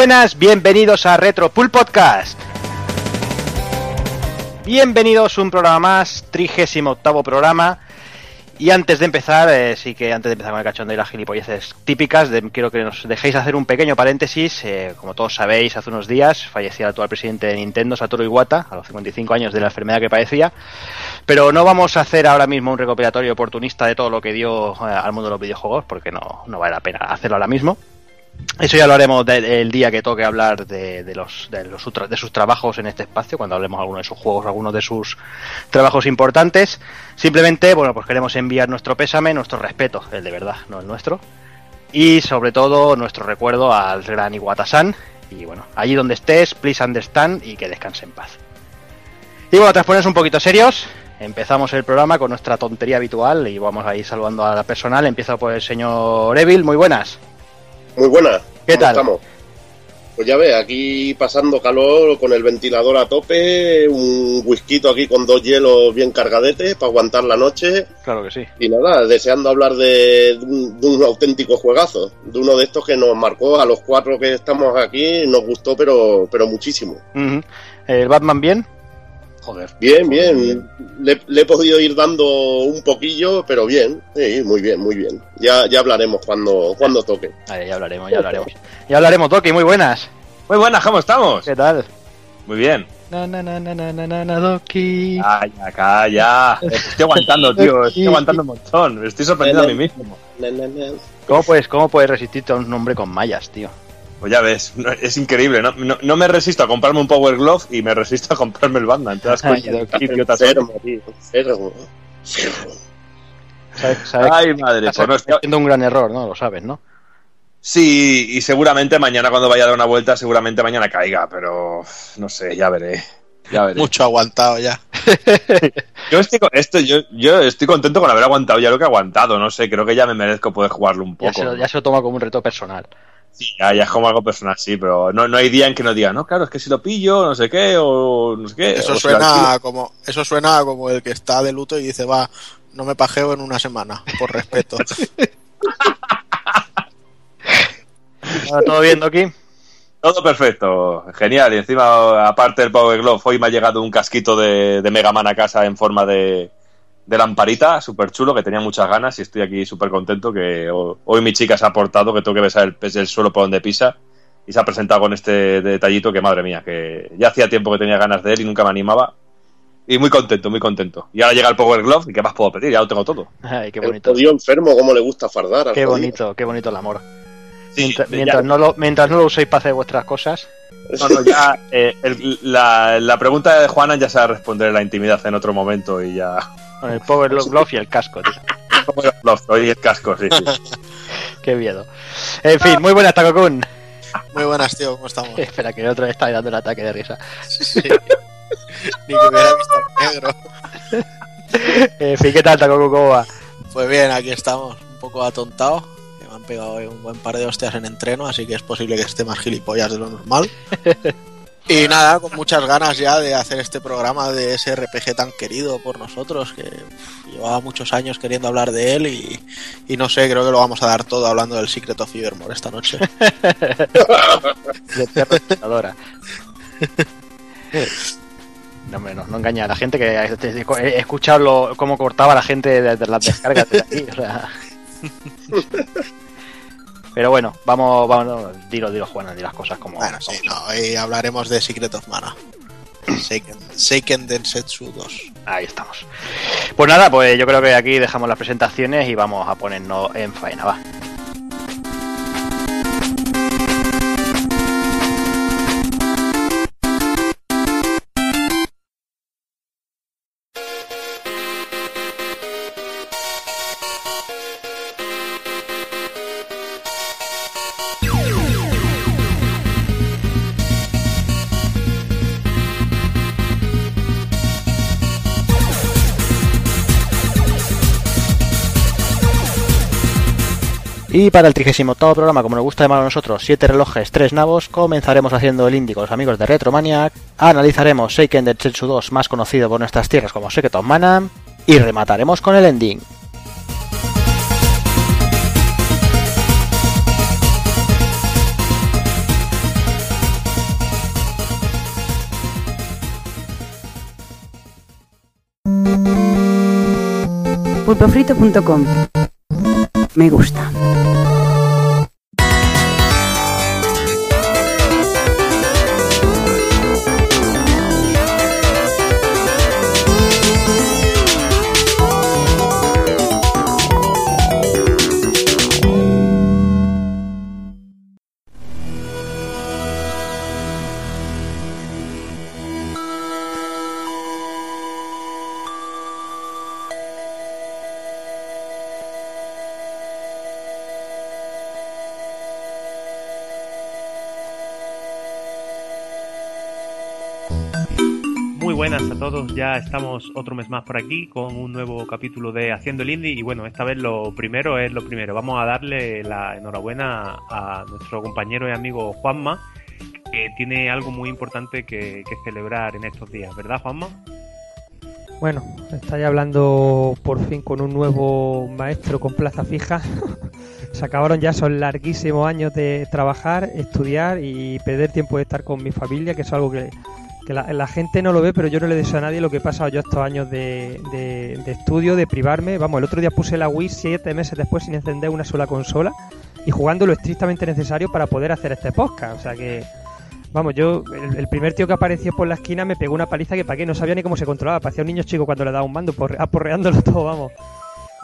Buenas, bienvenidos a Retro Pool Podcast. Bienvenidos un programa más, trigésimo octavo programa. Y antes de empezar, eh, sí que antes de empezar con el cachón de las gilipolleces típicas, de, quiero que nos dejéis hacer un pequeño paréntesis. Eh, como todos sabéis, hace unos días fallecía el actual presidente de Nintendo, Satoru Iwata, a los 55 años de la enfermedad que padecía. Pero no vamos a hacer ahora mismo un recopilatorio oportunista de todo lo que dio eh, al mundo de los videojuegos, porque no, no vale la pena hacerlo ahora mismo. Eso ya lo haremos el día que toque hablar de, los, de, los, de sus trabajos en este espacio, cuando hablemos alguno de sus juegos, algunos de sus trabajos importantes. Simplemente, bueno, pues queremos enviar nuestro pésame, nuestro respeto, el de verdad, no el nuestro. Y sobre todo nuestro recuerdo al gran Iwata-san. Y bueno, allí donde estés, please understand y que descanse en paz. Y bueno, tras ponernos un poquito serios, empezamos el programa con nuestra tontería habitual y vamos a ir saludando a la personal. Empiezo por el señor Evil, muy buenas. Muy buena. ¿Qué ¿Cómo tal? Estamos? Pues ya ves, aquí pasando calor con el ventilador a tope, un whisky aquí con dos hielos bien cargadetes para aguantar la noche. Claro que sí. Y nada, deseando hablar de, de un, de un auténtico juegazo, de uno de estos que nos marcó a los cuatro que estamos aquí, nos gustó pero, pero muchísimo. ¿El Batman bien? Joder. Bien, bien, Le, le he podido ir dando un poquillo, pero bien, sí, muy bien, muy bien. Ya, ya hablaremos cuando, cuando toque. Ahí, ya hablaremos, ya hablaremos. Ya hablaremos, Doki, muy buenas. Muy buenas, ¿cómo estamos? ¿Qué tal? Muy bien. Na, na, na, na, na, na, na, Doki. Calla, calla. Estoy aguantando, tío. Estoy aguantando un montón. Me estoy sorprendiendo a mí mismo. Na, na, na. ¿Cómo puedes, ¿Cómo puedes resistirte a un nombre con mallas, tío? Pues ya ves, no- es increíble. No, no, no me resisto a comprarme un Power Glove y me resisto a comprarme el Batman. ¿Te das cuenta? Ay, Qué idiota tío. Enfermo. ¿Sabes, sabes Ay, madre. que Pues no, estás estoy- haciendo un gran error, ¿no? Lo sabes, ¿no? Sí, y seguramente mañana cuando vaya a dar una vuelta, seguramente mañana caiga, pero no sé, ya veré. Ya veré. Mucho aguantado ya. Yo estoy, con- esto, yo, yo estoy contento con haber aguantado ya lo que he aguantado. No sé, creo que ya me merezco poder jugarlo un Ya poco. se, lo, ya se lo toma como un reto personal. Sí, ya, ya es como algo personal, sí, pero no, no hay día en que no diga, no, claro, es que si lo pillo, no sé qué, o no sé qué. Eso o si lo alquilo". suena como eso suena como el que está de luto y dice, va, no me pajeo en una semana, por respeto. ¿Todo bien, Doki? Todo perfecto, genial. Y encima, aparte del Power Glove, hoy me ha llegado un casquito de, de Mega Man a casa en forma de, de lamparita, súper chulo, que tenía muchas ganas y estoy aquí súper contento que ho- hoy mi chica se ha aportado, que tengo que besar el, del suelo por donde pisa y se ha presentado con este detallito que, madre mía, que ya hacía tiempo que tenía ganas de él y nunca me animaba. Y muy contento, muy contento. Y ahora llega el Power Glove y ¿qué más puedo pedir? Ya lo tengo todo. Ay, qué El bonito. jodido enfermo, cómo le gusta fardar. al Qué jodido. bonito, qué bonito el amor. Sí, Mientras, ya- mientras no lo, mientras no lo uséis para hacer vuestras cosas. No, no, ya, eh, el- la, la pregunta de Juana ya se va a responder en la intimidad en otro momento y ya. Con el Power Glove y el casco, tío. Hoy el casco, sí, sí. Qué miedo. En fin, muy buenas, Takokun. Muy buenas, tío, ¿cómo estamos? Espera, que el otro está dando el ataque de risa. Sí. Ni que hubiera visto negro. En fin, ¿qué tal, Takokun? ¿Cómo va? Pues bien, aquí estamos, un poco atontado. que Me han pegado hoy un buen par de hostias en entreno, así que es posible que esté más gilipollas de lo normal. Y nada, con muchas ganas ya de hacer este programa de ese RPG tan querido por nosotros, que uf, llevaba muchos años queriendo hablar de él y, y no sé, creo que lo vamos a dar todo hablando del Secret of Evermore esta noche. De. No, hombre, no, no engaña a la gente que he escuchado lo- cómo cortaba la gente de, de las descargas de aquí. o sea. Pero bueno, vamos, vamos, dilo, dilo, Juana, di las cosas como. Bueno, sí, no, hoy hablaremos de Secret of Mana. Seiken, Seiken Densetsu 2. Ahí estamos. Pues nada, pues yo creo que aquí dejamos las presentaciones y vamos a ponernos en faena, va. Y para el 38 programa, como nos gusta llamar a nosotros, 7 relojes, 3 nabos, comenzaremos haciendo el índico los amigos de Retromaniac, analizaremos Seiken de Tetsu 2, más conocido por nuestras tierras como Seketon Mana, y remataremos con el ending. pulpofrito.com me gusta. Ya estamos otro mes más por aquí con un nuevo capítulo de Haciendo el Indie y bueno, esta vez lo primero es lo primero, vamos a darle la enhorabuena a nuestro compañero y amigo Juanma que tiene algo muy importante que, celebrar en estos días, ¿verdad Juanma? Bueno, estáis hablando por fin con un nuevo maestro con plaza fija. Se acabaron ya esos larguísimos años de trabajar, estudiar y perder tiempo de estar con mi familia, que es algo que, que la, gente no lo ve, pero yo no le deseo a nadie lo que he pasado yo estos años de, de- estudio, de privarme. Vamos, el otro día puse la Wii siete meses después sin encender una sola consola y jugando lo estrictamente necesario para poder hacer este podcast. O sea que, vamos, yo, el, primer tío que apareció por la esquina me pegó una paliza que para qué no sabía ni cómo se controlaba. Parecía un niño chico cuando le daba un mando, porre- aporreándolo todo, vamos.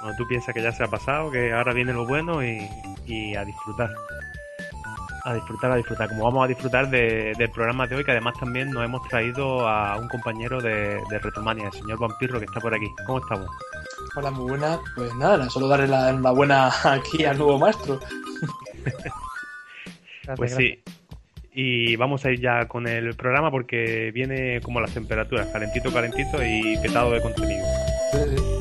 Bueno, tú piensas que ya se ha pasado, que ahora viene lo bueno y, y a disfrutar. A disfrutar, a disfrutar. Como vamos a disfrutar de- del programa de hoy, que además también nos hemos traído a un compañero de, de Retromania, el señor Vampirro, que está por aquí. ¿Cómo estamos? Hola, muy buena. Pues nada, solo darle la enhorabuena aquí al nuevo maestro. Gracias, Pues gracias. sí. Y vamos a ir ya con el programa porque viene como las temperaturas, calentito, calentito y petado de contenido. Bueno, y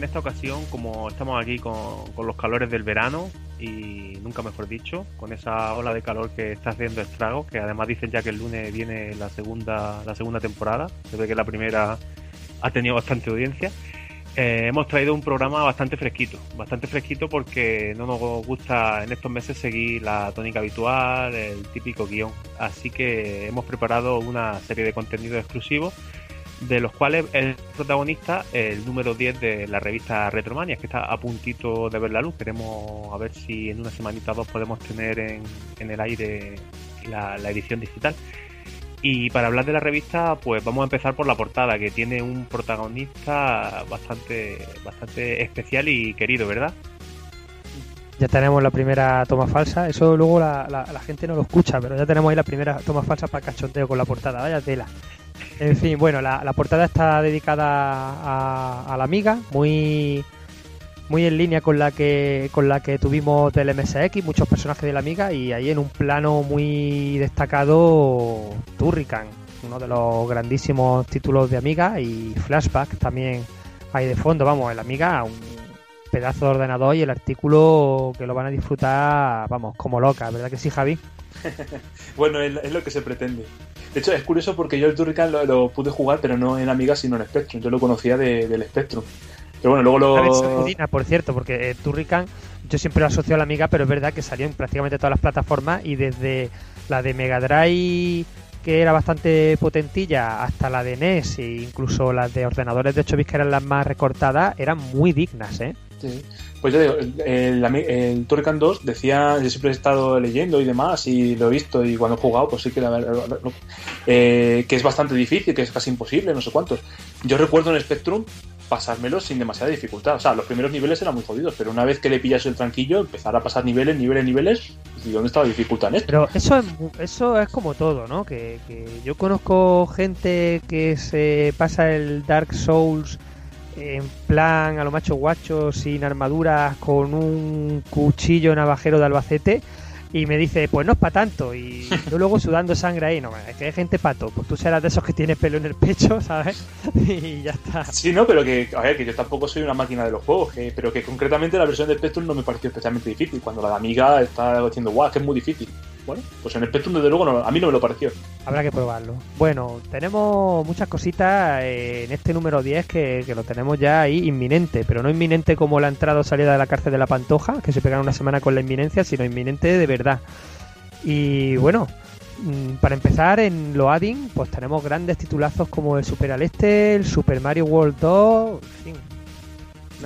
en esta ocasión, como estamos aquí con, con los calores del verano y nunca mejor dicho, con esa ola de calor que está haciendo estragos, que además dicen ya que el lunes viene la segunda, la segunda temporada, se ve que la primera ha tenido bastante audiencia. eh, hemos traído un programa bastante fresquito, bastante fresquito porque no nos gusta en estos meses seguir la tónica habitual, el típico guion. Así que hemos preparado una serie de contenidos exclusivos de los cuales el protagonista el número 10 de la revista Retromania, que está a puntito de ver la luz. Queremos a ver si en una semanita o dos podemos tener en, en el aire la, la edición digital. Y para hablar de la revista, pues vamos a empezar por la portada, que tiene un protagonista bastante, bastante especial y querido, ¿verdad? Ya tenemos la primera toma falsa. Eso luego la, la- gente no lo escucha, pero ya tenemos ahí la primera toma falsa para cachondeo con la portada. Vaya tela. En fin, bueno, la, la portada está dedicada a, a la amiga, muy muy en línea con la que con la que tuvimos del MSX, muchos personajes de la amiga y ahí en un plano muy destacado Turrican, uno de los grandísimos títulos de amiga y Flashback también ahí de fondo, vamos, en la amiga un pedazo de ordenador y el artículo que lo van a disfrutar, vamos, como loca, ¿verdad que sí, Javi? Bueno, es, es lo que se pretende. De hecho, es curioso porque yo el Turrican lo, lo pude jugar, pero no en Amiga, sino en Spectrum. Yo lo conocía de- del Spectrum. Pero bueno, luego lo. por cierto, porque eh, Turrican yo siempre lo asocio a la Amiga, pero es verdad que salió en prácticamente todas las plataformas y desde la de Mega Drive que era bastante potentilla hasta la de NES e incluso las de ordenadores de 8 bits que eran las más recortadas eran muy dignas, ¿eh? Sí. Pues yo digo, el, el, el Turrican 2 decía, yo siempre he estado leyendo y demás, y lo he visto, y cuando he jugado, pues sí que la verdad, eh, que es bastante difícil, que es casi imposible, no sé cuántos. Yo recuerdo en Spectrum pasármelo sin demasiada dificultad. O sea, los primeros niveles eran muy jodidos, pero una vez que le pillas el tranquillo, empezar a pasar niveles, niveles, niveles, ¿y dónde está la dificultad en esto? Pero eso es, eso es como todo, ¿no? Que, que yo conozco gente que se pasa el Dark Souls en plan a lo macho guacho, sin armaduras, con un cuchillo navajero de Albacete. Y me dice, pues no es para tanto. Y yo luego sudando sangre ahí, no, es que hay gente pato. Pues tú serás de esos que tienes pelo en el pecho, ¿sabes? Y ya está. Sí, no, pero que, a ver, que yo tampoco soy una máquina de los juegos, que, pero que concretamente la versión de Spectrum no me pareció especialmente difícil. Cuando la de Amiga está diciendo, guau, que es muy difícil. Bueno, pues en Spectrum desde luego no- a mí no me lo pareció. Habrá que probarlo. Bueno, tenemos muchas cositas eh, en este número 10 que, que lo tenemos ya ahí inminente, pero no inminente como la entrada o salida de la cárcel de la Pantoja, que se pegan una semana con la inminencia, sino inminente de verdad. Y bueno, mm, para empezar en Loading, pues tenemos grandes titulazos como el Super Aleste, el Super Mario World 2, en fin.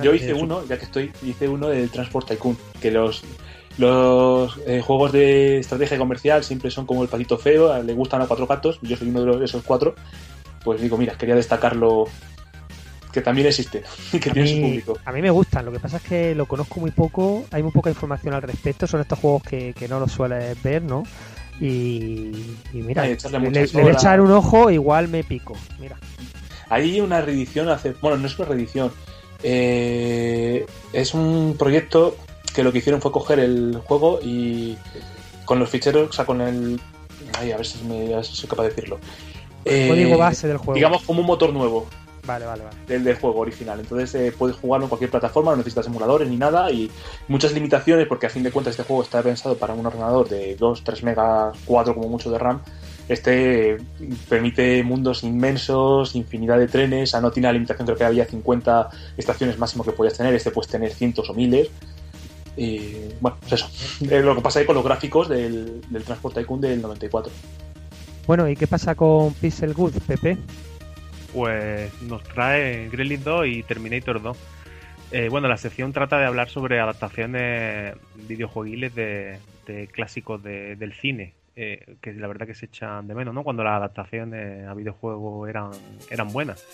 Yo hice uno, ya que estoy, hice uno del Transport Tycoon, que los los eh, juegos de estrategia comercial siempre son como el patito feo, le gustan a cuatro gatos, yo soy uno de los- esos cuatro, pues digo, mira, quería destacarlo que también existe y que A tiene su mí, público. a mí me gustan, lo que pasa es que lo conozco muy poco, hay muy poca información al respecto, son estos juegos que, que no los sueles ver, ¿no? Y, y mira, que le, echarle le muchas voy a horas. echar un ojo, igual me pico. Mira, Hay una reedición hace. Bueno, no es una reedición. eh, es un proyecto que lo que hicieron fue coger el juego y con los ficheros, o sea, con el. Ay, a ver si, me, a ver si soy capaz de decirlo. Eh, código base del juego. Digamos como un motor nuevo Vale, vale, vale. del, del juego original. Entonces eh, puedes jugarlo en cualquier plataforma, no necesitas emuladores ni nada y muchas limitaciones porque a fin de cuentas este juego está pensado para un ordenador de 2, 3 megas, 4 como mucho de RAM. Este eh, permite mundos inmensos, infinidad de trenes, o sea, no tiene la limitación, creo que había 50 estaciones máximo que podías tener, este puedes tener cientos o miles. Y bueno, pues eso. Eh, lo que pasa ahí con los gráficos del, del Transport Tycoon del 94. Bueno, ¿y qué pasa con Pixel Good, Pepe? Pues nos trae Gremlins 2 y Terminator 2. Eh, bueno, la sección trata de hablar sobre adaptaciones videojueguiles de, de clásicos de- del cine, eh, que la verdad que se echan de menos, ¿no? Cuando las adaptaciones a videojuegos eran, eran buenas.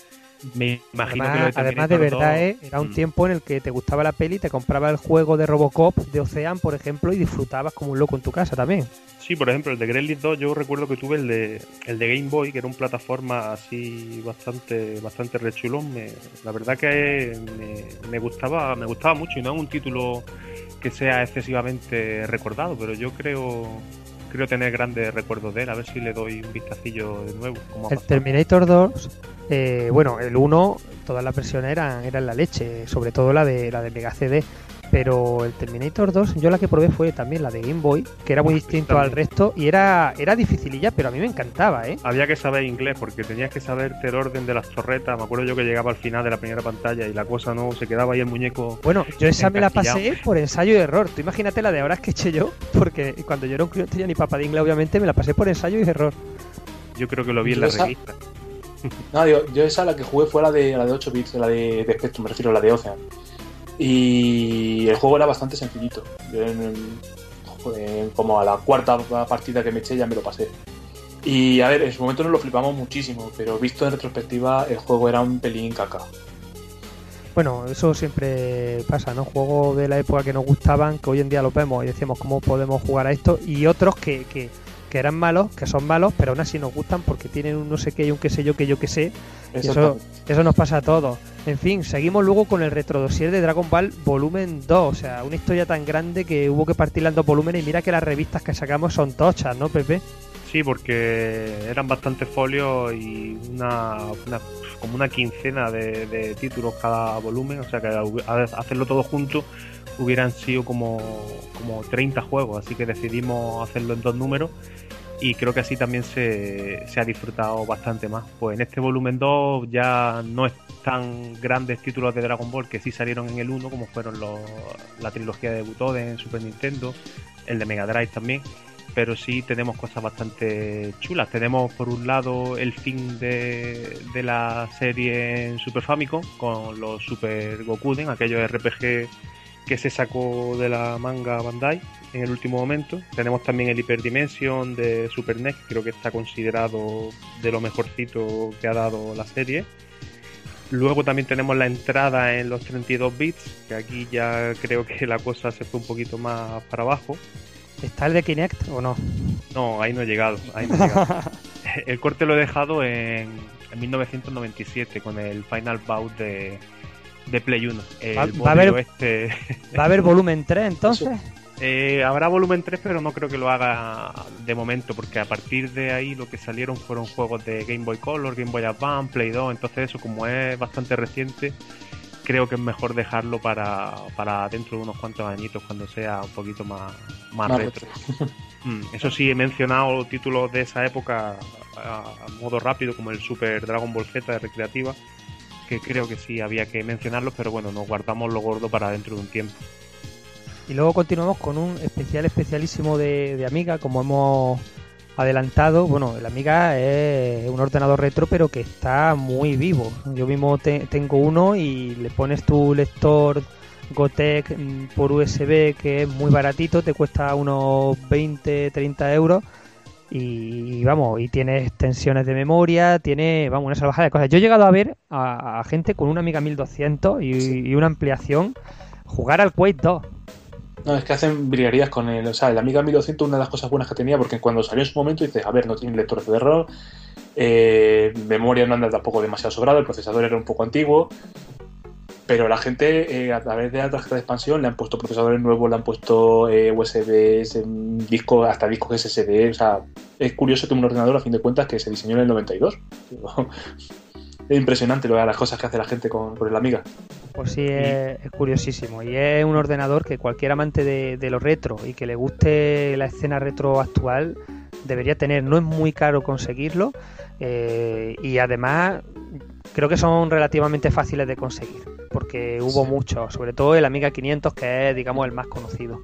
Me imagino que lo Además, de además de verdad, 2, ¿eh? era un mm, tiempo en el que te gustaba la peli, te compraba el juego de Robocop de Ocean, por ejemplo, y disfrutabas como un loco en tu casa también. Sí, por ejemplo, el de Gremlins 2 yo recuerdo que tuve el de el de Game Boy, que era un plataforma así bastante bastante rechulón. Me- la verdad que me, me gustaba me gustaba mucho y no es un título que sea excesivamente recordado, pero yo creo creo tener grandes recuerdos de él. A ver si le doy un vistacillo de nuevo. como El. Terminator 2, eh, bueno, el 1, todas las versiones eran, eran la leche, sobre todo la de la de Mega CD. Pero el Terminator 2, yo la que probé fue también la de Game Boy, que era muy distinto al resto y era, era dificililla, pero a mí me encantaba, ¿eh? Había que saber inglés porque tenías que saberte el orden de las torretas. Me acuerdo yo que llegaba al final de la primera pantalla y la cosa no se quedaba ahí el muñeco. Bueno, yo esa me la pasé por ensayo y error. Tú imagínate la de horas que eché yo, porque cuando yo era un crío no tenía ni papa de inglés, obviamente, me la pasé por ensayo y error. Yo creo que lo vi en la esa- revista. No, yo esa la que jugué fue la de, la de 8 bits, la de, de Spectrum, me refiero, la de Ocean. Y el juego era bastante sencillito. Yo en como a la cuarta partida que me eché ya me lo pasé. Y a ver, en su momento nos lo flipamos muchísimo, pero visto en retrospectiva el juego era un pelín caca. Bueno, eso siempre pasa, ¿no? Juegos de la época que nos gustaban, que hoy en día los vemos y decimos cómo podemos jugar a esto, y otros que, que, que eran malos, que son malos, pero aún así nos gustan porque tienen un no sé qué y un qué sé yo que yo que sé, y eso, eso nos pasa a todos. En fin, seguimos luego con el retrodosier de Dragon Ball Volumen 2, o sea, una historia tan grande que hubo que partirla en dos volúmenes y mira que las revistas que sacamos son tochas, ¿no, Pepe? Sí, porque eran bastantes folios y una, una- como una quincena de, de títulos cada volumen, o sea que hacerlo todo junto hubieran sido como, como 30 juegos, así que decidimos hacerlo en dos números y creo que así también se, se ha disfrutado bastante más. Pues en este volumen 2 ya no están grandes títulos de Dragon Ball que sí salieron en el 1, como fueron los, la trilogía de Butoden en Super Nintendo, el de Mega Drive también pero sí tenemos cosas bastante chulas. Tenemos por un lado el fin de, de la serie en Super Famicom con los Super Gokuden, aquellos RPG que se sacó de la manga Bandai en el último momento. Tenemos también el Hyperdimension de Super NES, que creo que está considerado de lo mejorcito que ha dado la serie. Luego también tenemos la entrada en los 32 bits, que aquí ya creo que la cosa se fue un poquito más para abajo. ¿Está el de Kinect o no? No, ahí no he llegado. Ahí no he llegado. el corte lo he dejado en, en 1997 con el Final Bout de, de Play 1. El Va- va a modelo haber- este. ¿Va a haber volumen 3 entonces? Eh, habrá volumen 3, pero no creo que lo haga de momento, porque a partir de ahí lo que salieron fueron juegos de Game Boy Color, Game Boy Advance, Play 2, entonces eso como es bastante reciente, creo que es mejor dejarlo para, para dentro de unos cuantos añitos, cuando sea un poquito más, más, Más retro. Mm, Eso sí, he mencionado títulos de esa época a, a modo rápido, como el Super Dragon Ball Z de Recreativa, que creo que sí había que mencionarlos, pero bueno, nos guardamos lo gordo para dentro de un tiempo. Y luego continuamos con un especial especialísimo de, de Amiga, como hemos adelantado. Bueno, el Amiga es un ordenador retro, pero que está muy vivo. Yo mismo te- tengo uno y le pones tu lector Gotek mm, por USB, que es muy baratito, te cuesta unos 20, 30 euros. Y vamos, y tiene extensiones de memoria, tiene, vamos, una salvajada de cosas. Yo he llegado a ver a, a gente con una Amiga 1200 y, y una ampliación jugar al Quake 2. No, es que hacen brillerías con el. O sea, el Amiga 1200, una de las cosas buenas que tenía, porque cuando salió en su momento dices, a ver, no tiene lector de error, eh, memoria no anda tampoco demasiado sobrado, el procesador era un poco antiguo, pero la gente eh, a través de la tarjeta de expansión le han puesto procesadores nuevos, le han puesto eh, USBs, discos, hasta discos SSD, o sea, es curioso que un ordenador a fin de cuentas que se diseñó en el 92. es impresionante lo de las cosas que hace la gente con, con el Amiga. Pues sí, es, es curiosísimo. Y es un ordenador que cualquier amante de, de lo retro y que le guste la escena retro actual debería tener. No es muy caro conseguirlo eh, y además creo que son relativamente fáciles de conseguir porque hubo Sí. muchos, sobre todo el Amiga 500 que es, digamos, el más conocido.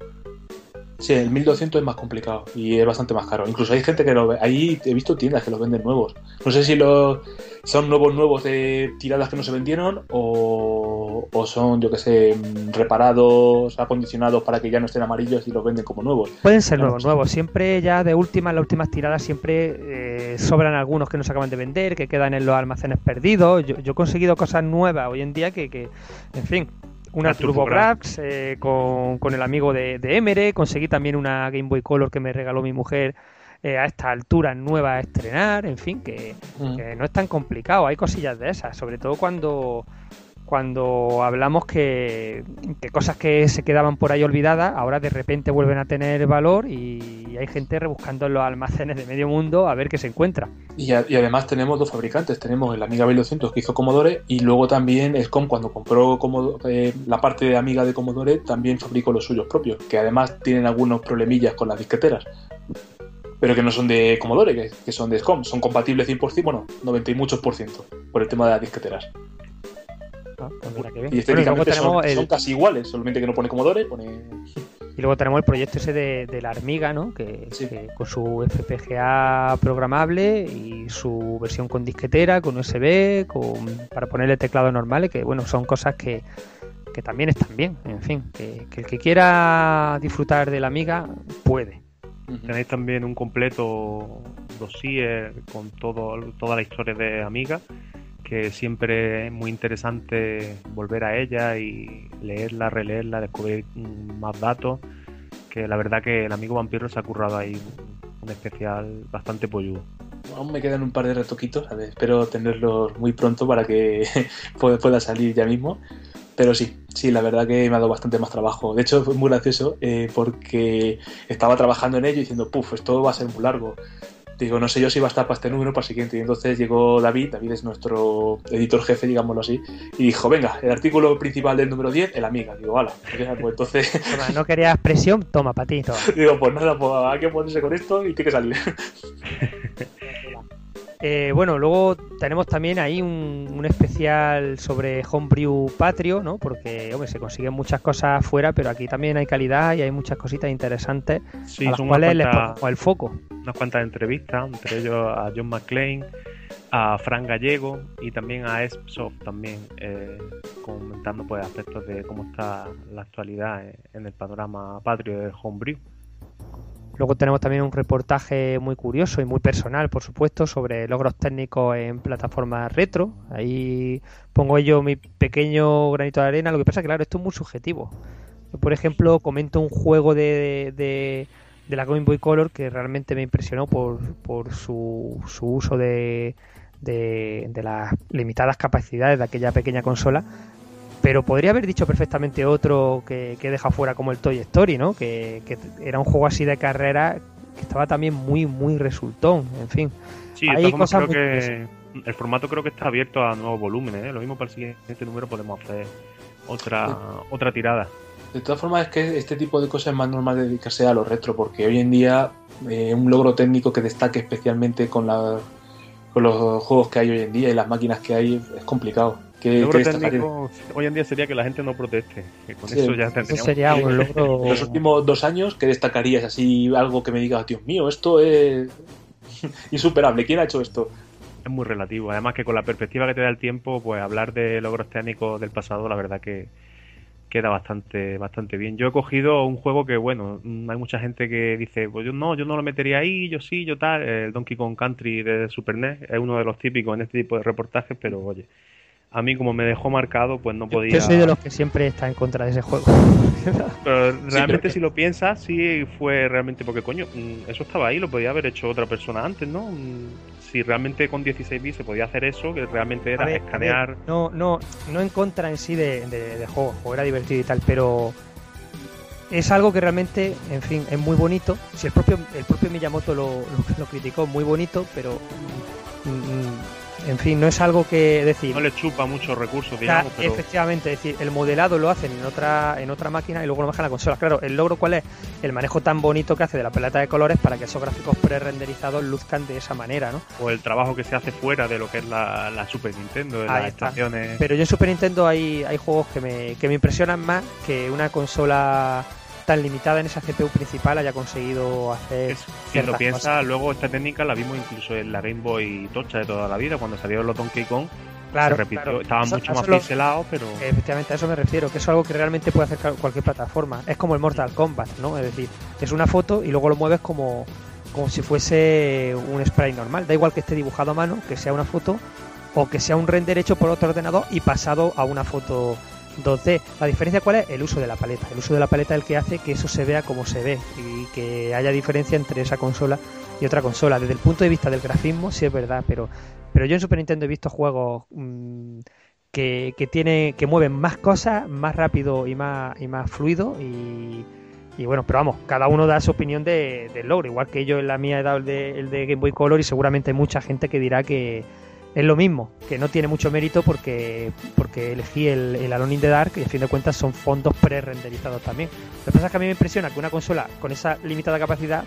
Sí, el 1200 es más complicado y es bastante más caro. Incluso hay gente que lo ve. Ahí he visto tiendas que los venden nuevos. No sé si los son nuevos nuevos de tiradas que no se vendieron o, o son, yo que sé, reparados, acondicionados para que ya no estén amarillos y los venden como nuevos. Pueden ser nuevos, nuevos. Siempre ya de última, en las últimas tiradas, siempre eh, sobran algunos que no se acaban de vender, que quedan en los almacenes perdidos. Yo, yo he conseguido cosas nuevas hoy en día que, que en fin, una TurboGrafx eh, con, con el amigo de, de Emere. Conseguí también una Game Boy Color que me regaló mi mujer eh, a esta altura nueva a estrenar. En fin, que, Mm. que no es tan complicado. Hay cosillas de esas, sobre todo cuando cuando hablamos que, cosas que se quedaban por ahí olvidadas ahora de repente vuelven a tener valor y hay gente rebuscando en los almacenes de medio mundo a ver qué se encuentra. Y, además tenemos dos fabricantes. Tenemos el Amiga 1200 que hizo Commodore y luego también Scom cuando compró eh, la parte de Amiga de Commodore también fabricó los suyos propios, que además tienen algunos problemillas con las disqueteras. Pero que no son de Commodore, que, que son de Scom. Son compatibles 100%, bueno, 90 y muchos por ciento, por el tema de las disqueteras. Ah, pues mira qué bien. Y Bueno, y luego estéticamente tenemos son, el- son casi iguales, solamente que no pone Commodore, pone... Y luego tenemos el proyecto ese de, de la Armiga, ¿no? Que, Sí. que con su FPGA programable y su versión con disquetera, con USB, con, para ponerle teclados normales, que bueno, son cosas que, que también están bien. En fin, que, que el que quiera disfrutar de la Amiga puede. Tenéis también un completo dossier con todo, toda la historia de Amiga, que siempre es muy interesante volver a ella y leerla, releerla, descubrir mm, más datos. Que la verdad que el amigo vampiro se ha currado ahí un especial bastante polludo. Aún me quedan un par de retoquitos, espero tenerlos muy pronto para que pueda salir ya mismo. Pero sí, sí, la verdad que me ha dado bastante más trabajo. De hecho, fue muy gracioso eh, porque estaba trabajando en ello diciendo, puff, esto va a ser muy largo. Digo, no sé yo si va a estar para este número, para el siguiente. Y entonces llegó David, David es nuestro editor jefe, digámoslo así, y dijo, venga, el artículo principal del número 10, el amiga. Digo, hala, pues entonces Toma, ¿No querías presión? Toma, para ti, toma. digo, pues nada, pues hay que ponerse con esto y tiene que salir. Eh, bueno, luego tenemos también ahí un, un especial sobre Homebrew Patrio, ¿no? Porque, hombre, se consiguen muchas cosas fuera, pero aquí también hay calidad y hay muchas cositas interesantes Sí, a las son cuales unas les cuantas- ponemos el foco. unas cuantas entrevistas, entre ellos a John McClane, a Fran Gallego y también a Espsoft también, eh, comentando pues aspectos de cómo está la actualidad en, en el panorama patrio del homebrew. Luego tenemos también un reportaje muy curioso y muy personal, por supuesto, sobre logros técnicos en plataformas retro. Ahí pongo yo mi pequeño granito de arena. Lo que pasa que, claro, esto es muy subjetivo. Yo, por ejemplo, comento un juego de, de, de la Game Boy Color que realmente me impresionó por, por su, su uso de, de, de las limitadas capacidades de aquella pequeña consola. Pero podría haber dicho perfectamente otro que, que deja fuera como el Toy Story, ¿no? Que, que era un juego así de carrera que estaba también muy, muy resultón, en fin. Sí, de Hay todas formas cosas creo muy que el formato creo que está abierto a nuevos volúmenes. ¿eh? Lo mismo para el siguiente número podemos hacer otra otra tirada. De todas formas, es que este tipo de cosas es más normal dedicarse a lo retro, porque hoy en día eh, un logro técnico que destaque especialmente con, la, con los juegos que hay hoy en día y las máquinas que hay es complicado. ¿Qué, El logro destacaría? técnico hoy en día sería que la gente no proteste. Que con Sí, eso ya Eso sería un logro... En los últimos dos años, ¿qué destacarías? Así algo que me diga, Dios mío, esto es insuperable. ¿Quién ha hecho esto? Es muy relativo. Además que con la perspectiva que te da el tiempo, pues hablar de logros técnicos del pasado, la verdad que queda bastante bastante bien. Yo he cogido un juego que, bueno, hay mucha gente que dice, pues yo no, yo no lo metería ahí, yo sí, yo tal. El Donkey Kong Country de Super NES es uno de los típicos en este tipo de reportajes, pero oye, a mí como me dejó marcado, pues no podía... Yo soy de los que siempre está en contra de ese juego. Pero realmente si lo piensas, sí fue realmente porque, coño, mm, eso estaba ahí, lo podía haber hecho otra persona antes, ¿no? Mm, Si realmente con 16 bits se podía hacer eso, que realmente era ver, escanear... ver, no, no, no en contra en sí de, de, de juego, juego era divertido y tal, pero es algo que realmente, en fin, es muy bonito. Si el propio, el propio Miyamoto lo, lo, lo criticó, muy bonito, pero mm, mm, en fin, no es algo que decir. No le chupa muchos recursos, O sea, digamos, pero... Efectivamente, es decir, el modelado lo hacen en otra, en otra máquina y luego lo bajan a la consola. Claro, el logro cuál es? El manejo tan bonito que hace de la paleta de colores para que esos gráficos pre-renderizados luzcan de esa manera, ¿no? O el trabajo que se hace fuera de lo que es la, la Super Nintendo, de Ahí las está. estaciones... Pero yo en Super Nintendo hay, hay juegos que me, que me impresionan más que una consola tan limitada en esa CPU principal haya conseguido hacer. Es- si lo cosas. luego esta técnica la vimos incluso en la Game Boy Tocha de toda la vida, cuando salieron los Donkey Kong, Claro, se repitió, claro. estaban Eso- mucho eso más lo- pixelados, pero... Efectivamente, a eso me refiero, que eso es algo que realmente puede hacer cualquier plataforma. Es como el Mortal Kombat, ¿no? Es decir, es una foto y luego lo mueves como, como si fuese un spray normal. Da igual que esté dibujado a mano, que sea una foto, o que sea un render hecho por otro ordenador y pasado a una foto 2D. La diferencia cuál es? El uso de la paleta. El uso de la paleta es el que hace que eso se vea como se ve y que haya diferencia entre esa consola y otra consola. Desde el punto de vista del grafismo, sí es verdad, pero, pero yo en Super Nintendo he visto juegos mm, que, que tiene, que mueven más cosas, más rápido y más, y más fluido y, y bueno, pero vamos, cada uno da su opinión de- del logro, igual que yo en la mía he dado el de, el de Game Boy Color y seguramente hay mucha gente que dirá que es lo mismo, que no tiene mucho mérito porque, porque elegí el, el Alone in the Dark y a fin de cuentas son fondos pre-renderizados también. Lo que pasa es que a mí me impresiona que una consola con esa limitada capacidad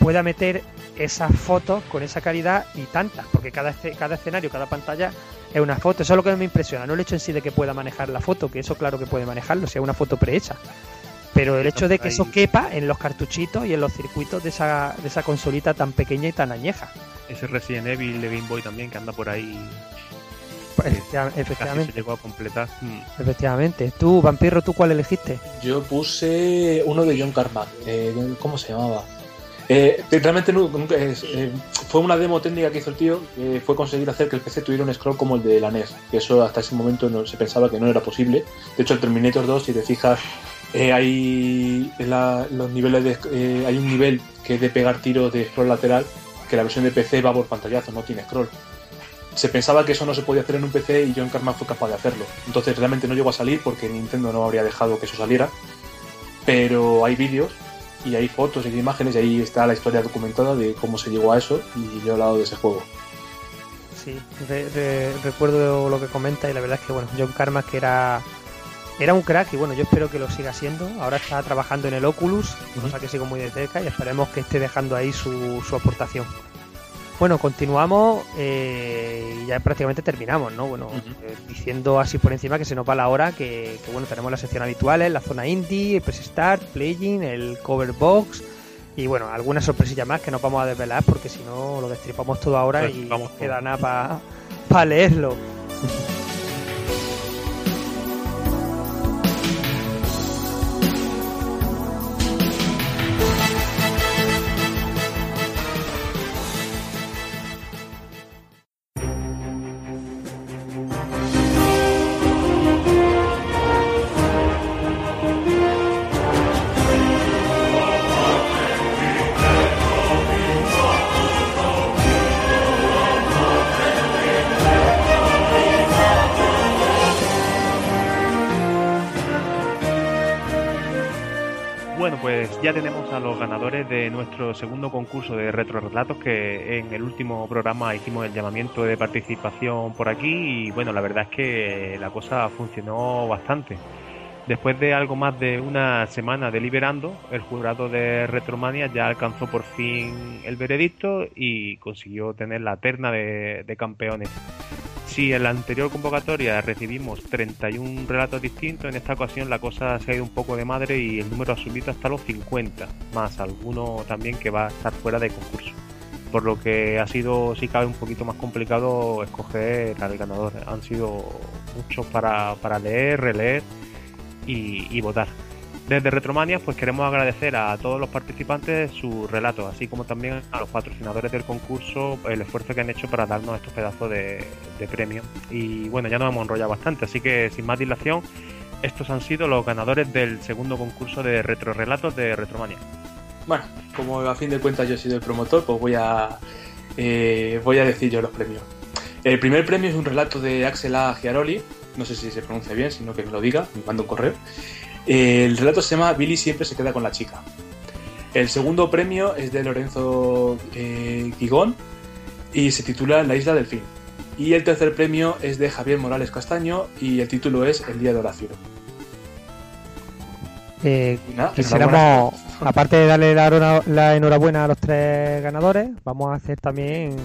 pueda meter esas fotos con esa calidad y tantas, porque cada, cada escenario, cada pantalla es una foto. Eso es lo que me impresiona, no el hecho en sí de que pueda manejar la foto, que eso claro que puede manejarlo, sea una foto prehecha. Pero el hecho de que eso quepa en los cartuchitos y en los circuitos de esa, de esa consolita tan pequeña y tan añeja. Ese Resident Evil de Game Boy también, que anda por ahí, Efectiva- casi se Efectivamente, llegó a completar. Mm. efectivamente. Tú, Vampiro, ¿tú cuál elegiste? Yo puse uno de John Carmack. eh, ¿Cómo se llamaba? Eh, realmente nu- nunca es- eh, fue una demo técnica que hizo el tío, que fue conseguir hacer que el PC tuviera un scroll como el de la NES, que eso hasta ese momento no, se pensaba que no era posible. De hecho, el Terminator 2, si te fijas, eh, hay, la- los niveles de, eh, hay un nivel que es de pegar tiros de scroll lateral, que la versión de PC va por pantallazo, no tiene scroll. Se pensaba que eso no se podía hacer en un PC y John Carmack fue capaz de hacerlo. Entonces realmente no llegó a salir porque Nintendo no habría dejado que eso saliera. Pero hay vídeos y hay fotos y hay imágenes y ahí está la historia documentada de cómo se llegó a eso y yo he hablado de ese juego. Sí, re- re- recuerdo lo que comenta y la verdad es que bueno, John Carmack que era era un crack y bueno, yo espero que lo siga siendo. Ahora está trabajando en el Oculus, cosa que sigo muy de cerca y esperemos que esté dejando ahí su, su aportación. Bueno, continuamos eh, y ya prácticamente terminamos, ¿no? Bueno, eh, diciendo así por encima que se nos va la hora, que, que, bueno, tenemos la sección habituales, la zona indie, el press start, playing, el cover box y bueno, algunas sorpresillas más que no vamos a desvelar porque si no lo destripamos todo ahora Pues y vamos queda nada para leerlo. los ganadores de nuestro segundo concurso de retrorelatos que en el último programa hicimos el llamamiento de participación por aquí y bueno, la verdad es que la cosa funcionó bastante. Después de algo más de una semana deliberando, el jurado de Retromania ya alcanzó por fin el veredicto y consiguió tener la terna de, de campeones. Si en la anterior convocatoria recibimos 31 relatos distintos, en esta ocasión la cosa se ha ido un poco de madre y el número ha subido hasta los 50, más alguno también que va a estar fuera de concurso. Por lo que ha sido, si cabe, un poquito más complicado escoger al ganador. Han sido muchos para, para leer, releer y, y votar. Desde Retromania, pues queremos agradecer a todos los participantes sus relatos, así como también a los patrocinadores del concurso el esfuerzo que han hecho para darnos estos pedazos de, de premio. Y bueno, ya nos hemos enrollado bastante, así que sin más dilación, estos han sido los ganadores del segundo concurso de retrorelatos de Retromania. Bueno, como a fin de cuentas yo he sido el promotor, pues voy a, eh, voy a decir yo los premios. El primer premio es un relato de Axel A. Giaroli, no sé si se pronuncia bien, sino que me lo diga, me manda un correo. El relato se llama Billy siempre se queda con la chica. El segundo premio es de Lorenzo eh, Guigón y se titula La isla del fin. Y el tercer premio es de Javier Morales Castaño y el título es El día de Horacio. Eh, nada, quisiéramos, aparte de darle la enhorabuena a los tres ganadores, vamos a hacer también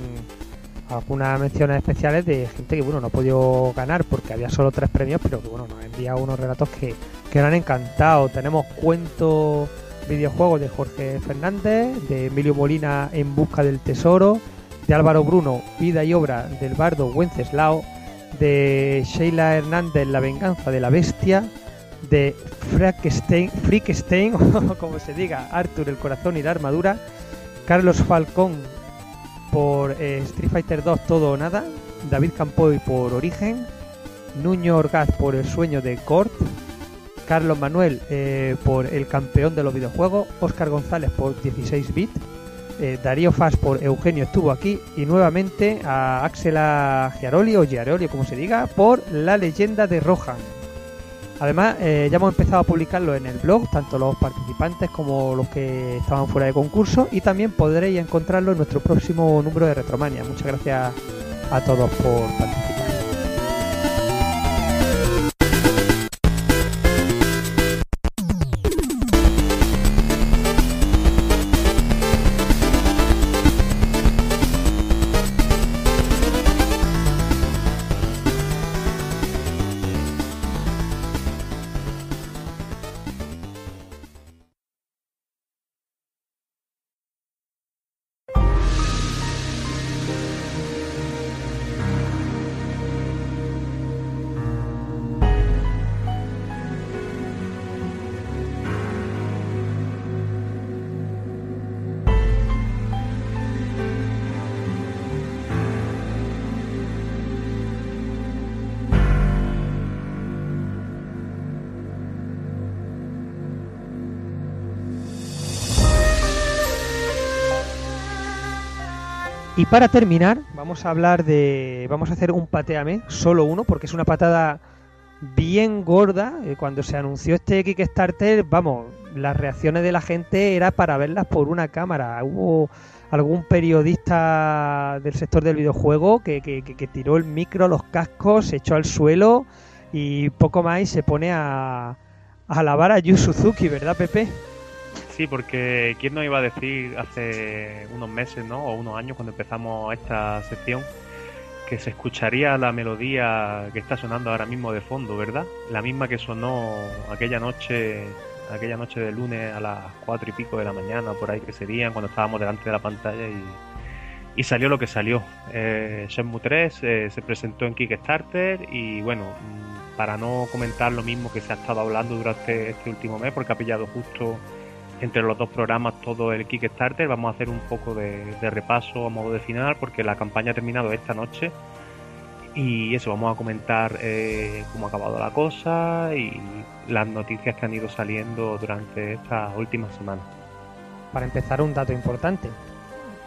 algunas menciones especiales de gente que bueno no ha podido ganar porque había solo tres premios, pero que bueno nos ha enviado unos relatos que, que nos han encantado. Tenemos cuentos videojuegos de Jorge Fernández, de Emilio Molina En busca del tesoro, de Álvaro Bruno Vida y obra del bardo Wenceslao, de Sheila Hernández La venganza de la bestia, de Frankenstein, como se diga, Arthur el corazón y la armadura, Carlos Falcón por eh, Street Fighter 2 Todo o Nada, David Campoy por Origen, Nuño Orgaz por El sueño de Cort, Carlos Manuel eh, por El campeón de los videojuegos, Oscar González por 16 bit, eh, Darío Fas por Eugenio estuvo aquí y nuevamente a Axela Giaroli o Giaroli como se diga por La leyenda de Rohan. Además, eh, ya hemos empezado a publicarlo en el blog, tanto los participantes como los que estaban fuera de concurso, y también podréis encontrarlo en nuestro próximo número de Retromania. Muchas gracias a todos por participar. Y para terminar, vamos a hablar de. Vamos a hacer un pateame, solo uno, porque es una patada bien gorda. Eh, Cuando se anunció este Kickstarter, vamos, las reacciones de la gente era para verlas por una cámara. Hubo algún periodista del sector del videojuego que, que- que- tiró el micro, los cascos, se echó al suelo y poco más y se pone a, a alabar a Yu Suzuki, ¿verdad, Pepe? Sí, porque quién nos iba a decir hace unos meses, ¿no? O unos años cuando empezamos esta sección que se escucharía la melodía que está sonando ahora mismo de fondo, ¿verdad? La misma que sonó aquella noche, aquella noche de lunes a las cuatro y pico de la mañana, por ahí que serían, cuando estábamos delante de la pantalla y, y salió lo que salió. Eh, Shenmue 3 eh, se presentó en Kickstarter y bueno, mm, para no comentar lo mismo que se ha estado hablando durante este último mes, porque ha pillado justo entre los dos programas todo el Kickstarter. Vamos a hacer un poco de, de repaso a modo de final porque la campaña ha terminado esta noche. Y eso, vamos a comentar eh, cómo ha acabado la cosa y las noticias que han ido saliendo durante estas últimas semanas. Para empezar, un dato importante.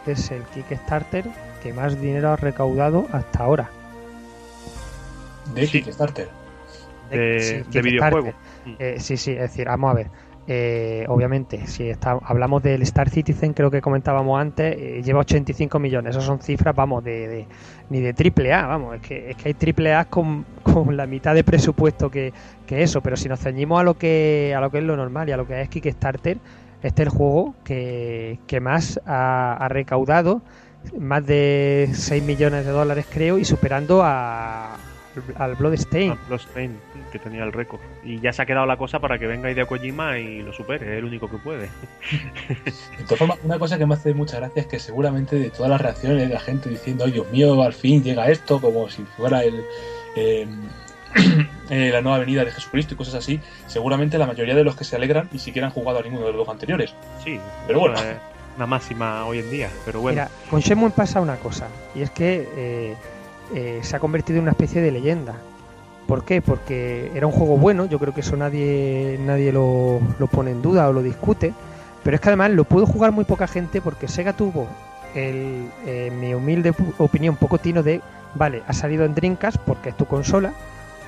Es el Kickstarter que más dinero ha recaudado hasta ahora. De Sí. Kickstarter. De- sí, de Kickstarter. videojuegos. Eh, sí, sí, es decir, vamos a ver. Eh, obviamente, si hablamos del Star Citizen, creo que comentábamos antes, eh, lleva 85 millones. Esas son cifras, vamos, de, ni de triple A, vamos, es que, es que hay triple A con, con la mitad de presupuesto que, que eso. Pero si nos ceñimos a lo que a lo que es lo normal y a lo que es Kickstarter, este es el juego que, que más ha, recaudado, más de 6 millones de dólares creo, y superando a, al Bloodstain. Que tenía el récord. Y ya se ha quedado la cosa para que venga Hideo Kojima y lo supere, es el único que puede. De todas formas, una cosa que me hace mucha gracia es que seguramente de todas las reacciones de la gente diciendo, ay Dios mío, al fin llega esto, como si fuera el, eh, eh, la nueva venida de Jesucristo y cosas así, seguramente la mayoría de los que se alegran ni siquiera han jugado a ninguno de los dos anteriores. Sí, Pero bueno. una máxima hoy en día. Pero bueno, Mira, con Shenmue pasa una cosa, y es que eh, eh, se ha convertido en una especie de leyenda. ¿Por qué? Porque era un juego bueno, yo creo que eso nadie, nadie lo, lo pone en duda o lo discute, pero es que además lo pudo jugar muy poca gente porque Sega tuvo, el, eh, mi humilde opinión, poco tino de, vale, ha salido en Dreamcast porque es tu consola,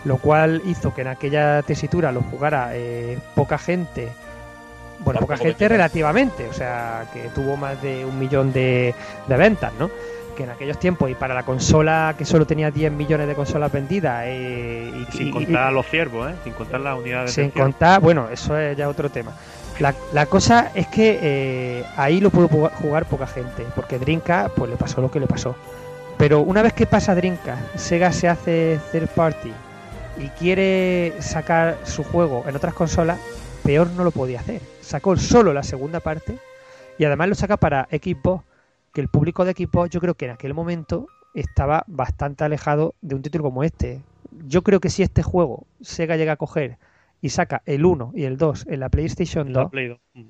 lo cual hizo que en aquella tesitura lo jugara eh, poca gente, bueno, poca gente relativamente, o sea, que tuvo más de un millón de, de ventas, ¿no? Que en aquellos tiempos, y para la consola que solo tenía 10 millones de consolas vendidas, eh, y, sin y- contar los ciervos, ¿eh? Sin contar las unidades sin contar, bueno, eso es ya otro tema. La, la cosa es que eh, ahí lo pudo jugar, jugar poca gente, porque Drinka pues le pasó lo que le pasó. Pero una vez que pasa Drinka, Sega se hace third party y quiere sacar su juego en otras consolas, peor no lo podía hacer. Sacó solo la segunda parte y además lo saca para Xbox, que el público de Xbox yo creo que en aquel momento estaba bastante alejado de un título como este. Yo creo que si este juego Sega llega a coger y saca el 1 y el 2 en la PlayStation La 2, Play 2. Mm.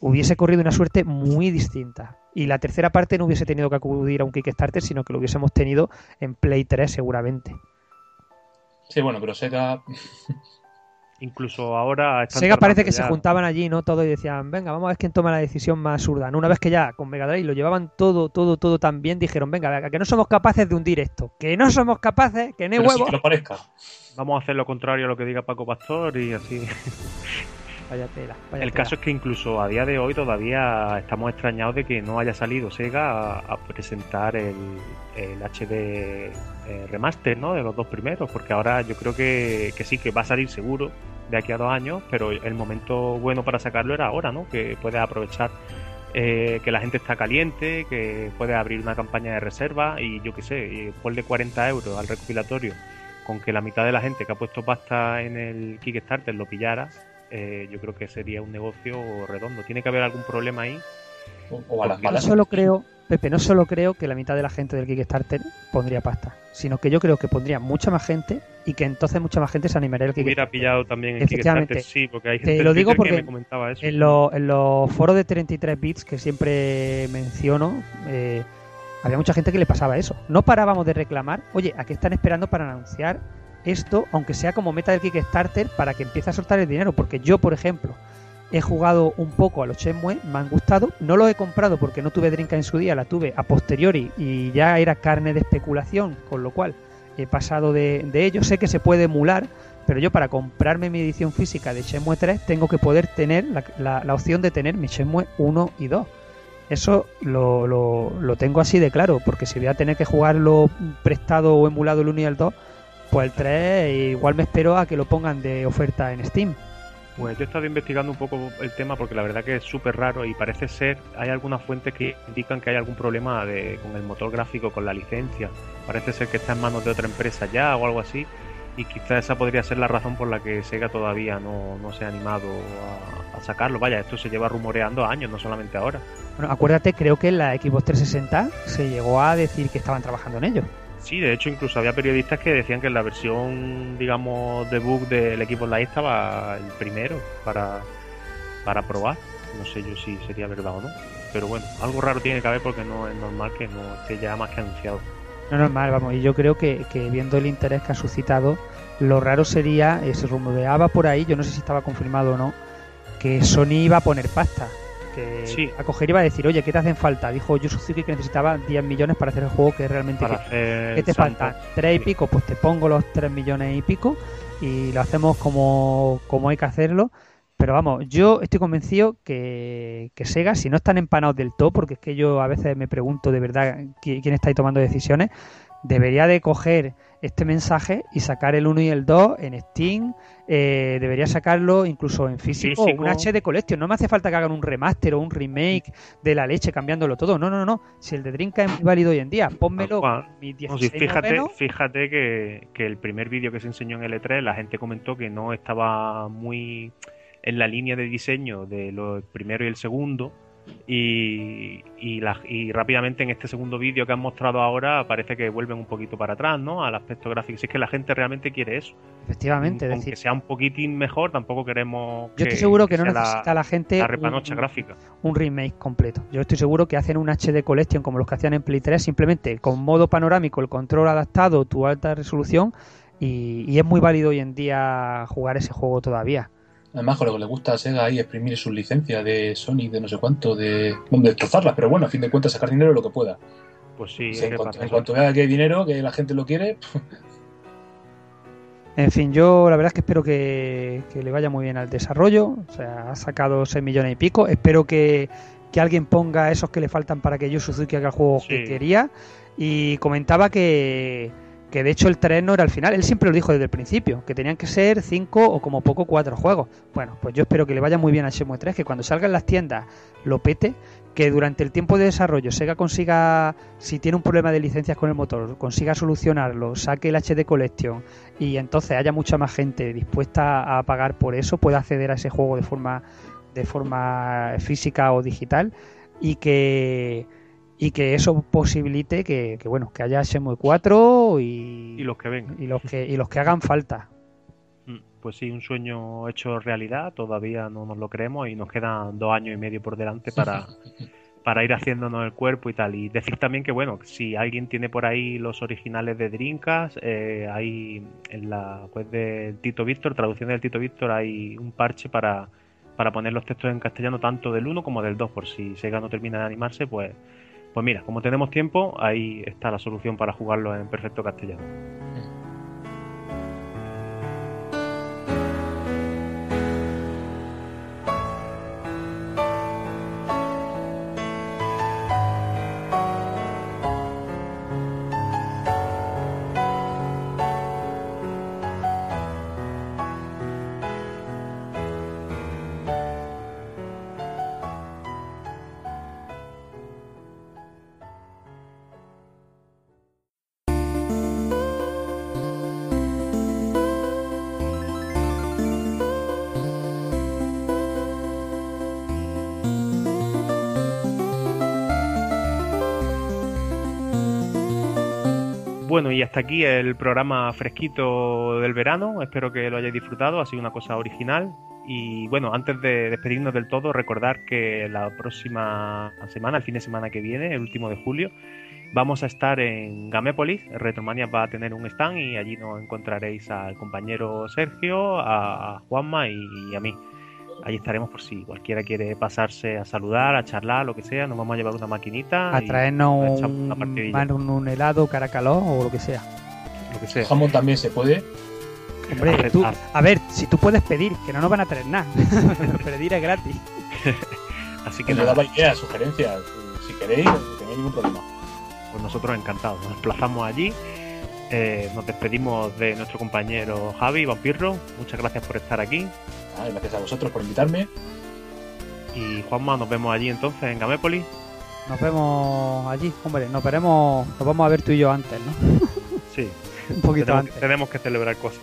hubiese corrido una suerte muy distinta. Y la tercera parte no hubiese tenido que acudir a un Kickstarter, sino que lo hubiésemos tenido en Play 3 seguramente. Sí, bueno, pero Sega Incluso ahora están Sega parece que se juntaban allí, ¿no? Todos y decían, venga, vamos a ver quién toma la decisión más absurda. ¿no? Una vez que ya con Mega Drive lo llevaban todo, todo, todo tan bien, dijeron, venga, venga, que no somos capaces de hundir esto. Que no somos capaces, que no hay pero sí huevo. que lo parezca. Vamos a hacer lo contrario a lo que diga Paco Pastor y así. Vaya tela, vaya El tela. caso es que incluso a día de hoy todavía estamos extrañados de que no haya salido Sega a, a presentar el, el HD eh, remaster ¿no? de los dos primeros, porque ahora yo creo que, que sí, que va a salir seguro de aquí a dos años, pero el momento bueno para sacarlo era ahora, ¿no? que puedes aprovechar eh, que la gente está caliente, que puedes abrir una campaña de reserva y yo qué sé, y ponle 40 euros al recopilatorio con que la mitad de la gente que ha puesto pasta en el Kickstarter lo pillara, eh, yo creo que sería un negocio redondo. Tiene que haber algún problema ahí. O, o a las Porque No solo creo, Pepe, no solo creo que la mitad de la gente del Kickstarter pondría pasta, sino que yo creo que pondría mucha más gente y que entonces mucha más gente se animaría al Hubiera Kickstarter. pillado también el Efectivamente. Kickstarter, sí, porque hay Te gente en lo digo Twitter que porque me comentaba eso. En, lo- en los foros de 33 bits que siempre menciono, eh, había mucha gente que le pasaba eso. No parábamos de reclamar, oye, ¿a qué están esperando para anunciar esto, aunque sea como meta del Kickstarter, para que empiece a soltar el dinero? Porque yo, por ejemplo, he jugado un poco a los Shenmue, me han gustado, no los he comprado porque no tuve Drinka en su día, la tuve a posteriori y ya era carne de especulación, con lo cual he pasado de, de ello. Sé que se puede emular, pero yo para comprarme mi edición física de Shenmue 3 tengo que poder tener la, opción de tener mi Shenmue 1 y 2. Eso lo, lo- lo tengo así de claro, porque si voy a tener que jugarlo prestado o emulado el 1 y el 2, pues el 3 igual me espero a que lo pongan de oferta en Steam. Pues yo he estado investigando un poco el tema porque la verdad que es súper raro y parece ser, hay algunas fuentes que indican que hay algún problema de, con el motor gráfico, con la licencia. Parece ser que está en manos de otra empresa ya o algo así y quizás esa podría ser la razón por la que Sega todavía no, no se ha animado a, a sacarlo. Vaya, esto se lleva rumoreando años, no solamente ahora. Bueno, acuérdate, creo que en la Xbox 360 se llegó a decir que estaban trabajando en ello. Sí, de hecho incluso había periodistas que decían que la versión, digamos, debug del equipo Live estaba el primero para, para probar. No sé yo si sería verdad o no. Pero bueno, algo raro tiene que haber porque no es normal que no esté ya más que anunciado. No normal, vamos, y yo creo que, que viendo el interés que ha suscitado, lo raro sería, se rumoreaba por ahí, yo no sé si estaba confirmado o no, que Sony iba a poner pasta. Que Sí. a coger iba a decir, oye, ¿qué te hacen falta? Dijo Yu Suzuki que necesitaba 10 millones para hacer el juego que realmente Para que- ¿Qué te falta? ¿Tres y Sí. pico? Pues te pongo los 3 millones y pico y lo hacemos como, como hay que hacerlo. Pero vamos, yo estoy convencido que, que Sega, si no están empanados del todo, porque es que yo a veces me pregunto de verdad qui- quién está ahí tomando decisiones, debería de coger este mensaje y sacar el 1 y el 2 en Steam, eh, debería sacarlo incluso en físico, Físico. un HD Collection. No me hace falta que hagan un remaster o un remake de la leche cambiándolo todo. No, no, no. Si el de Drinka es muy válido hoy en día, pónmelo No, sí, 16 fíjate, fíjate que, que el primer vídeo que se enseñó en L3, la gente comentó que no estaba muy en la línea de diseño de lo primero y el segundo. Y, y, la- y rápidamente en este segundo vídeo que han mostrado ahora parece que vuelven un poquito para atrás, ¿no? Al aspecto gráfico. Si es que la gente realmente quiere eso. Efectivamente, es Aunque decir, sea un poquitín mejor, tampoco queremos yo estoy seguro que, no la- necesita la gente la un- repanocha gráfica. un remake completo. Yo estoy seguro que hacen un HD Collection como los que hacían en Play 3, simplemente con modo panorámico, el control adaptado, tu alta resolución, y, y es muy válido hoy en día jugar ese juego todavía. Además, con lo que le gusta a Sega ahí exprimir sus licencias de Sonic, de no sé cuánto, de, bueno, de destrozarlas, pero bueno, a fin de cuentas sacar dinero lo que pueda. Pues sí, Sí, en, cuanto, en vea que hay dinero, que la gente lo quiere, En fin, yo la verdad es que espero que, que le vaya muy bien al desarrollo. O sea, ha sacado 6 millones y pico. Espero que, que alguien ponga esos que le faltan para que Yu Suzuki haga el juego que quería. Y comentaba que, que de hecho el 3 no era el final. Él siempre lo dijo desde el principio, que tenían que ser 5 o como poco 4 juegos. Bueno, pues yo espero que le vaya muy bien a Shenmue 3, que cuando salga en las tiendas lo pete. Que durante el tiempo de desarrollo Sega consiga, si tiene un problema de licencias con el motor, consiga solucionarlo, saque el HD Collection y entonces haya mucha más gente dispuesta a pagar por eso, pueda acceder a ese juego de forma de forma física o digital y que y que eso posibilite que, que, bueno que haya Shenmue 4 y, Y los que vengan. y los que y los que hagan falta Mm, Pues sí, un sueño hecho realidad, todavía no nos lo creemos y nos quedan dos años y medio por delante para, para ir haciéndonos el cuerpo y tal. Y decir también que, bueno, si alguien tiene por ahí los originales de Drinkas, eh, hay en la web del Tito Víctor, traducción del Tito Víctor, hay un parche para, para poner los textos en castellano tanto del 1 como del 2, por si Sega no termina de animarse, pues, pues mira, como tenemos tiempo, ahí está la solución para jugarlo en perfecto castellano. Y hasta aquí el programa fresquito del verano. Espero que lo hayáis disfrutado. Ha sido una cosa original. Y bueno, antes de despedirnos del todo, recordar que la próxima semana, el fin de semana que viene, el último de julio, vamos a estar en Gamépolis. Retromania va a tener un stand y allí nos encontraréis al compañero Sergio, a Juanma y a mí. Allí estaremos por si cualquiera quiere pasarse a saludar, a charlar, lo que sea. Nos vamos a llevar una maquinita. a traernos una un, un, helado caracaló o lo que sea lo que sea. jamón también se puede. hombre tú, haz- a ver si tú puedes pedir que no nos van a traer nada pedir es gratis Así que nada, daba ideas, sugerencias. Si queréis, no tenéis ningún problema. pues nosotros encantados. Nos desplazamos allí. eh, nos despedimos de nuestro compañero Javi Vampirro. Muchas gracias por estar aquí. Ah, gracias a vosotros por invitarme. Y Juanma, nos vemos allí entonces en Gamépolis. nos vemos allí hombre nos veremos nos vamos a ver tú y yo antes no Sí, un poquito tenemos, que, antes tenemos que celebrar cosas.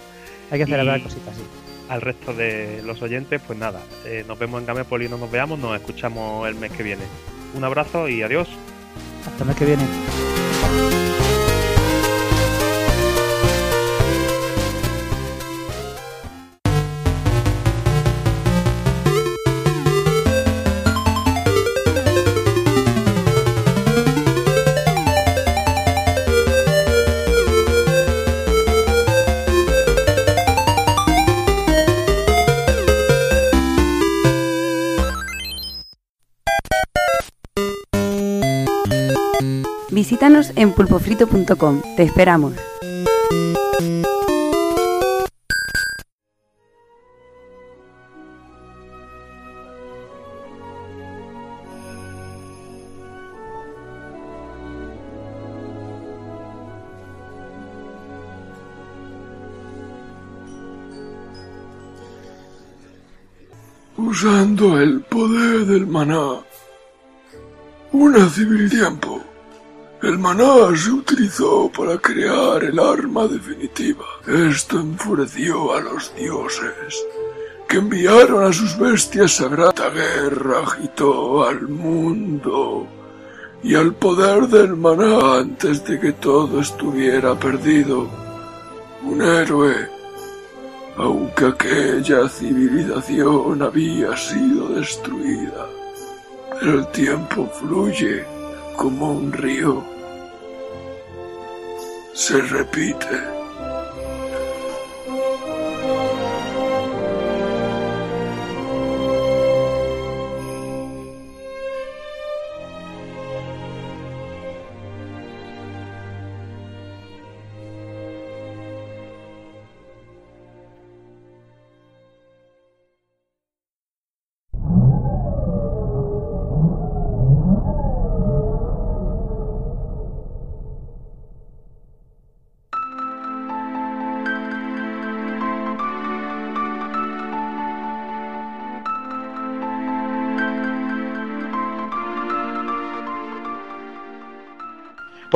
hay que celebrar y- cositas así Al resto de los oyentes, pues nada, eh, nos vemos en Gamépolis, no nos veamos, nos escuchamos el mes que viene. Un abrazo y adiós. hasta el mes que viene Visítanos en pulpofrito.com. Te esperamos. Usando el poder del maná, una civil tiempo el maná se utilizó para crear el arma definitiva. Esto enfureció a los dioses, que enviaron a sus bestias sagradas. La guerra agitó al mundo y al poder del maná antes de que todo estuviera perdido. Un héroe, aunque aquella civilización había sido destruida. Pero el tiempo fluye como un río. Se repite.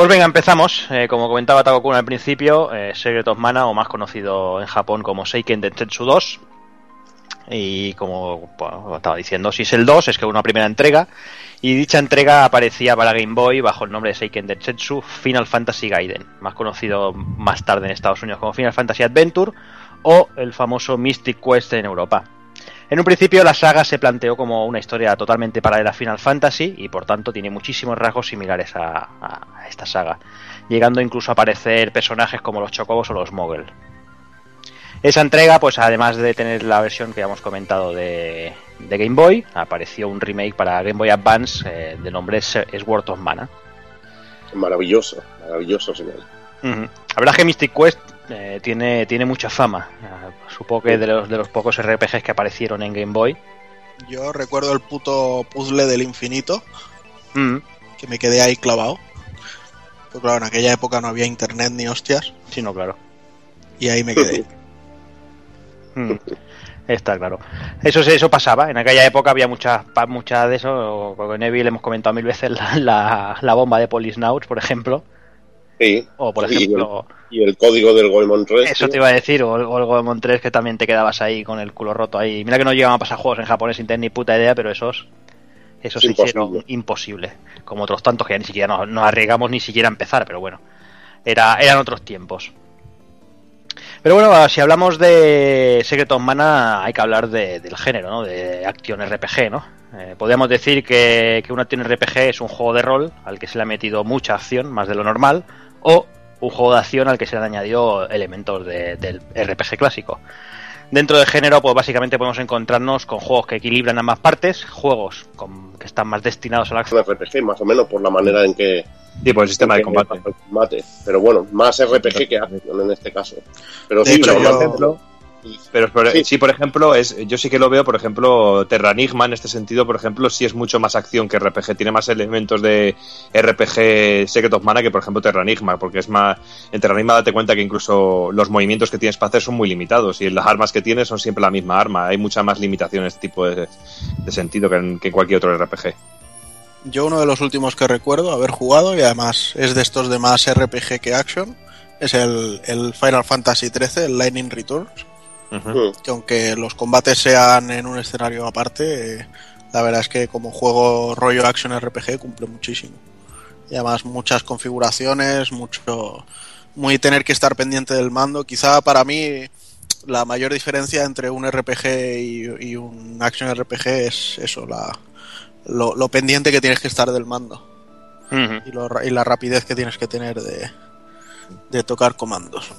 Pues venga, empezamos. Eh, como comentaba Takokun al principio, eh, Secret of Mana, o más conocido en Japón como Seiken Densetsu 2. Y como estaba diciendo, si es el 2, es que una primera entrega. Y dicha entrega aparecía para Game Boy bajo el nombre de Seiken Densetsu Final Fantasy Gaiden, más conocido más tarde en Estados Unidos como Final Fantasy Adventure o el famoso Mystic Quest en Europa. En un principio la saga se planteó como una historia totalmente paralela a Final Fantasy y por tanto tiene muchísimos rasgos similares a, a esta saga, llegando incluso a aparecer personajes como los Chocobos o los Mogel. Esa entrega, pues además de tener la versión que ya hemos comentado de, de Game Boy, apareció un remake para Game Boy Advance eh, de nombre Sword of Mana. Maravilloso, maravilloso, señor. Uh -huh. La verdad es que Mystic Quest eh, tiene, tiene mucha fama. Uh, supongo que de los, de los pocos RPGs que aparecieron en Game Boy. Yo recuerdo el puto puzzle del infinito, Mm. que me quedé ahí clavado. Pero claro, en aquella época no había internet ni hostias, Sí, no, claro. y ahí me quedé. Mm. Está claro. Eso eso pasaba. En aquella época había muchas muchas de eso. Con Neville hemos comentado mil veces la, la, la bomba de Polisnauts, por ejemplo. Sí. O por Y el- ejemplo. Y el código del Goemon 3. Eso te iba a decir, o el, o el Goemon 3 que también te quedabas ahí con el culo roto ahí. Mira que no llegaban a pasar juegos en japonés sin tener ni puta idea, pero esos esos se hicieron imposible. Como otros tantos que ya ni siquiera nos, nos arriesgamos ni siquiera a empezar, pero bueno. Era, eran otros tiempos. Pero bueno, si hablamos de Secret of Mana, hay que hablar de- del género, ¿no? De Action RPG, ¿no? Eh, podríamos decir que, que un Action RPG es un juego de rol al que se le ha metido mucha acción, más de lo normal, o un juego de acción al que se le han añadido elementos de- del RPG clásico. Dentro del género, pues básicamente podemos encontrarnos con juegos que equilibran ambas partes, juegos con- que están más destinados a la acción. RPG, más o menos, por la manera en que. Sí, por el sistema de combate. Pero bueno, más RPG que acción en este caso. Pero sí, pero, yo- por ejemplo, Pero Sí. sí. por ejemplo, es, yo sí que lo veo, por ejemplo, Terranigma en este sentido, por ejemplo, sí es mucho más acción que RPG. Tiene más elementos de RPG Secret of Mana que, por ejemplo, Terranigma, porque es más. En Terranigma date cuenta que incluso los movimientos que tienes para hacer son muy limitados y las armas que tienes son siempre la misma arma. Hay mucha más limitación en este tipo de, de sentido que en, que en cualquier otro RPG. Yo uno de los últimos que recuerdo haber jugado, y además es de estos de más RPG que action, es el, el Final Fantasy XIII, el Lightning Returns, Mm, que aunque los combates sean en un escenario aparte, eh, la verdad es que como juego rollo action RPG cumple muchísimo. Y además muchas configuraciones, mucho muy tener que estar pendiente del mando. Quizá para mí la mayor diferencia entre un RPG y, y un action RPG es eso, la, lo, lo pendiente que tienes que estar del mando y, lo y la rapidez que tienes que tener de, de tocar comandos.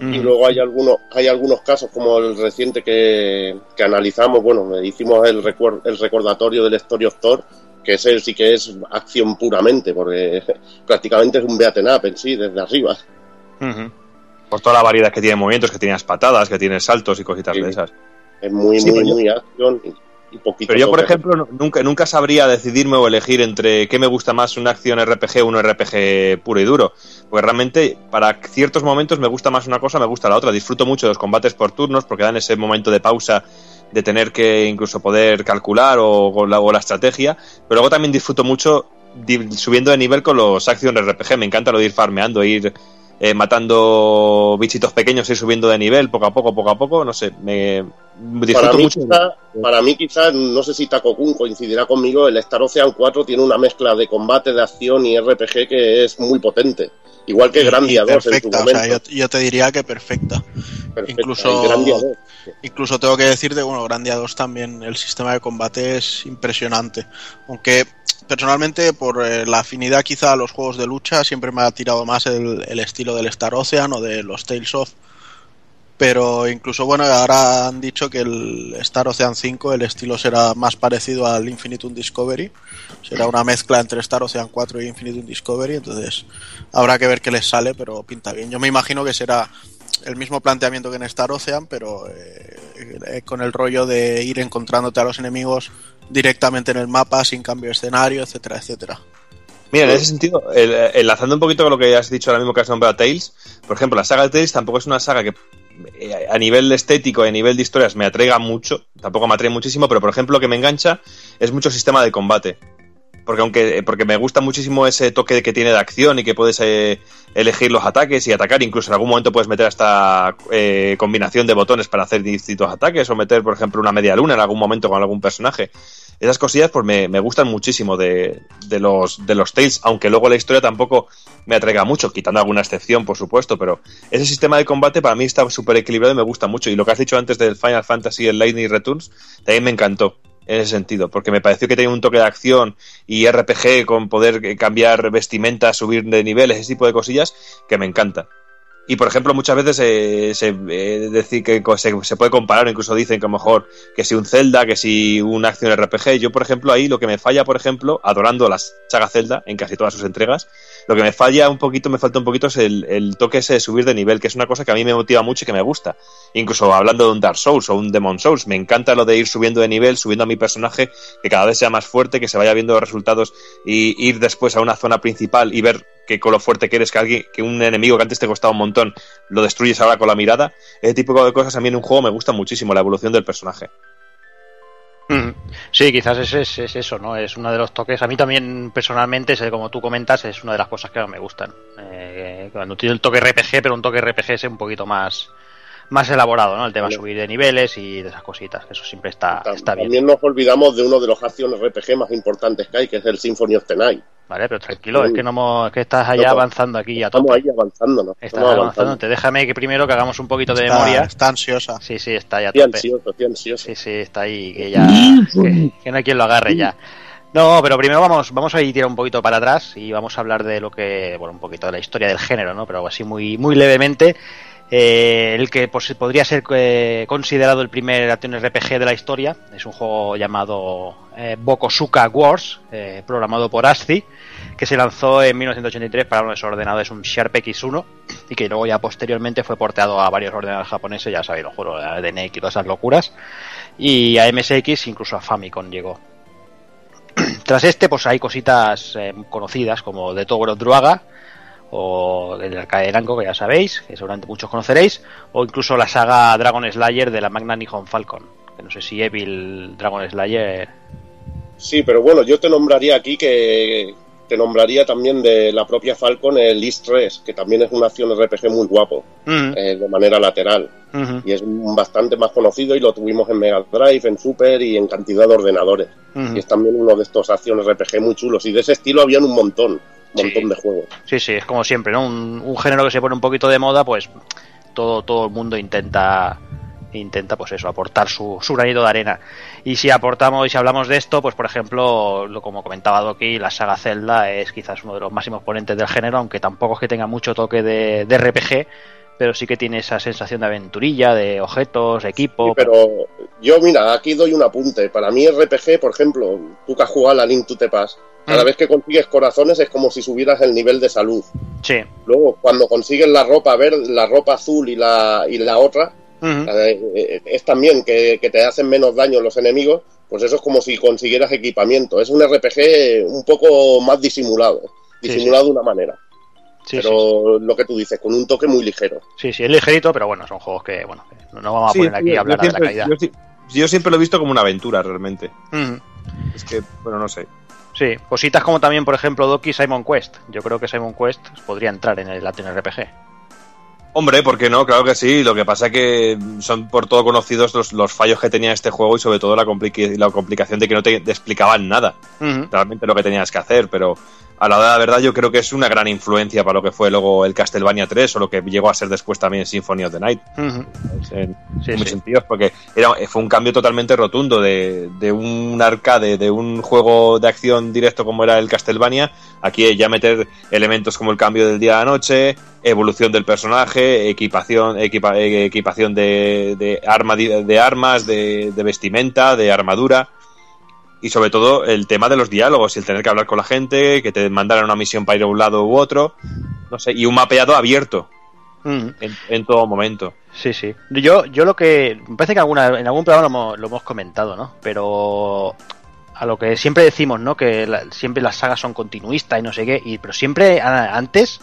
Y luego hay algunos, hay algunos casos como el reciente que, que analizamos, bueno, hicimos el, recuer- el recordatorio del Story of Thor, que ese sí que es acción puramente, porque prácticamente es un beaten up en sí, desde arriba. Por toda la variedad que tiene movimientos, que tienes patadas, que tienes saltos y cositas Sí. de esas. Es muy, Sí, muy, muy acción y, y poquito. Pero yo, por ejemplo, no- nunca, nunca sabría decidirme o elegir entre qué me gusta más, una acción RPG o un RPG puro y duro. Porque realmente, para ciertos momentos me gusta más una cosa, me gusta la otra. Disfruto mucho de los combates por turnos porque dan ese momento de pausa de tener que incluso poder calcular o, o la, o la estrategia, pero luego también disfruto mucho subiendo de nivel con los acciones RPG. Me encanta lo de ir farmeando, ir eh, matando bichitos pequeños, ir subiendo de nivel poco a poco, poco a poco. No sé, me Para mí, mucho. quizá, para mí quizás, no sé si Taco Kun coincidirá conmigo, el Star Ocean 4 tiene una mezcla de combate, de acción y RPG que es muy potente. Igual que Grandia 2 en su o momento. sea, yo, yo te diría que perfecta. Perfecta, incluso- el Grandia 2. Incluso tengo que decirte, bueno, Grandia 2 también el sistema de combate es impresionante. Aunque personalmente por eh, la afinidad quizá a los juegos de lucha siempre me ha tirado más el, el estilo del Star Ocean o de los Tales of. Pero incluso bueno, ahora han dicho que el Star Ocean 5 el estilo será más parecido al Infinitum Discovery. Será una mezcla entre Star Ocean 4 y Infinitum Discovery, entonces habrá que ver qué les sale, pero pinta bien. Yo me imagino que será el mismo planteamiento que en Star Ocean, pero eh, eh, con el rollo de ir encontrándote a los enemigos directamente en el mapa, sin cambio de escenario, etcétera, etcétera. Mira, en ese sentido, enlazando un poquito con lo que has dicho ahora mismo que has nombrado Tales, por ejemplo, la saga de Tales tampoco es una saga que a nivel estético y a nivel de historias me atraiga mucho, tampoco me atrae muchísimo, pero por ejemplo lo que me engancha es mucho sistema de combate. Porque aunque porque me gusta muchísimo ese toque que tiene de acción y que puedes eh, elegir los ataques y atacar, incluso en algún momento puedes meter esta eh, combinación de botones para hacer distintos ataques o meter, por ejemplo, una media luna en algún momento con algún personaje. Esas cosillas pues me, me gustan muchísimo de, de los de los Tales, aunque luego la historia tampoco me atraiga mucho, quitando alguna excepción, por supuesto, pero ese sistema de combate para mí está súper equilibrado y me gusta mucho. Y lo que has dicho antes del Final Fantasy, el Lightning Returns, también me encantó en ese sentido, porque me pareció que tenía un toque de acción y RPG con poder cambiar vestimenta, subir de niveles, ese tipo de cosillas, que me encanta. Y por ejemplo, muchas veces eh, se eh, decir que se, se puede comparar, incluso dicen que a lo mejor que si un Zelda, que si un acción RPG. Yo, por ejemplo, ahí lo que me falla, por ejemplo, adorando la saga Zelda en casi todas sus entregas, lo que me falla un poquito, me falta un poquito es el, toque ese de subir de nivel, que es una cosa que a mí me motiva mucho y que me gusta. Incluso hablando de un Dark Souls o un Demon Souls, me encanta lo de ir subiendo de nivel, subiendo a mi personaje, que cada vez sea más fuerte, que se vaya viendo resultados y ir después a una zona principal y ver que con lo fuerte que eres, que alguien, que un enemigo que antes te costaba un montón, lo destruyes ahora con la mirada. Ese tipo de cosas a mí en un juego me gusta muchísimo, la evolución del personaje. Ujú. Sí, quizás es, es, es eso, ¿no? Es uno de los toques. A mí también, personalmente, como tú comentas, es una de las cosas que más me gustan. Eh, cuando tiene el toque RPG, pero un toque RPG es un poquito más, más elaborado, ¿no? El tema de subir de niveles y de esas cositas. Eso siempre está, está bien. También nos olvidamos de uno de los acciones RPG más importantes que hay, que es el Symphony of the Night. Vale, pero tranquilo, es que no hemos- es que estás allá No, avanzando aquí a Estamos ahí avanzando, ¿no? Estás avanzando. avanzando. Te déjame que primero que hagamos un poquito de Está- memoria. está ansiosa. Sí, sí, está ya Estoy tope. ansioso, estoy ansioso. Sí, sí, está ahí, que ya. que, que no hay quien lo agarre ya. No, pero primero vamos, vamos a ir tirar un poquito para atrás y vamos a hablar de lo que, bueno, un poquito de la historia del género, ¿no? Pero así muy, muy levemente. Eh, el que podría ser eh, considerado el primer acción RPG de la historia es un juego llamado eh, Bokosuka Wars, eh, programado por ASCII, que se lanzó en 1983 para unos ordenadores, un Sharp X1, y que luego ya posteriormente fue porteado a varios ordenadores japoneses, ya sabéis, los juegos de NX y todas esas locuras, y a MSX, incluso a Famicom llegó. Tras este, pues hay cositas conocidas como The Tower of Druaga, o el Arcade Namco, que ya sabéis, que seguramente muchos conoceréis, o incluso la saga Dragon Slayer de la Magna Nihon Falcon, que no sé si Evil Dragon Slayer... Sí, pero bueno, yo te nombraría aquí que te nombraría también de la propia Falcon el East 3, que también es una acción RPG muy guapo, Mm, eh, de manera lateral. Y es bastante más conocido y lo tuvimos en Mega Drive, en Super y en cantidad de ordenadores. Y es también uno de estos acciones RPG muy chulos. Y de ese estilo habían un montón, montón Sí. de juegos. Sí, sí, es como siempre, ¿no? Un, un género que se pone un poquito de moda, pues todo, todo el mundo intenta intenta pues eso, aportar su, su granito de arena. Y si aportamos y si hablamos de esto, pues por ejemplo, lo como comentaba Doki, la saga Zelda es quizás uno de los máximos ponentes del género, aunque tampoco es que tenga mucho toque de, de RPG, pero sí que tiene esa sensación de aventurilla, de objetos, equipo. Sí, pero yo, mira, aquí doy un apunte. Para mí RPG, por ejemplo, tú que has jugado a la Link to the Past, cada Mm. vez que consigues corazones es como si subieras el nivel de salud. Sí. Luego, cuando consigues la ropa verde, la ropa azul y la, y la otra, eh, eh, es también que, que te hacen menos daño los enemigos, pues eso es como si consiguieras equipamiento. Es un RPG un poco más disimulado, Sí, disimulado de una manera. Sí, pero lo que tú dices, con un toque muy ligero. Sí, sí, es ligerito, pero bueno, son juegos que, bueno, que no vamos a Sí, poner aquí a hablar de la siempre- calidad. Yo, si- yo siempre lo he visto como una aventura realmente. Ujú. Es que, bueno, no sé. Sí, cositas como también, por ejemplo, Doki Simon Quest. Yo creo que Simon Quest podría entrar en el Action RPG. Hombre, ¿por qué no? Claro que sí. Lo que pasa es que son por todo conocidos los, los fallos que tenía este juego y sobre todo la, la complicación de que no te, te explicaban nada. Realmente lo que tenías que hacer, pero a la hora de la verdad yo creo que es una gran influencia para lo que fue luego el Castlevania 3 o lo que llegó a ser después también Symphony of the Night. En Sí, muchos sí. sentidos, porque era, fue un cambio totalmente rotundo de, de un arcade, de un juego de acción directo como era el Castlevania, aquí ya meter elementos como el cambio del día a la noche, evolución del personaje, equipación, equipa- eh, equipación de, de, arma, de armas, de, de vestimenta, de armadura. Y sobre todo el tema de los diálogos y el tener que hablar con la gente, que te mandaran una misión para ir a un lado u otro, no sé, y un mapeado abierto Ujú. en, en todo momento. Sí, sí. Yo, yo lo que. Me parece que alguna, en algún programa lo hemos, lo hemos comentado, ¿no? Pero. A lo que siempre decimos, ¿no? Que la- siempre las sagas son continuistas y no sé qué. Y, pero siempre a- antes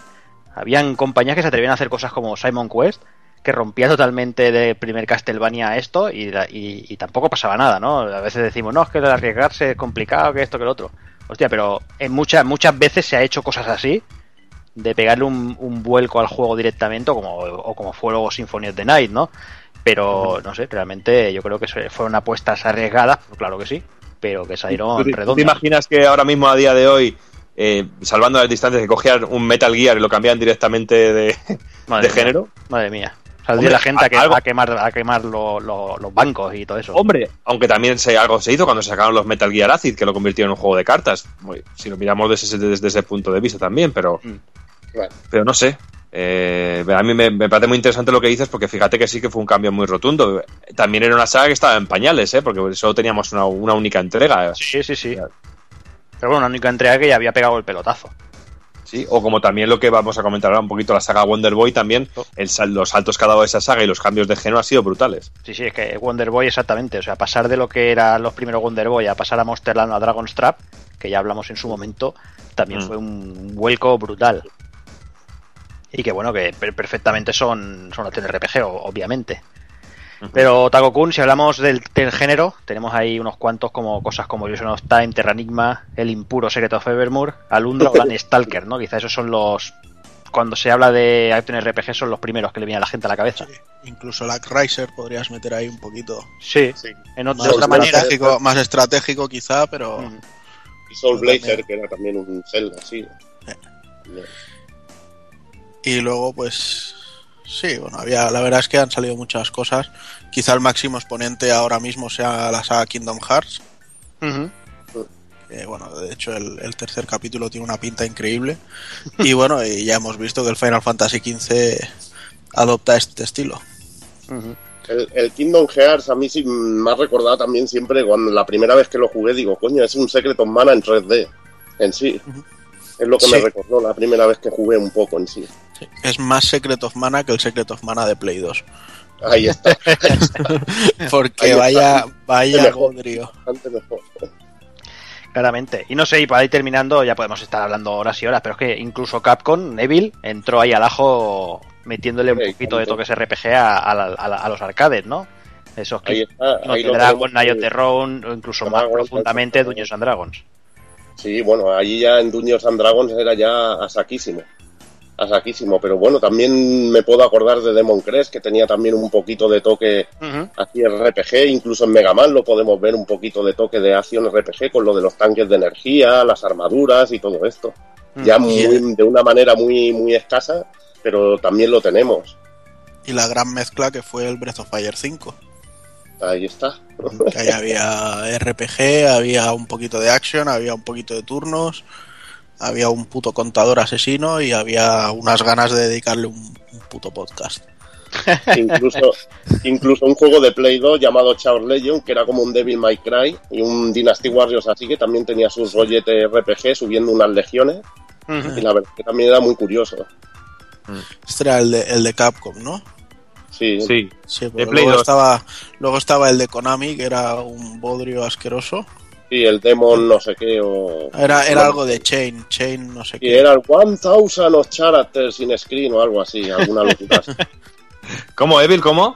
habían compañías que se atrevían a hacer cosas como Simon Quest, que rompía totalmente de primer Castlevania a esto y, y- y tampoco pasaba nada, ¿no? A veces decimos, no, es que el arriesgarse es complicado, que esto, que lo otro. Hostia, pero en muchas, muchas veces se ha hecho cosas así de pegarle un, un vuelco al juego directamente o como, o como fue luego Symphony of the Night, ¿no? Pero no sé, realmente yo creo que fueron apuestas arriesgadas, pues claro que sí, pero que salieron ¿Tú te, redondas. imaginas que ahora mismo, a día de hoy, eh, salvando las distancias, que cogían un Metal Gear y lo cambian directamente de, de género? Madre mía. Saldría Hombre, la gente a, que- algo- a quemar, a quemar lo- lo- los bancos y todo eso. Hombre, aunque también se, algo se hizo cuando se sacaron los Metal Gear Acid, que lo convirtieron en un juego de cartas. Muy- Si lo miramos desde, ese- desde ese punto de vista también, pero, Bueno, pero no sé. Eh, a mí me, me parece muy interesante lo que dices porque fíjate que sí que fue un cambio muy rotundo. También era una saga que estaba en pañales, ¿eh? porque solo teníamos una, una única entrega. Sí, sí, sí. Pero bueno, la única entrega que ya había pegado el pelotazo. Sí, o como también lo que vamos a comentar ahora un poquito la saga Wonder Boy también, el sal- los saltos que ha dado esa saga y los cambios de género han sido brutales. Sí, sí, es que Wonder Boy exactamente. O sea, pasar de lo que eran los primeros Wonder Boy a pasar a Monsterland a Dragon's Trap, que ya hablamos en su momento, también Mm. fue un vuelco brutal. Y que bueno, que per- perfectamente son, son RPG, Pero Tago-kun, si hablamos del, del género, tenemos ahí unos cuantos como cosas como Illusion of Time, Terranigma, El Impuro Secret of Evermore, Alundra o Dan Stalker, ¿no? Quizá esos son los... Cuando se habla de Action RPG son los primeros que le viene a la gente a la cabeza. Incluso la Riser podrías meter ahí un poquito. Sí, sí. en Más de otra manera. estratégico, más estratégico quizá, pero Mm. Y Soul Pero Blazer, también- que era también un Zelda, sí. y luego pues sí, bueno, había la verdad es que han salido muchas cosas. Quizá el máximo exponente ahora mismo sea la saga Kingdom Hearts, bueno, de hecho el, el tercer capítulo tiene una pinta increíble y bueno, y ya hemos visto que el Final Fantasy XV adopta este estilo. El, el Kingdom Hearts a mí sí me ha recordado también siempre cuando la primera vez que lo jugué digo, coño, es un Secret of Mana en 3D en sí. Es lo que me recordó la primera vez que jugué un poco en sí. Es más Secret of Mana que el Secret of Mana de Play 2. Ahí está. Porque Ahí está. vaya, vaya Mejor. Claramente. Y no sé, y para ir terminando, ya podemos estar hablando horas y horas, pero es que incluso Capcom, Neville, entró ahí al ajo metiéndole un Sí, poquito de toques RPG a, a la- a los arcades, ¿no? Esos Ahí que está. no Dragon. Night of the Round, o incluso más profundamente. Dungeons and Dragons. Sí, bueno, allí ya en Dungeons and Dragons era ya a saquísimo. A saquísimo. Pero bueno, también me puedo acordar de Demon Crest, que tenía también un poquito de toque así RPG. Incluso en Mega Man lo podemos ver un poquito de toque de acción RPG con lo de los tanques de energía, las armaduras y todo esto. Ya Mm. muy, de una manera muy, muy escasa, pero también lo tenemos. Y la gran mezcla que fue el Breath of Fire 5. Ahí está. Que ahí había RPG, había un poquito de action, había un poquito de turnos, había un puto contador asesino y había unas ganas de dedicarle un, un puto podcast. incluso, incluso un juego de Play 2 llamado Chaos Legion, que era como un Devil May Cry, y un Dynasty Warriors así, que también tenía sus rolletes RPG subiendo unas legiones, y la verdad que también era muy curioso. Este era el de, el de Capcom, ¿no? Sí, Sí. Sí, De pero Play luego 2. estaba, luego estaba el de Konami, que era un bodrio asqueroso. Sí, el Demon no sé qué, o... Era, era Bueno, algo de Chain, Chain no sé Y qué. era el 1000 of Characters in Screen o algo así, alguna locura. así. ¿Cómo, Evil? ¿Cómo?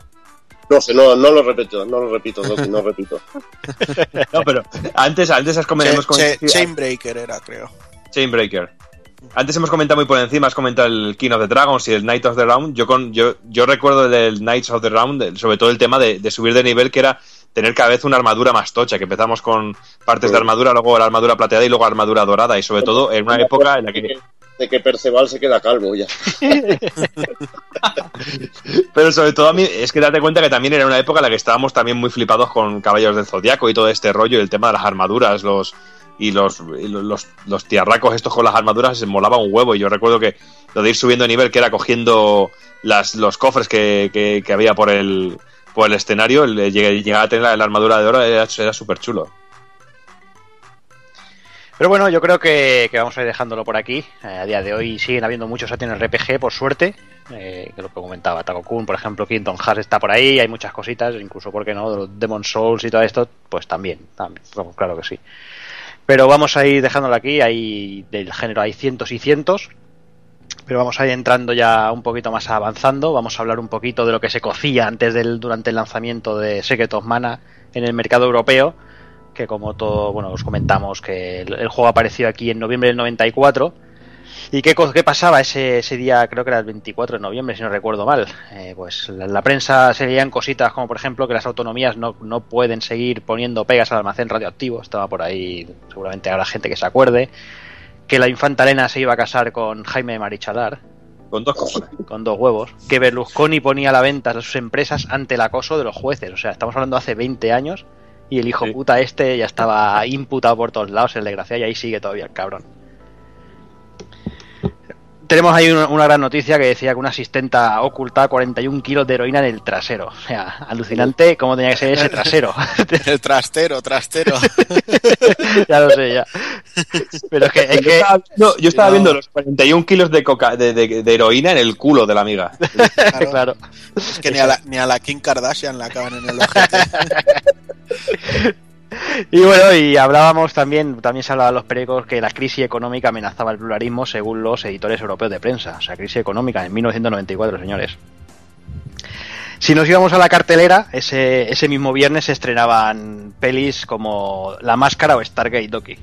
No sé, no, no lo repito, no lo repito, Doki, no repito. No, pero antes, antes has comentado. Che- che- Chainbreaker era, creo. Chainbreaker. Antes hemos comentado muy por encima, has comentado el King of the Dragons y el Knight of the Round. Yo con yo, yo recuerdo del Knights of the Round, el- sobre todo el tema de, de subir de nivel, que era tener cada vez una armadura más tocha, que empezamos con partes de armadura, luego la armadura plateada y luego armadura dorada, y sobre todo en una época en la que... De que Perceval se queda calvo ya. Pero sobre todo a mí, es que date cuenta que también era una época en la que estábamos también muy flipados con Caballeros del Zodiaco y todo este rollo, y el tema de las armaduras, los y los, y los, los, los tiarracos estos con las armaduras se molaba un huevo. Y yo recuerdo que lo de ir subiendo de nivel, que era cogiendo las, los cofres que, que, que había por el, por el escenario, el- llegué- llegar a tener la, armadura de oro era, súper chulo. Pero bueno, yo creo que, vamos a ir dejándolo por aquí. Eh, a día de hoy siguen habiendo muchos en RPG, por suerte. Eh, que lo que comentaba, Taco Kun, por ejemplo, Kingdom Hearts está por ahí, hay muchas cositas, incluso, ¿por qué no? Demon Souls y todo esto, pues también, también, claro que sí. Pero vamos a ir dejándolo aquí, hay del género hay cientos y cientos. Pero vamos a ir entrando ya un poquito más avanzando. Vamos a hablar un poquito de lo que se cocía antes del, durante el lanzamiento de Secret of Mana en el mercado europeo. Que como todo, bueno, os comentamos que el, juego apareció aquí en noviembre del 94. ¿Y qué, qué pasaba ese, ese día? Creo que era el 24 de noviembre, si no recuerdo mal. Eh, pues en la prensa se veían cositas como, por ejemplo, que las autonomías no, no pueden seguir poniendo pegas al almacén radioactivo. Estaba por ahí, seguramente habrá gente que se acuerde. Que la infanta Elena se iba a casar con Jaime Marichalar, Con dos cojones. con dos huevos. Que Berlusconi ponía a la venta a sus empresas ante el acoso de los jueces. O sea, estamos hablando hace 20 años. Y el hijo Sí. puta este ya estaba imputado por todos lados, el desgraciado, y ahí sigue todavía el cabrón. Tenemos ahí una, una gran noticia que decía que una asistenta oculta 41 kilos de heroína en el trasero. O sea, alucinante cómo tenía que ser ese trasero. El trastero, trastero. ya lo sé, ya. Pero es que, es Yo que estaba, viendo- yo estaba No. viendo los 41 kilos de, coca, de, de- de heroína en el culo de la amiga. Claro. claro. Es que ni a, la, ni a la Kim Kardashian la acaban en el ojete. Y bueno, y hablábamos también, también se hablaba en los periódicos que la crisis económica amenazaba el pluralismo según los editores europeos de prensa. O sea, crisis económica en 1994, señores. Si nos íbamos a la cartelera, ese, ese mismo viernes se estrenaban pelis como La Máscara o Stargate Doki.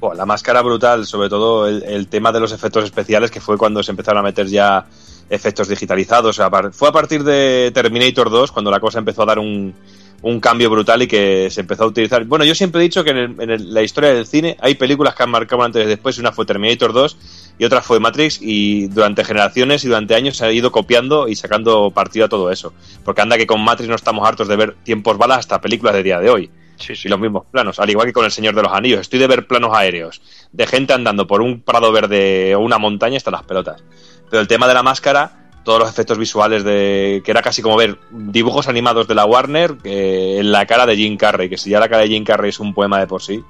Buah, la máscara brutal, sobre todo el, tema de los efectos especiales, que fue cuando se empezaron a meter ya efectos digitalizados. O sea, fue a partir de Terminator 2 cuando la cosa empezó a dar un, un cambio brutal y que se empezó a utilizar. Bueno, yo siempre he dicho que en, el- en el- la historia del cine hay películas que han marcado antes y después. Una fue Terminator 2 y otra fue Matrix. Y durante generaciones y durante años se ha ido copiando y sacando partido a todo eso. Porque anda que con Matrix no estamos hartos de ver tiempos balas hasta películas de día de hoy Sí, y los mismos planos, al igual que con El Señor de los Anillos. Estoy de ver planos aéreos, de gente andando por un prado verde o una montaña hasta las pelotas. Pero el tema de la máscara, todos los efectos visuales de que era casi como ver dibujos animados de la Warner eh, en la cara de Jim Carrey, que si ya la cara de Jim Carrey es un poema de por sí,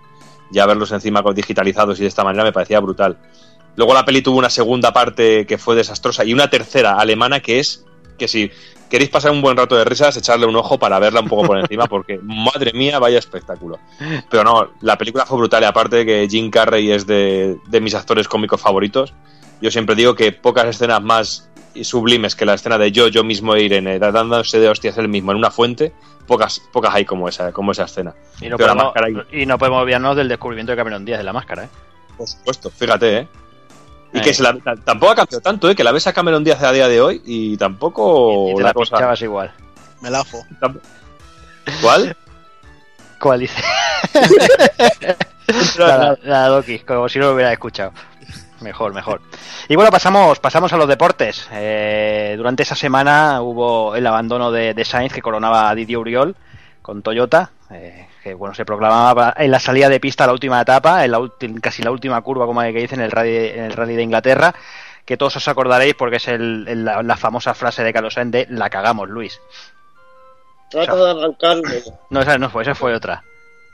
ya verlos encima digitalizados y de esta manera me parecía brutal. Luego la peli tuvo una segunda parte que fue desastrosa y una tercera alemana que es que si queréis pasar un buen rato de risas, echarle un ojo para verla un poco por encima, porque madre mía, vaya espectáculo. Pero no, la película fue brutal y aparte de que Jim Carrey es de, de mis actores cómicos favoritos, yo siempre digo que pocas escenas más sublimes que la escena de yo, yo mismo e Irene dándose de hostias él mismo en una fuente, pocas, pocas hay como esa, como esa escena. Y no, Pero la podemos, máscara y no podemos olvidarnos del descubrimiento de Cameron Díaz de la máscara, ¿eh? Por supuesto, fíjate, ¿eh? Y Eh. que se la- t- tampoco ha cambiado tanto, ¿eh? Que la ves a Cameron Díaz a día de hoy y tampoco y te la la cosa... pinchabas igual. Me lajo. ¿Cuál? ¿Cuál dice? la, la Doki, como si no lo hubiera escuchado. Mejor, mejor. Y bueno, pasamos, pasamos a los deportes. Eh, durante esa semana hubo el abandono de, de Sainz que coronaba a Didier Uriol con Toyota, eh, que bueno, se proclamaba en la salida de pista la última etapa, en la ulti- casi la última curva, como hay que dice, en el rally, en el rally de Inglaterra, que todos os acordaréis porque es el- el- la, la famosa frase de Carlos Sainz de la cagamos, Luis. Trata de arrancar. No, esa no fue, esa fue otra.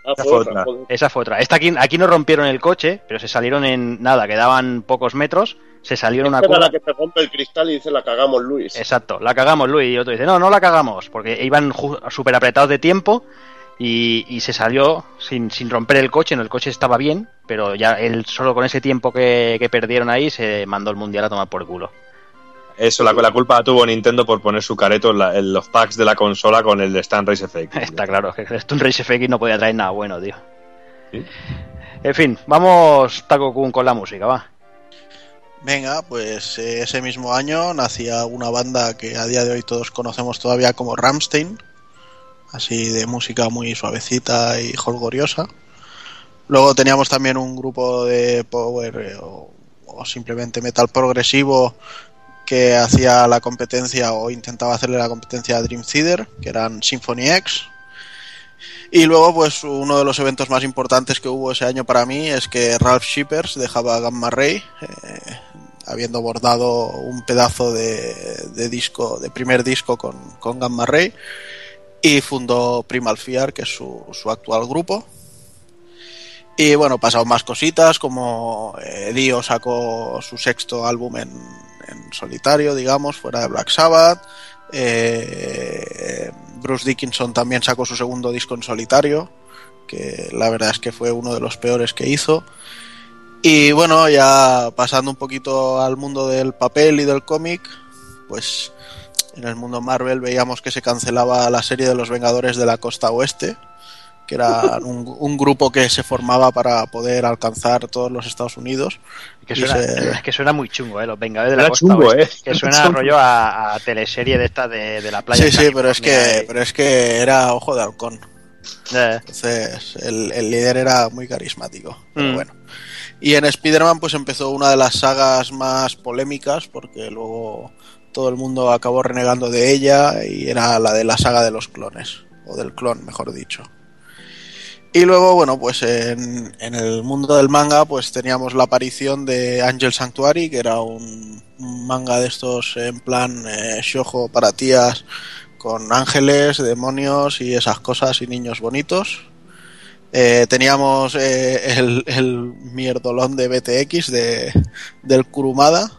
Ah, Esa fue otra, otra. Esa fue otra. Esta aquí, aquí no rompieron el coche, pero se salieron en nada, quedaban pocos metros, se salieron una Esta era curva. la que se rompe el cristal y dice la cagamos Luis. Exacto, la cagamos Luis y otro dice, no, no la cagamos, porque iban súper apretados de tiempo y, y se salió sin, sin romper el coche, no, el coche estaba bien, pero ya él solo con ese tiempo que, que perdieron ahí se mandó el mundial a tomar por culo. Eso, la, la culpa la tuvo Nintendo por poner su careto en, la- en los packs de la consola con el de Stand Race FX. Está claro, que esto un Race FX no podía traer nada bueno, tío. Sí. En fin, vamos Taco Kun con la música, va. Venga, pues eh, ese mismo año nacía una banda que a día de hoy todos conocemos todavía como Ramstein, así de música muy suavecita y jolgoriosa. Luego teníamos también un grupo de power eh, o, o simplemente metal progresivo que hacía la competencia o intentaba hacerle la competencia a Dream Theater, que eran Symphony X. Y luego, pues uno de los eventos más importantes que hubo ese año para mí es que Ralph Shippers dejaba Gamma Ray, eh, habiendo bordado un pedazo de, de disco, de primer disco con, con Gamma Ray, y fundó Primal Fear, que es su, su actual grupo. Y bueno, pasaron más cositas, como eh, Dio sacó su sexto álbum en, en solitario, digamos, fuera de Black Sabbath. Eh, Bruce Dickinson también sacó su segundo disco en solitario, que la verdad es que fue uno de los peores que hizo. Y bueno, ya pasando un poquito al mundo del papel y del cómic, pues en el mundo Marvel veíamos que se cancelaba la serie de los Vengadores de la Costa Oeste, que era un, un grupo que se formaba para poder alcanzar todos los Estados Unidos. Que suena, se- es que suena muy chungo, ¿eh? Los Vengadores de la Costa chungo, Oeste. ¿eh? Que suena Chungo. rollo a, a teleserie de esta de, de la playa. Sí, sí, pero es que, pero es que era ojo de halcón. Eh, Entonces, el, el líder era muy carismático. Pero Mm. bueno. Y en Spider-Man, pues empezó una de las sagas más polémicas, porque luego todo el mundo acabó renegando de ella, y era la de la saga de los clones, o del clon, mejor dicho. Y luego, bueno, pues en, en el mundo del manga, pues teníamos la aparición de Angel Sanctuary, que era un, manga de estos en plan eh, shoujo para tías, con ángeles, demonios y esas cosas y niños bonitos. Eh, teníamos eh, el, el mierdolón de BTX de, del Kurumada,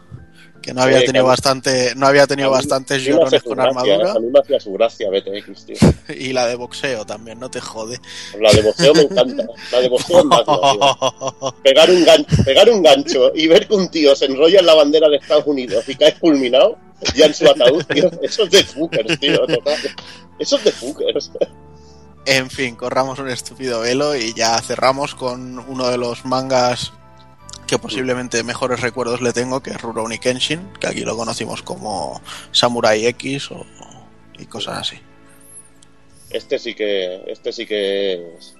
que no había tenido bastante, no había tenido bastantes me llorones con armadura A mí me hacía su gracia BTX, tío. y la de boxeo también, no te jode. La de boxeo me encanta. La de boxeo magna, tío. Pegar un, gancho, pegar un gancho y ver que un tío se enrolla en la bandera de Estados Unidos y cae fulminado ya en su ataúd, tío. Eso es de fuckers, tío, total. Eso es de fuckers. En fin, corramos un estúpido velo y ya cerramos con uno de los mangas que posiblemente mejores recuerdos le tengo, que es Rurouni Kenshin, que aquí lo conocimos como Samurai X o, y cosas así. Este sí que, este sí que es,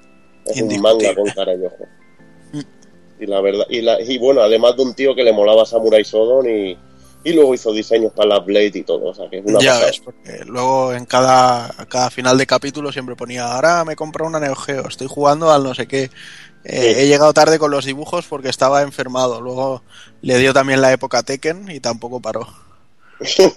es un manga con cara y ojo. Mm. Y la verdad, y, la, y bueno, además de un tío que le molaba Samurai Shodown y, y luego hizo diseños para la Blade y todo, o sea que es una ya pasada. ves, porque luego en cada, cada final de capítulo siempre ponía, ahora me compro una Neo Geo, estoy jugando al no sé qué. Eh, Sí. He llegado tarde con los dibujos porque estaba enfermado. Luego le dio también la época Tekken y tampoco paró.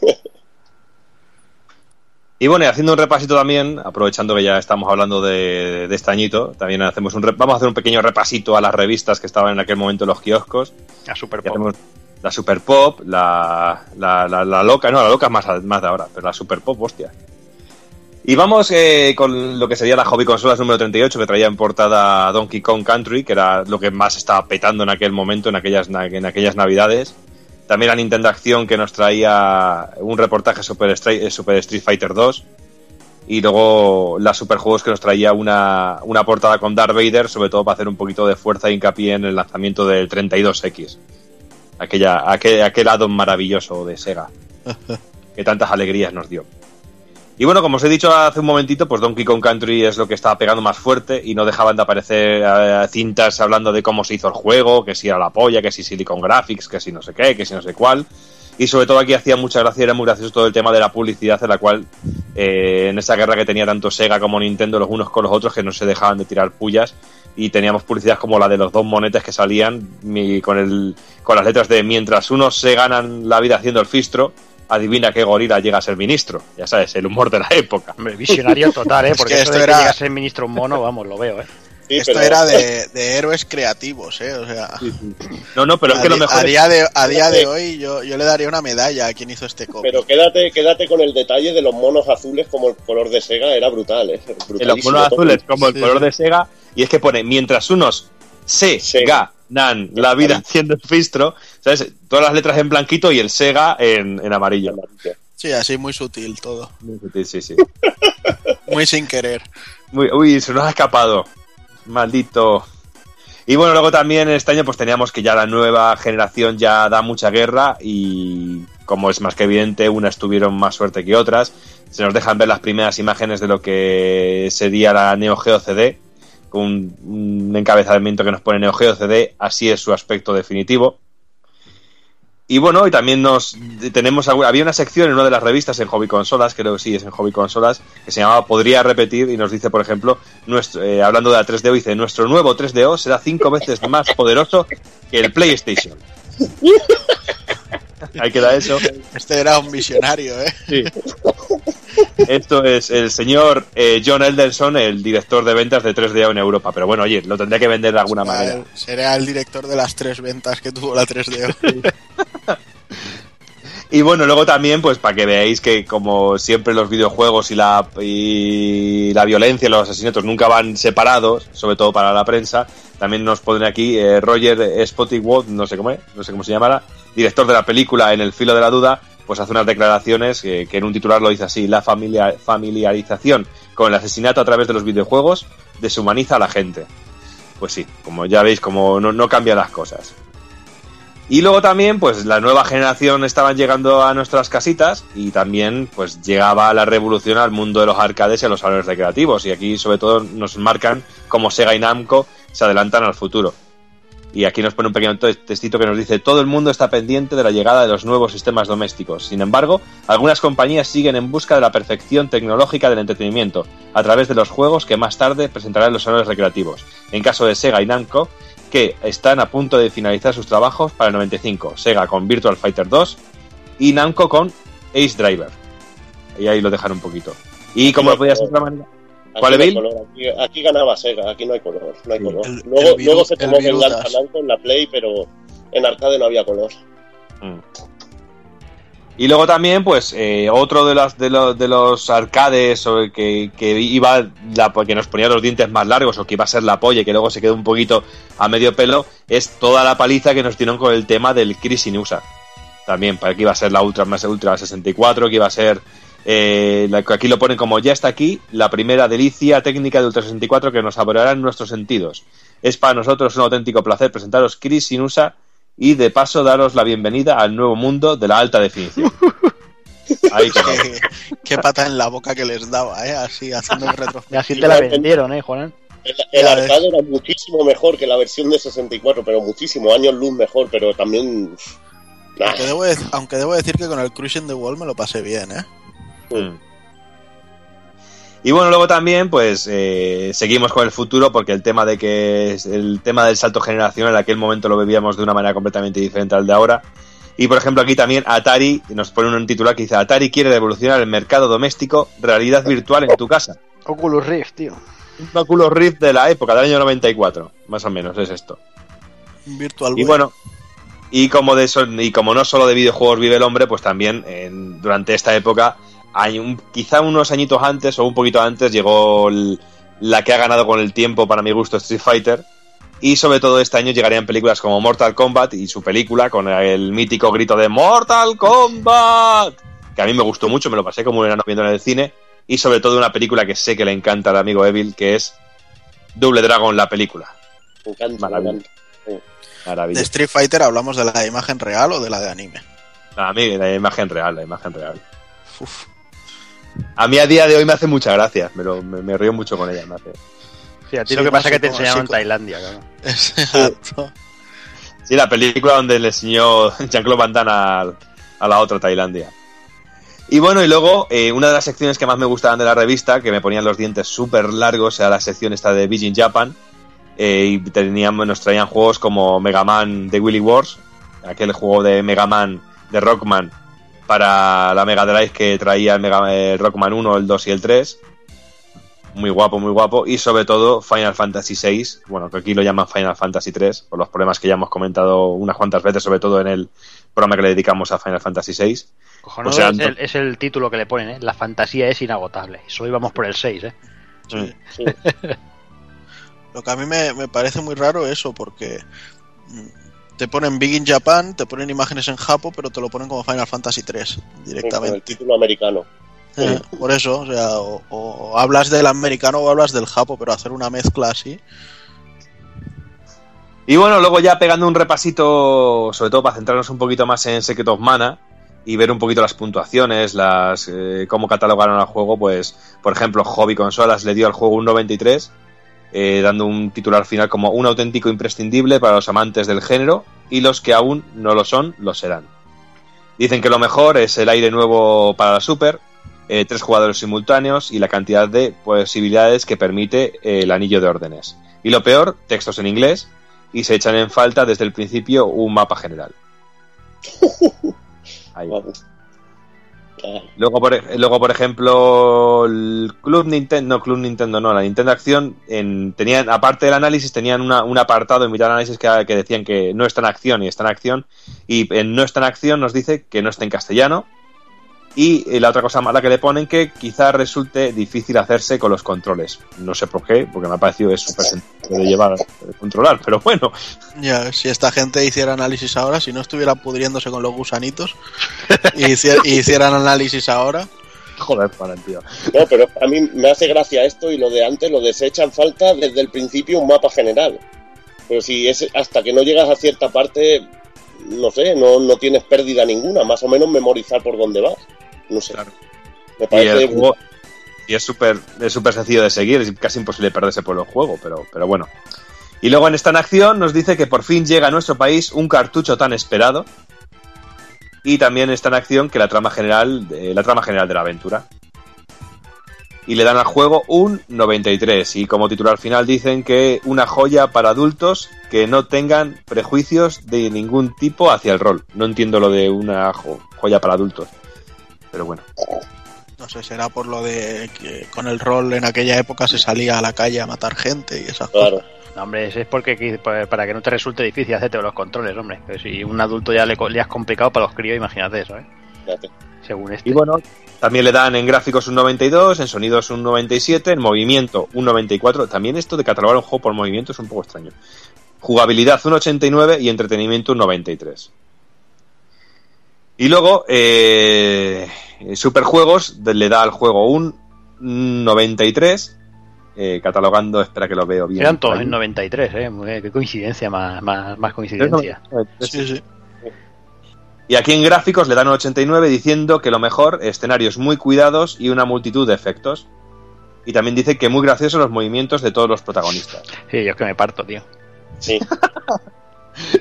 Y bueno, y haciendo un repasito también, aprovechando que ya estamos hablando de, de este añito, también hacemos un re- vamos a hacer un pequeño repasito a las revistas que estaban en aquel momento en los kioscos. a Super Pop. la Super Pop, la, la, la, la loca, no, la loca es más, más de ahora, pero la Super Pop, hostia. Y vamos eh, con lo que sería la Hobby Consolas número 38, que traía en portada Donkey Kong Country, que era lo que más estaba petando en aquel momento, en aquellas, en aquellas navidades. También la Nintendo Acción, que nos traía un reportaje Super, Street, eh, Super Street Fighter 2. Y luego la Superjuegos, que nos traía una, una portada con Darth Vader, sobre todo para hacer un poquito de fuerza e hincapié en el lanzamiento del 32X aquella, aquel, aquel addon maravilloso de Sega, que tantas alegrías nos dio. Y bueno, como os he dicho hace un momentito, pues Donkey Kong Country es lo que estaba pegando más fuerte y no dejaban de aparecer eh, cintas hablando de cómo se hizo el juego, que si era la polla, que si Silicon Graphics, que si no sé qué, que si no sé cuál. Y sobre todo aquí hacía mucha gracia, era muy gracioso todo el tema de la publicidad en la cual eh, en esa guerra que tenía tanto Sega como Nintendo los unos con los otros que no se dejaban de tirar pullas y teníamos publicidad como la de los dos monetes que salían con, el, con las letras de mientras unos se ganan la vida haciendo el fistro, adivina qué gorila llega a ser ministro. Ya sabes, el humor de la época. Hombre, visionario total, ¿eh? Es Porque que esto de que era- llega a ser ministro mono, vamos, lo veo, ¿eh? Sí, Esto pero- era de, de héroes creativos, ¿eh? O sea, No, no, pero es a, que lo mejor a día de, a día de hoy yo, yo le daría una medalla a quien hizo este cómic. Pero quédate, quédate con el detalle de los monos azules como el color de Sega, era brutal, ¿eh? los monos azules como el Sí, color de Sega y es que pone mientras unos se Sega. Nan, la vida haciendo el fistro, ¿sabes? Todas las letras en blanquito y el Sega en, en amarillo. Sí, así muy sutil todo. Muy sutil, sí, sí. Muy sin querer. Muy- uy, se nos ha escapado. Maldito. Y bueno, luego también este año pues teníamos que ya la nueva generación ya da mucha guerra y como es más que evidente, unas tuvieron más suerte que otras. Se nos dejan ver las primeras imágenes de lo que sería la Neo Geo CD, con un, un encabezamiento que nos pone Neo Geo CD, así es su aspecto definitivo. Y bueno, y también nos tenemos había una sección en una de las revistas en Hobby Consolas, creo que sí, es en Hobby Consolas, que se llamaba Podría repetir y nos dice, por ejemplo, nuestro, eh, hablando de la 3DO, dice, nuestro nuevo 3DO será cinco veces más poderoso que el PlayStation. Ahí queda eso. Este era un visionario, ¿eh? Sí. Esto es el señor eh, John Elderson, el director de ventas de 3DO en Europa. Pero bueno, oye, lo tendría que vender de alguna manera. Será el director de las tres ventas que tuvo la 3DO. Y bueno, luego también, pues para que veáis que como siempre los videojuegos y la, y la violencia, los asesinatos nunca van separados, sobre todo para la prensa, también nos ponen aquí eh, Roger Spottingwood, no sé cómo es, no sé cómo se llamará, director de la película En el filo de la duda, pues hace unas declaraciones que, en un titular lo dice así, la familia- familiarización con el asesinato a través de los videojuegos deshumaniza a la gente. Pues sí, como ya veis, como no, no cambian las cosas. Y luego también, pues la nueva generación estaban llegando a nuestras casitas y también, pues llegaba la revolución al mundo de los arcades y a los salones recreativos. Y aquí, sobre todo, nos marcan cómo Sega y Namco se adelantan al futuro. Y aquí nos pone un pequeño te- textito que nos dice: Todo el mundo está pendiente de la llegada de los nuevos sistemas domésticos. Sin embargo, algunas compañías siguen en busca de la perfección tecnológica del entretenimiento a través de los juegos que más tarde presentarán los salones recreativos. En caso de Sega y Namco, que están a punto de finalizar sus trabajos para el 95. Sega con Virtual Fighter 2 y Namco con Ace Driver. Y ahí lo dejan un poquito. Y como no podía ser de otra manera. Aquí ¿Cuál, no hay Evil? color, aquí, aquí ganaba Sega, aquí no hay color, no hay color. El- luego, el luego se el tomó virutas. Namco en la Play, pero en arcade no había color. Mm. Y luego también, pues, eh, otro de los, de los, de los arcades o el que, que iba la, que nos ponía los dientes más largos o que iba a ser la polla y que luego se quedó un poquito a medio pelo, es toda la paliza que nos dieron con el tema del Chris Inusa. También, para que iba a ser la Ultra más Ultra 64, que iba a ser. Eh, aquí lo ponen como ya está aquí, la primera delicia técnica de Ultra 64 que nos saboreará en nuestros sentidos. Es para nosotros un auténtico placer presentaros Chris Inusa y de paso daros la bienvenida al nuevo mundo de la alta definición. Ahí qué, qué pata en la boca que les daba, ¿eh? Así, haciendo un Y retrospectiva. así te la vendieron, ¿eh, Juan? El, el arcade era muchísimo mejor que la versión de 64, pero muchísimo, años luz mejor, pero también... nah. Aunque debo, de- aunque debo decir que con el Cruising the Wall me lo pasé bien, ¿eh? Mm. Y bueno, luego también, pues eh, seguimos con el futuro porque el tema de que el tema del salto generacional en aquel momento lo bebíamos de una manera completamente diferente al de ahora. Y por ejemplo aquí también Atari nos pone un titular que dice Atari quiere revolucionar el mercado doméstico, realidad virtual en tu casa. Oculus Rift, tío. Un Oculus Rift de la época, del año 94, más o menos es esto. Virtual Y bueno, y como de eso, y como no solo de videojuegos vive el hombre, pues también en- durante esta época, hay un, quizá unos añitos antes o un poquito antes, llegó el- la que ha ganado con el tiempo, para mi gusto, Street Fighter. Y sobre todo este año llegarían películas como Mortal Kombat y su película con el mítico grito de Mortal Kombat, que a mí me gustó mucho, me lo pasé como un enano viendo en el cine. Y sobre todo una película que sé que le encanta al amigo Evil, que es Double Dragon, la película. Me encanta, me Maravilla. encanta. ¿De. Street Fighter hablamos de la imagen real o de la de anime? A mí, la imagen real, la imagen real. Uf. A mí a día de hoy me hace mucha gracia, me, lo- me, me río mucho con ella. Me hace. Sí, a ti Sí, lo que pasa es que te enseñaron en Tailandia, claro. Exacto. Sí, la película donde le enseñó Jean-Claude Van Damme a, la otra Tailandia. Y bueno, y luego, eh, una de las secciones que más me gustaban de la revista, que me ponían los dientes súper largos, era la sección esta de Beijing Japan. eh, y teníamos, nos traían juegos como Mega Man de Willy Wars, aquel juego de Mega Man de Rockman para la Mega Drive que traía el, Mega, el Rockman 1, el 2 y el 3. Muy guapo, muy guapo. Y sobre todo Final Fantasy VI, bueno, que aquí lo llaman Final Fantasy 3, por los problemas que ya hemos comentado unas cuantas veces, sobre todo en el programa que le dedicamos a Final Fantasy VI. Cojonudo O sea, es, el, es el título que le ponen, ¿eh? La fantasía es inagotable. Y solo íbamos por el 6, ¿eh? Sí. Lo que a mí me, me parece muy raro eso, porque Te ponen Big in Japan, te ponen imágenes en Japo, pero te lo ponen como Final Fantasy 3 Con el directamente. título americano. Eh, por eso, o sea, o, o hablas del americano o hablas del Japo, pero hacer una mezcla así. Y bueno, luego ya pegando un repasito, sobre todo para centrarnos un poquito más en Secret of Mana y ver un poquito las puntuaciones, las eh, cómo catalogaron al juego, pues, por ejemplo, Hobby Consolas le dio al juego un 93, eh, dando un titular final como un auténtico imprescindible para los amantes del género y los que aún no lo son, lo serán. Dicen que lo mejor es el aire nuevo para la Super, eh, tres jugadores simultáneos y la cantidad de posibilidades que permite eh, el anillo de órdenes. Y lo peor, textos en inglés y se echan en falta desde el principio un mapa general. Ahí. Luego por, ej- luego, por ejemplo, el Club Nintendo, no, Club Nintendo no, la Nintendo Acción, en, tenían, aparte del análisis, tenían una- un apartado en mitad análisis que, que decían que no está en acción y está en acción, y en no está en acción nos dice que no está en castellano, y eh, la otra cosa mala que le ponen que quizás resulte difícil hacerse con los controles. No sé por qué, porque me ha parecido es súper sencillo de llevar, de controlar, pero bueno, Ya, si esta gente hiciera análisis ahora, si no estuviera pudriéndose con los gusanitos y hicier- y hicieran análisis ahora, joder, para el tío. No, pero a mí me hace gracia esto y lo de antes, lo de se echan falta desde el principio un mapa general. Pero si es hasta que no llegas a cierta parte, no sé, no, no tienes pérdida ninguna, más o menos memorizar por dónde vas. No sé. Claro. Me Y parece el juego y es súper es súper sencillo de seguir, es casi imposible perderse por el juego, pero, pero bueno. Y luego en esta en acción nos dice que por fin llega a nuestro país un cartucho tan esperado. Y también está en acción que la trama general, eh, la trama general de la aventura. Y le dan al juego un 93. Y como titular final dicen que una joya para adultos que no tengan prejuicios de ningún tipo hacia el rol. No entiendo lo de una jo- joya para adultos. Pero bueno. no sé, será por lo de que con el rol en aquella época se salía a la calle a matar gente y esas Claro. cosas. No, hombre, eso es porque para que no te resulte difícil hacerte los controles, hombre. Pero si un adulto ya le, co- le has complicado para los críos, imagínate eso, ¿eh? Según este. Y bueno, también le dan en gráficos un 92, en sonidos un 97, en movimiento un 94. También esto de catalogar un juego por movimiento es un poco extraño. Jugabilidad un 89 y entretenimiento un 93. Y luego, eh, Superjuegos le da al juego un 93, eh, catalogando, espera que lo veo bien. Eran todos en 93, ¿eh? Qué coincidencia, más, más, más coincidencia. Sí, sí. Y aquí en gráficos le dan un 89 diciendo que lo mejor, escenarios muy cuidados y una multitud de efectos. Y también dice que muy graciosos los movimientos de todos los protagonistas. Sí, yo es que me parto, tío. Sí.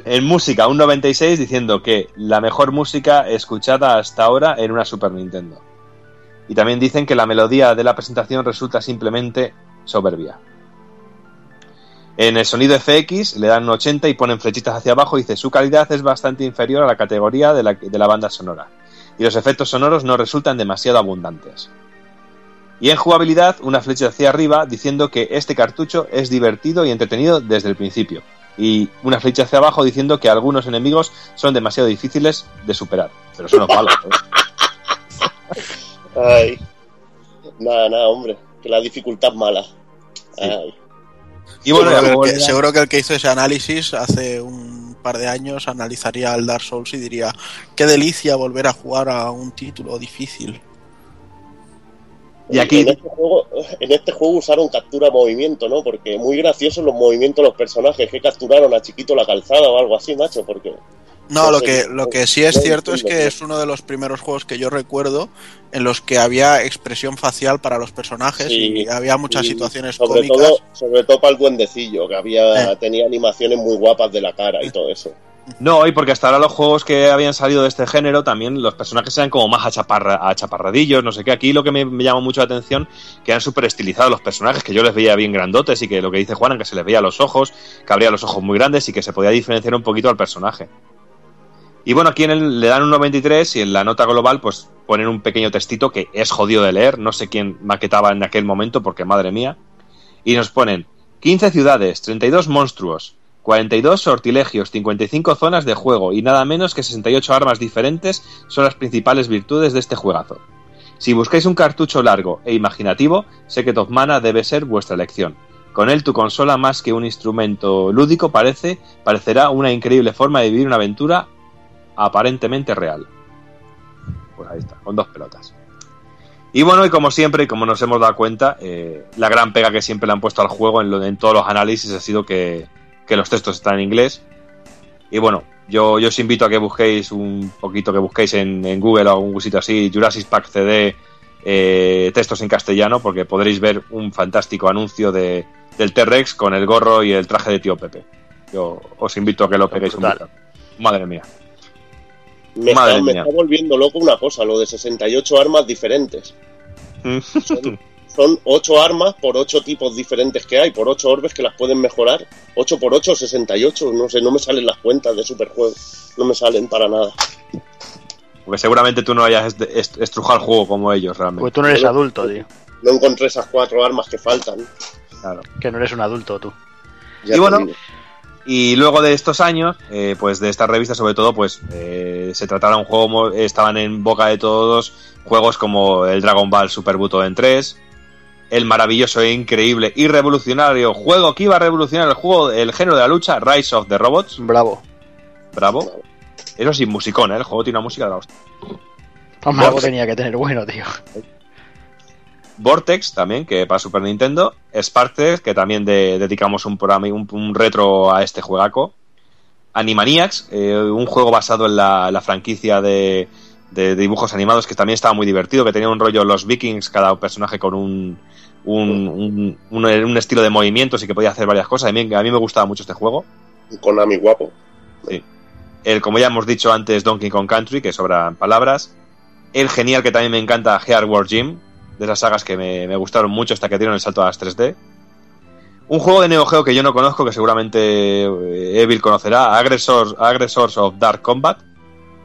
En música, un 96 diciendo que la mejor música escuchada hasta ahora en una Super Nintendo. Y también dicen que la melodía de la presentación resulta simplemente soberbia. En el sonido FX le dan un 80 y ponen flechitas hacia abajo y dice su calidad es bastante inferior a la categoría de la, de la banda sonora. Y los efectos sonoros no resultan demasiado abundantes. Y en jugabilidad, una flecha hacia arriba diciendo que este cartucho es divertido y entretenido desde el principio. Y una flecha hacia abajo diciendo que algunos enemigos son demasiado difíciles de superar. Pero son los malos. ¿eh? Ay. Nada, nada, hombre. Que la dificultad mala. Ay. Y bueno, seguro, que, el que- seguro que el que hizo ese análisis hace un par de años analizaría el Dark Souls y diría qué delicia volver a jugar a un título difícil. Y aquí- En este, juego, en este juego usaron captura movimiento, ¿no? Porque muy graciosos los movimientos de los personajes que capturaron a Chiquito la calzada o algo así, macho, porque... No, lo que, lo que sí es cierto es que es uno de los primeros juegos que yo recuerdo en los que había expresión facial para los personajes Sí, y había muchas y situaciones sobre cómicas. todo, sobre todo para el duendecillo, que había Eh. tenía animaciones muy guapas de la cara y todo eso. No, y porque hasta ahora los juegos que habían salido de este género también los personajes eran como más achaparra, achaparradillos, no sé qué. Aquí lo que me, me llamó mucho la atención que eran súper estilizados los personajes, que yo les veía bien grandotes y que lo que dice Juan, que se les veía los ojos, que abría los ojos muy grandes y que se podía diferenciar un poquito al personaje. Y bueno, aquí en el, le dan un 93 y en la nota global pues ponen un pequeño textito que es jodido de leer, no sé quién maquetaba en aquel momento porque madre mía. Y nos ponen 15 ciudades, 32 monstruos, 42 sortilegios, 55 zonas de juego y nada menos que 68 armas diferentes son las principales virtudes de este juegazo. Si buscáis un cartucho largo e imaginativo, Secret of Mana debe ser vuestra elección. Con él tu consola más que un instrumento lúdico parece parecerá una increíble forma de vivir una aventura aparentemente real. Pues ahí está, con dos pelotas. Y bueno, y como siempre, y como nos hemos dado cuenta, eh, la gran pega que siempre le han puesto al juego en, lo- en todos los análisis ha sido que, que los textos están en inglés. Y bueno, yo, yo os invito a que busquéis un poquito, que busquéis en, en Google o algún sitio así, Jurassic Park CD, eh, textos en castellano, porque podréis ver un fantástico anuncio de, del T-Rex con el gorro y el traje de tío Pepe. Yo os invito a que lo peguéis un vistazo. Madre mía. Me, Madre está, me está volviendo loco una cosa, lo de 68 armas diferentes. Son, son 8 armas por 8 tipos diferentes que hay, por 8 orbes que las pueden mejorar. 8 por 8, 68. No sé, no me salen las cuentas de Superjuego. No me salen para nada. Porque seguramente tú no hayas est- est- estrujado el juego como ellos realmente. Porque tú no eres adulto, tío. No encontré esas 4 armas que faltan. Claro. Que no eres un adulto tú. Ya Y bueno. Y luego de estos años, eh, pues de esta revista sobre todo, pues eh, se trataba un juego, estaban en boca de todos juegos como el Dragon Ball Super Butoden 3, el maravilloso e increíble y revolucionario juego que iba a revolucionar el juego, el género de la lucha, Rise of the Robots, Bravo. bravo. Eso sí, musicón, ¿eh? el juego tiene una música de la hostia. Hombre, algo tenía que tener bueno, tío. Vortex también, que para Super Nintendo, Spartex, que también de- dedicamos un, programa, un, un retro a este juegaco, Animaniacs, eh, un juego basado en la, la franquicia de, de dibujos animados que también estaba muy divertido, que tenía un rollo Los Vikings, cada personaje con un, un, un, un- un estilo de movimientos y que podía hacer varias cosas. A mí, a mí me gustaba mucho este juego. Konami guapo. El, como ya hemos dicho antes, Donkey Kong Country, que sobran palabras. El genial que también me encanta, Hardware Gym, de esas sagas que me, me gustaron mucho hasta que dieron el salto a las 3D. Un juego de Neo Geo que yo no conozco, que seguramente eh, Evil conocerá, Aggressors, Aggressors of Dark Combat.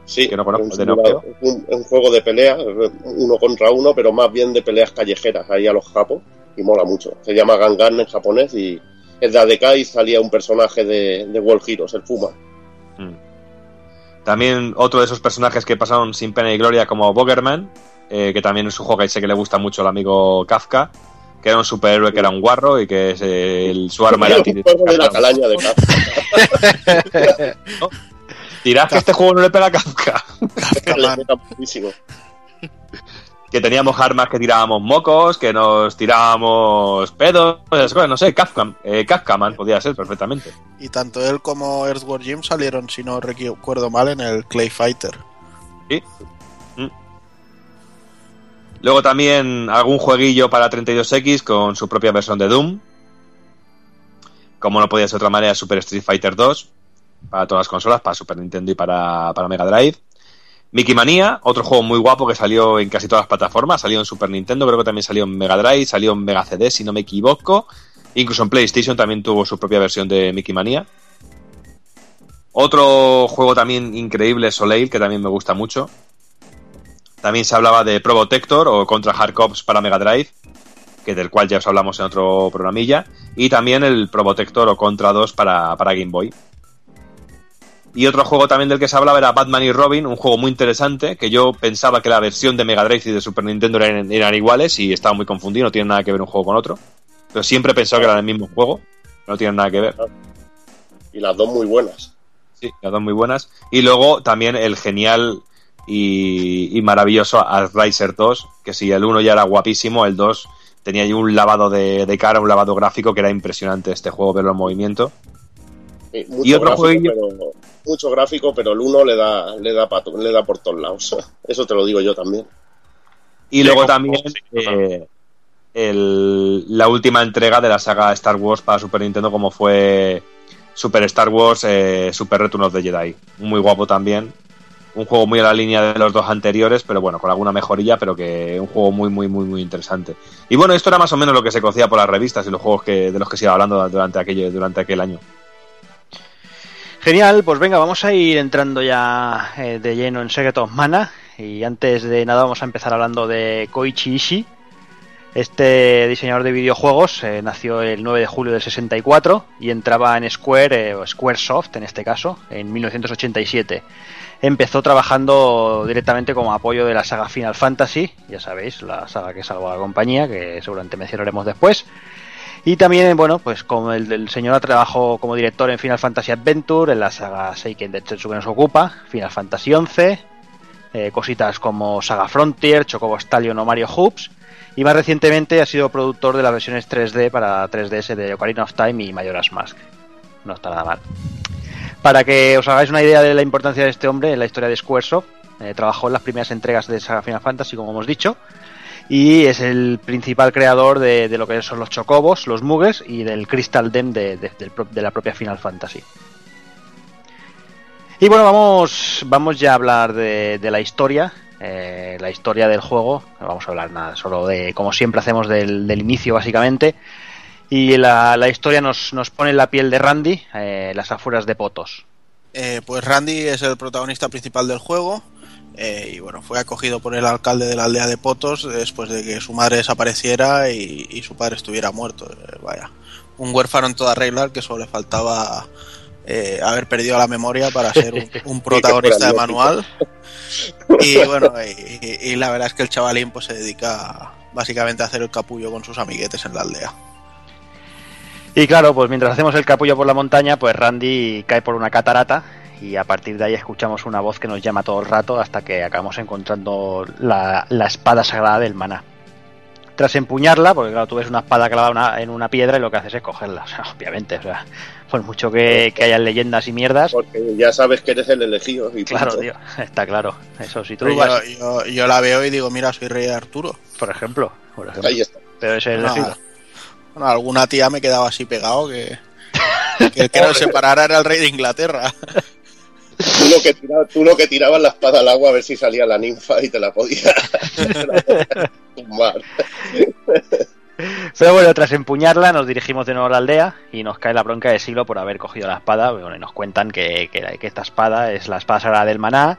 Sí, Que no conozco, un, de Neo simulador- un- un juego de pelea, uno contra uno, pero más bien de peleas callejeras, ahí a los japos, y mola mucho. Se llama Gangan en japonés y es de ADK y salía un personaje de, de World Heroes, el Fuma. Mm. También otro de esos personajes que pasaron sin pena y gloria como Boggerman, eh, que también es un juego que sé que le gusta mucho al amigo Kafka, que era un superhéroe que era un guarro y que se- el- su arma era un tirar- juego de la calaña de Kafka. Dirás que este juego no le pega a Kafka. Le pega muchísimo. que teníamos armas que tirábamos mocos, que nos tirábamos pedos, esas cosas, no sé, Kafka, eh, Kafkaman podía ser perfectamente. Y tanto él como Earthworm Jim salieron, si no recuerdo mal, en el Clay Fighter. Sí. Mm. Luego también algún jueguillo para 32X con su propia versión de Doom. Como no podía ser de otra manera, Super Street Fighter 2 para todas las consolas, para Super Nintendo y para, para Mega Drive. Mickey Manía, otro juego muy guapo que salió en casi todas las plataformas. Salió en Super Nintendo, creo que también salió en Mega Drive, salió en Mega CD, si no me equivoco. Incluso en PlayStation también tuvo su propia versión de Mickey Manía. Otro juego también increíble, Soleil, que también me gusta mucho. También se hablaba de Probotector o Contra Hard Cops para Mega Drive, que del cual ya os hablamos en otro programilla. Y también el Probotector o Contra 2 para, para Game Boy. Y otro juego también del que se hablaba era Batman y Robin, un juego muy interesante, que yo pensaba que la versión de Mega Drive y de Super Nintendo eran, eran iguales y estaba muy confundido, no tiene nada que ver un juego con otro. Pero siempre he pensado que eran el mismo juego, no tienen nada que ver. Y las dos muy buenas. Sí, las dos muy buenas. Y luego también el genial y, y maravilloso Riser 2, que si el 1 ya era guapísimo, el 2 tenía ahí un lavado de, de cara, un lavado gráfico que era impresionante este juego, verlo en movimiento. Sí, mucho Y otro gráfico, pero, mucho gráfico, pero el uno le da, le da pato, le da por todos lados. Eso te lo digo yo también. Y luego también sí, eh, el- la última entrega de la saga Star Wars para Super Nintendo, como fue Super Star Wars eh, Super Return of the Jedi. Muy guapo también. Un juego muy a la línea de los dos anteriores, pero bueno, con alguna mejorilla, pero que un juego muy, muy, muy, muy interesante. Y bueno, esto era más o menos lo que se conocía por las revistas y los juegos que, de los que se iba hablando durante aquel, durante aquel año. Genial, pues venga, vamos a ir entrando ya eh, de lleno en Secret of Mana. Y antes de nada vamos a empezar hablando de Koichi Ishii. Este diseñador de videojuegos eh, nació el 9 de julio del 64 y entraba en Square, eh, o Squaresoft en este caso, en 1987. Empezó trabajando directamente como apoyo de la saga Final Fantasy, ya sabéis, la saga que salvó a la compañía, que seguramente mencionaremos después. Y también, bueno, pues como el, el señor trabajó como director en Final Fantasy Adventure, en la saga Seiken Densetsu que nos ocupa, Final Fantasy XI, eh, cositas como Saga Frontier, Chocobo Stallion o Mario Hoops, y más recientemente ha sido productor de las versiones 3D para 3DS de Ocarina of Time y Majora's Mask. No está nada mal. Para que os hagáis una idea de la importancia de este hombre en la historia de Squaresoft, eh, trabajó en las primeras entregas de Saga Final Fantasy, como hemos dicho, y es el principal creador de, de lo que son los chocobos, los muges y del Crystal Dem de, de- la propia Final Fantasy. Y bueno, vamos, vamos ya a hablar de, de la historia, eh, la historia del juego. No vamos a hablar nada, solo de, como siempre hacemos, del, del inicio básicamente. Y la, la historia nos, nos pone en la piel de Randy, eh, las afueras de Potos. Eh, pues Randy es el protagonista principal del juego eh, y bueno, fue acogido por el alcalde de la aldea de Potos después de que su madre desapareciera y, y su padre estuviera muerto. Eh, vaya, un huérfano en toda regla al que solo le faltaba eh, haber perdido la memoria para ser un, un protagonista de manual. Y bueno, y, y- y la verdad es que el chavalín pues se dedica básicamente a hacer el capullo con sus amiguetes en la aldea. Y claro, pues mientras hacemos el capullo por la montaña, pues Randy cae por una catarata y a partir de ahí escuchamos una voz que nos llama todo el rato hasta que acabamos encontrando la, la espada sagrada del maná. Tras empuñarla, porque claro, tú ves una espada clavada una- en una piedra y lo que haces es cogerla, o sea, obviamente, o sea, por mucho que, que hayan leyendas y mierdas, Porque ya sabes que eres el elegido. Y claro, punto. tío, está claro. Eso, si tú Yo, vas, yo- yo la veo y digo, mira, soy rey Arturo. por ejemplo, por ejemplo, Ahí está. pero es el No, elegido. bueno, alguna tía me quedaba así pegado que, que el que nos separara era el rey de Inglaterra. Tú lo, que tirabas, tú lo que tirabas la espada al agua a ver si salía la ninfa y te la podía te la podía tumbar. Pero bueno, tras empuñarla nos dirigimos de nuevo a la aldea y nos cae la bronca de Silo por haber cogido la espada. Bueno, y nos cuentan que, que- que esta espada es la espada sagrada del maná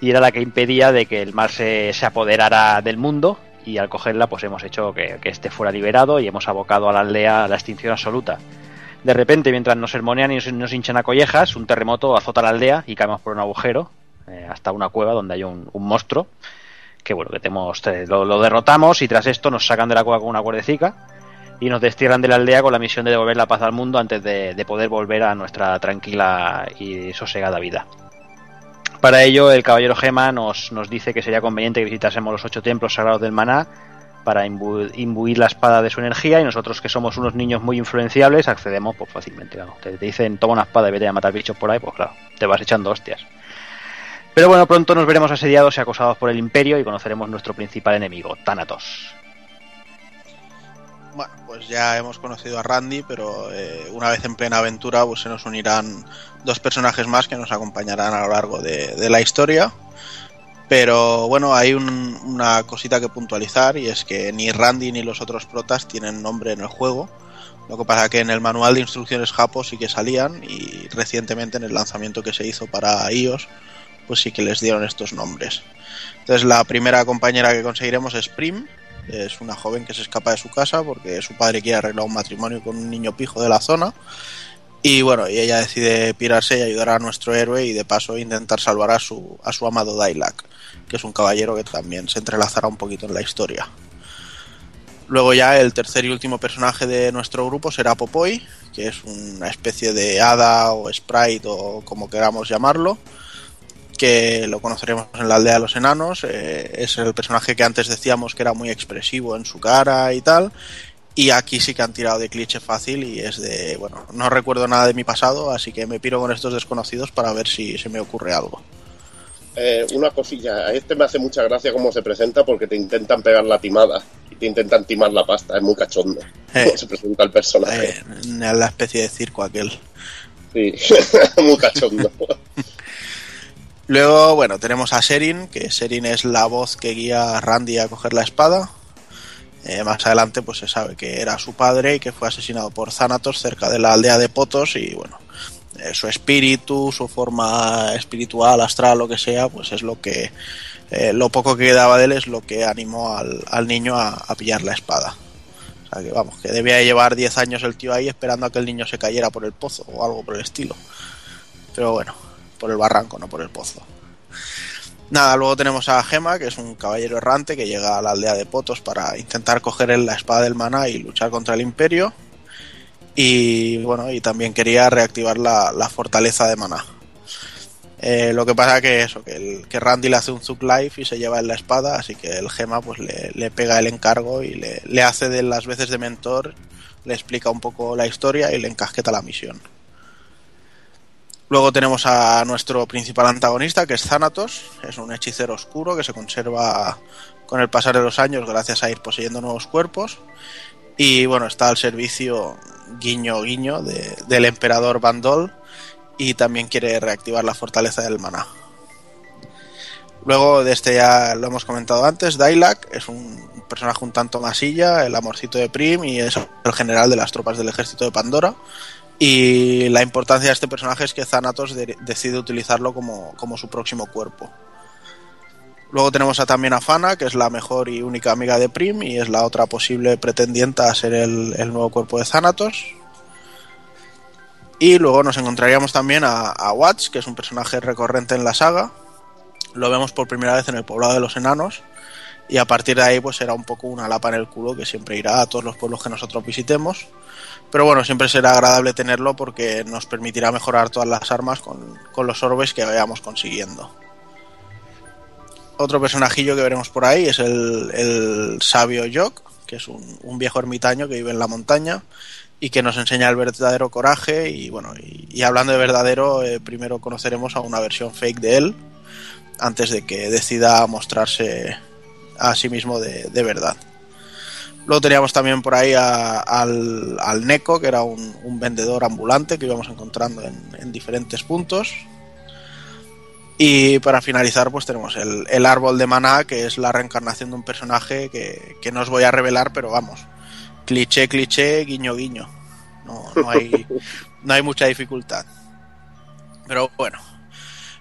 y era la que impedía de que el mar se, se apoderara del mundo y al cogerla pues hemos hecho que, que este fuera liberado y hemos abocado a la aldea a la extinción absoluta. De repente, mientras nos sermonean y nos, hinchan a collejas, un terremoto azota la aldea y caemos por un agujero eh, hasta una cueva donde hay un, un monstruo que bueno, que tenemos, lo, lo derrotamos y tras esto nos sacan de la cueva con una cuerdecica y nos destierran de la aldea con la misión de devolver la paz al mundo antes de, de poder volver a nuestra tranquila y sosegada vida. Para ello, el caballero Gema nos, nos dice que sería conveniente que visitásemos los ocho templos sagrados del maná para imbu- imbuir la espada de su energía y nosotros que somos unos niños muy influenciables accedemos pues fácilmente. Te, dicen toma una espada y vete a matar bichos por ahí, pues claro, te vas echando hostias. Pero bueno, pronto nos veremos asediados y acosados por el imperio y conoceremos nuestro principal enemigo, Thanatos. Bueno, pues ya hemos conocido a Randy, pero eh, una vez en plena aventura pues se nos unirán dos personajes más que nos acompañarán a lo largo de la historia. Pero bueno, hay un- una cosita que puntualizar y es que ni Randy ni los otros protas tienen nombre en el juego. Lo que pasa que en el manual de instrucciones Japo sí que salían y recientemente en el lanzamiento que se hizo para iOS pues sí que les dieron estos nombres. Entonces la primera compañera que conseguiremos es Prim, es una joven que se escapa de su casa porque su padre quiere arreglar un matrimonio con un niño pijo de la zona. Y bueno, y ella decide pirarse y ayudar a nuestro héroe y de paso intentar salvar a su, a su amado Dailak, que es un caballero que también se entrelazará un poquito en la historia. Luego ya el tercer y último personaje de nuestro grupo será Popoy, que es una especie de hada o sprite o como queramos llamarlo, que lo conoceremos en la aldea de los enanos. eh, es el personaje que antes decíamos que era muy expresivo en su cara y tal. Y aquí sí que han tirado de cliché fácil y es de, bueno, no recuerdo nada de mi pasado, así que me piro con estos desconocidos para ver si se me ocurre algo. Eh, una cosilla, a este me hace mucha gracia cómo se presenta porque te intentan pegar la timada y te intentan timar la pasta, es muy cachondo Eh. cómo se presenta el personaje. Eh, en la especie de circo aquel. Sí, muy cachondo. Luego, bueno, tenemos a Serin, que Serin es la voz que guía a Randy a coger la espada. Eh, más adelante, pues se sabe que era su padre y que fue asesinado por Thanatos cerca de la aldea de Potos. Y bueno, su espíritu, su forma espiritual, astral, lo que sea, pues es lo que. eh, lo poco que quedaba de él es lo que animó al, al niño a, a pillar la espada. O sea que vamos, que debía de llevar 10 años el tío ahí esperando a que el niño se cayera por el pozo o algo por el estilo. Pero bueno, por el barranco, no por el pozo. Nada, luego tenemos a Gema, que es un caballero errante que llega a la aldea de Potos para intentar coger la espada del maná y luchar contra el imperio. Y bueno, y también quería reactivar la, la fortaleza de maná. Eh, lo que pasa que eso, que, que Randy le hace un Zug Life y se lleva en la espada, así que el gema pues le, le pega el encargo y le, le, hace de las veces de mentor, le explica un poco la historia y le encasqueta la misión. Luego tenemos a nuestro principal antagonista, que es Thanatos, es un hechicero oscuro que se conserva con el pasar de los años gracias a ir poseyendo nuevos cuerpos. Y bueno, está al servicio guiño guiño de, del emperador Bandol y también quiere reactivar la fortaleza del maná. Luego de este ya lo hemos comentado antes, Dailak es un personaje un tanto masilla, el amorcito de Prim y es el general de las tropas del ejército de Pandora. Y la importancia de este personaje es que Thanatos de decide utilizarlo como, como, su próximo cuerpo. Luego tenemos también a Fana, que es la mejor y única amiga de Prim y es la otra posible pretendiente a ser el, el nuevo cuerpo de Thanatos. Y luego nos encontraríamos también a, a Watts, que es un personaje recurrente en la saga. Lo vemos por primera vez en el poblado de los enanos. Y a partir de ahí, pues será un poco una lapa en el culo que siempre irá a todos los pueblos que nosotros visitemos. Pero bueno, siempre será agradable tenerlo porque nos permitirá mejorar todas las armas con, con los orbes que vayamos consiguiendo. Otro personajillo que veremos por ahí es el, el sabio Jock, que es un, un, viejo ermitaño que vive en la montaña y que nos enseña el verdadero coraje. Y bueno, y, hablando de verdadero, eh, primero conoceremos a una versión fake de él antes de que decida mostrarse a sí mismo de, de verdad. Luego teníamos también por ahí al, al, Neko, que era un, un, vendedor ambulante que íbamos encontrando en, en, diferentes puntos. Y para finalizar, pues tenemos el, el, árbol de maná, que es la reencarnación de un personaje que, que, no os voy a revelar, pero vamos, cliché, cliché, guiño, guiño. No, no, hay, no hay mucha dificultad. Pero bueno,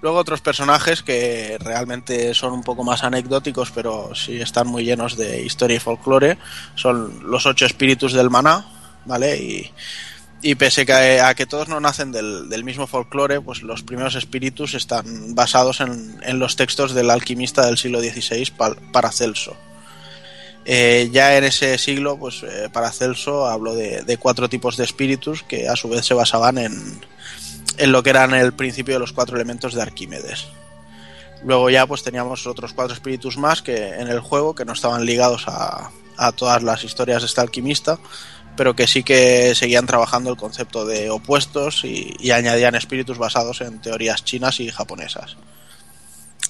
Luego otros personajes que realmente son un poco más anecdóticos, pero sí están muy llenos de historia y folclore, son los ocho espíritus del maná, ¿vale? Y, y pese que, a que todos no nacen del, del mismo folclore, pues los primeros espíritus están basados en, en los textos del alquimista del siglo XVI, Paracelso. Eh, ya en ese siglo, pues eh, Paracelso habló de, de cuatro tipos de espíritus que a su vez se basaban en, en lo que eran el principio de los cuatro elementos de Arquímedes. Luego ya pues teníamos otros cuatro espíritus más que en el juego que no estaban ligados a, a todas las historias de este alquimista, pero que sí que seguían trabajando el concepto de opuestos y, añadían espíritus basados en teorías chinas y japonesas.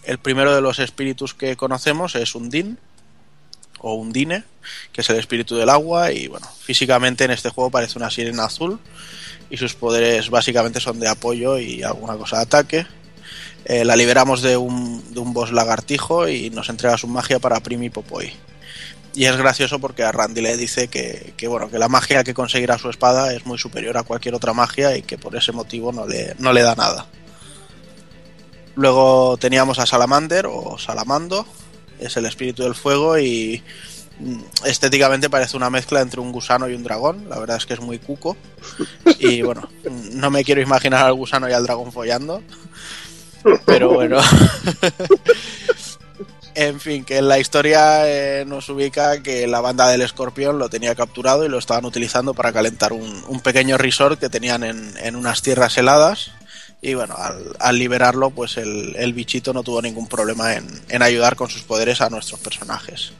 El primero de los espíritus que conocemos es Undin, o Undine, que es el espíritu del agua, y bueno, físicamente en este juego parece una sirena azul, y sus poderes básicamente son de apoyo y alguna cosa de ataque. Eh, la liberamos de un, de un boss lagartijo y nos entrega su magia para Primi Popoi. Y es gracioso porque a Randy le dice que, que, bueno, que la magia que conseguirá su espada es muy superior a cualquier otra magia y que por ese motivo no le, no le da nada. Luego teníamos a Salamander o Salamando, es el espíritu del fuego y estéticamente parece una mezcla entre un gusano y un dragón. La verdad es que es muy cuco. Y bueno, no me quiero imaginar al gusano y al dragón follando. Pero bueno. en fin, que en la historia eh, nos ubica que la banda del escorpión lo tenía capturado y lo estaban utilizando para calentar un, pequeño resort que tenían en, en, unas tierras heladas. Y bueno, al, al liberarlo, pues el, el, bichito no tuvo ningún problema en, en ayudar con sus poderes a nuestros personajes.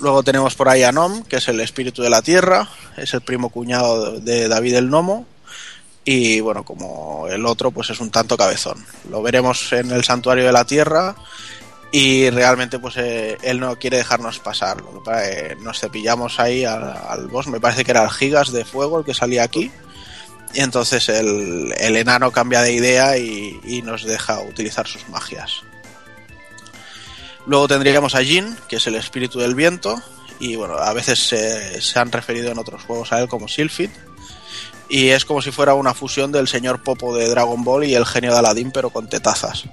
Luego tenemos por ahí a Nom, que es el espíritu de la tierra, es el primo cuñado de David el Nomo. Y bueno, como el otro, pues es un tanto cabezón. Lo veremos en el santuario de la tierra y realmente pues eh, él no quiere dejarnos pasar. Eh, nos cepillamos ahí al, al, boss, me parece que era el Gigas de Fuego el que salía aquí. Y entonces el, el enano cambia de idea y, nos deja utilizar sus magias. Luego tendríamos a Jin, que es el espíritu del viento, y bueno, a veces se, se han referido en otros juegos a él como Sylphid. Y es como si fuera una fusión del señor Popo de Dragon Ball y el genio de Aladdin, pero con tetazas.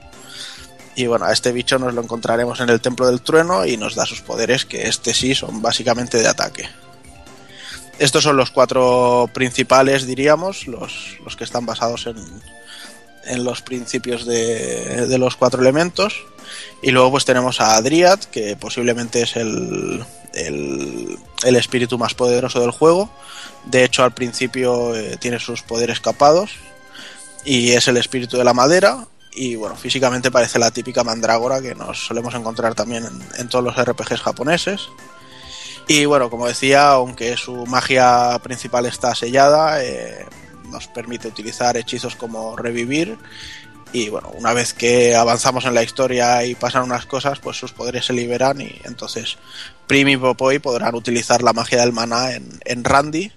Y bueno, a este bicho nos lo encontraremos en el Templo del Trueno y nos da sus poderes, que este sí son básicamente de ataque. Estos son los cuatro principales, diríamos, los, los que están basados en, en los principios de, de, los cuatro elementos. Y luego pues tenemos a Adriat, que posiblemente es el, el, el espíritu más poderoso del juego. De hecho, al principio eh, tiene sus poderes capados y es el espíritu de la madera. Y bueno, físicamente parece la típica mandrágora que nos solemos encontrar también en, todos los RPGs japoneses. Y bueno, como decía, aunque su magia principal está sellada, eh, nos permite utilizar hechizos como revivir. Y bueno, una vez que avanzamos en la historia y pasan unas cosas, pues sus poderes se liberan y entonces Prim y Popoy podrán utilizar la magia del maná en, en Randy,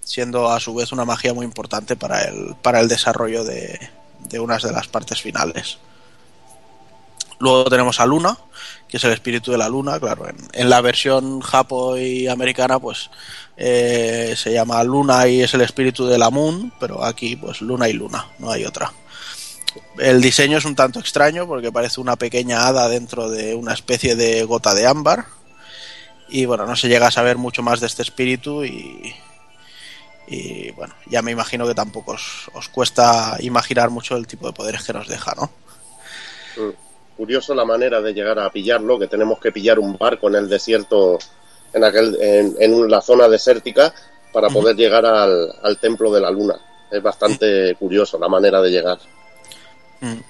siendo a su vez una magia muy importante para el, para el desarrollo de, de unas de las partes finales. Luego tenemos a Luna, que es el espíritu de la luna, claro, en, la versión japo y americana pues eh, se llama Luna y es el espíritu de la Moon, pero aquí pues Luna y Luna, no hay otra. El diseño es un tanto extraño porque parece una pequeña hada dentro de una especie de gota de ámbar. Y bueno, no se llega a saber mucho más de este espíritu y, y bueno, ya me imagino que tampoco os, os cuesta imaginar mucho el tipo de poderes que nos deja, ¿no? Mm. Curioso la manera de llegar a pillarlo, que tenemos que pillar un barco en el desierto, en, aquel, en, en la zona desértica, para poder llegar al, al templo de la luna. Es bastante curioso la manera de llegar. Mm.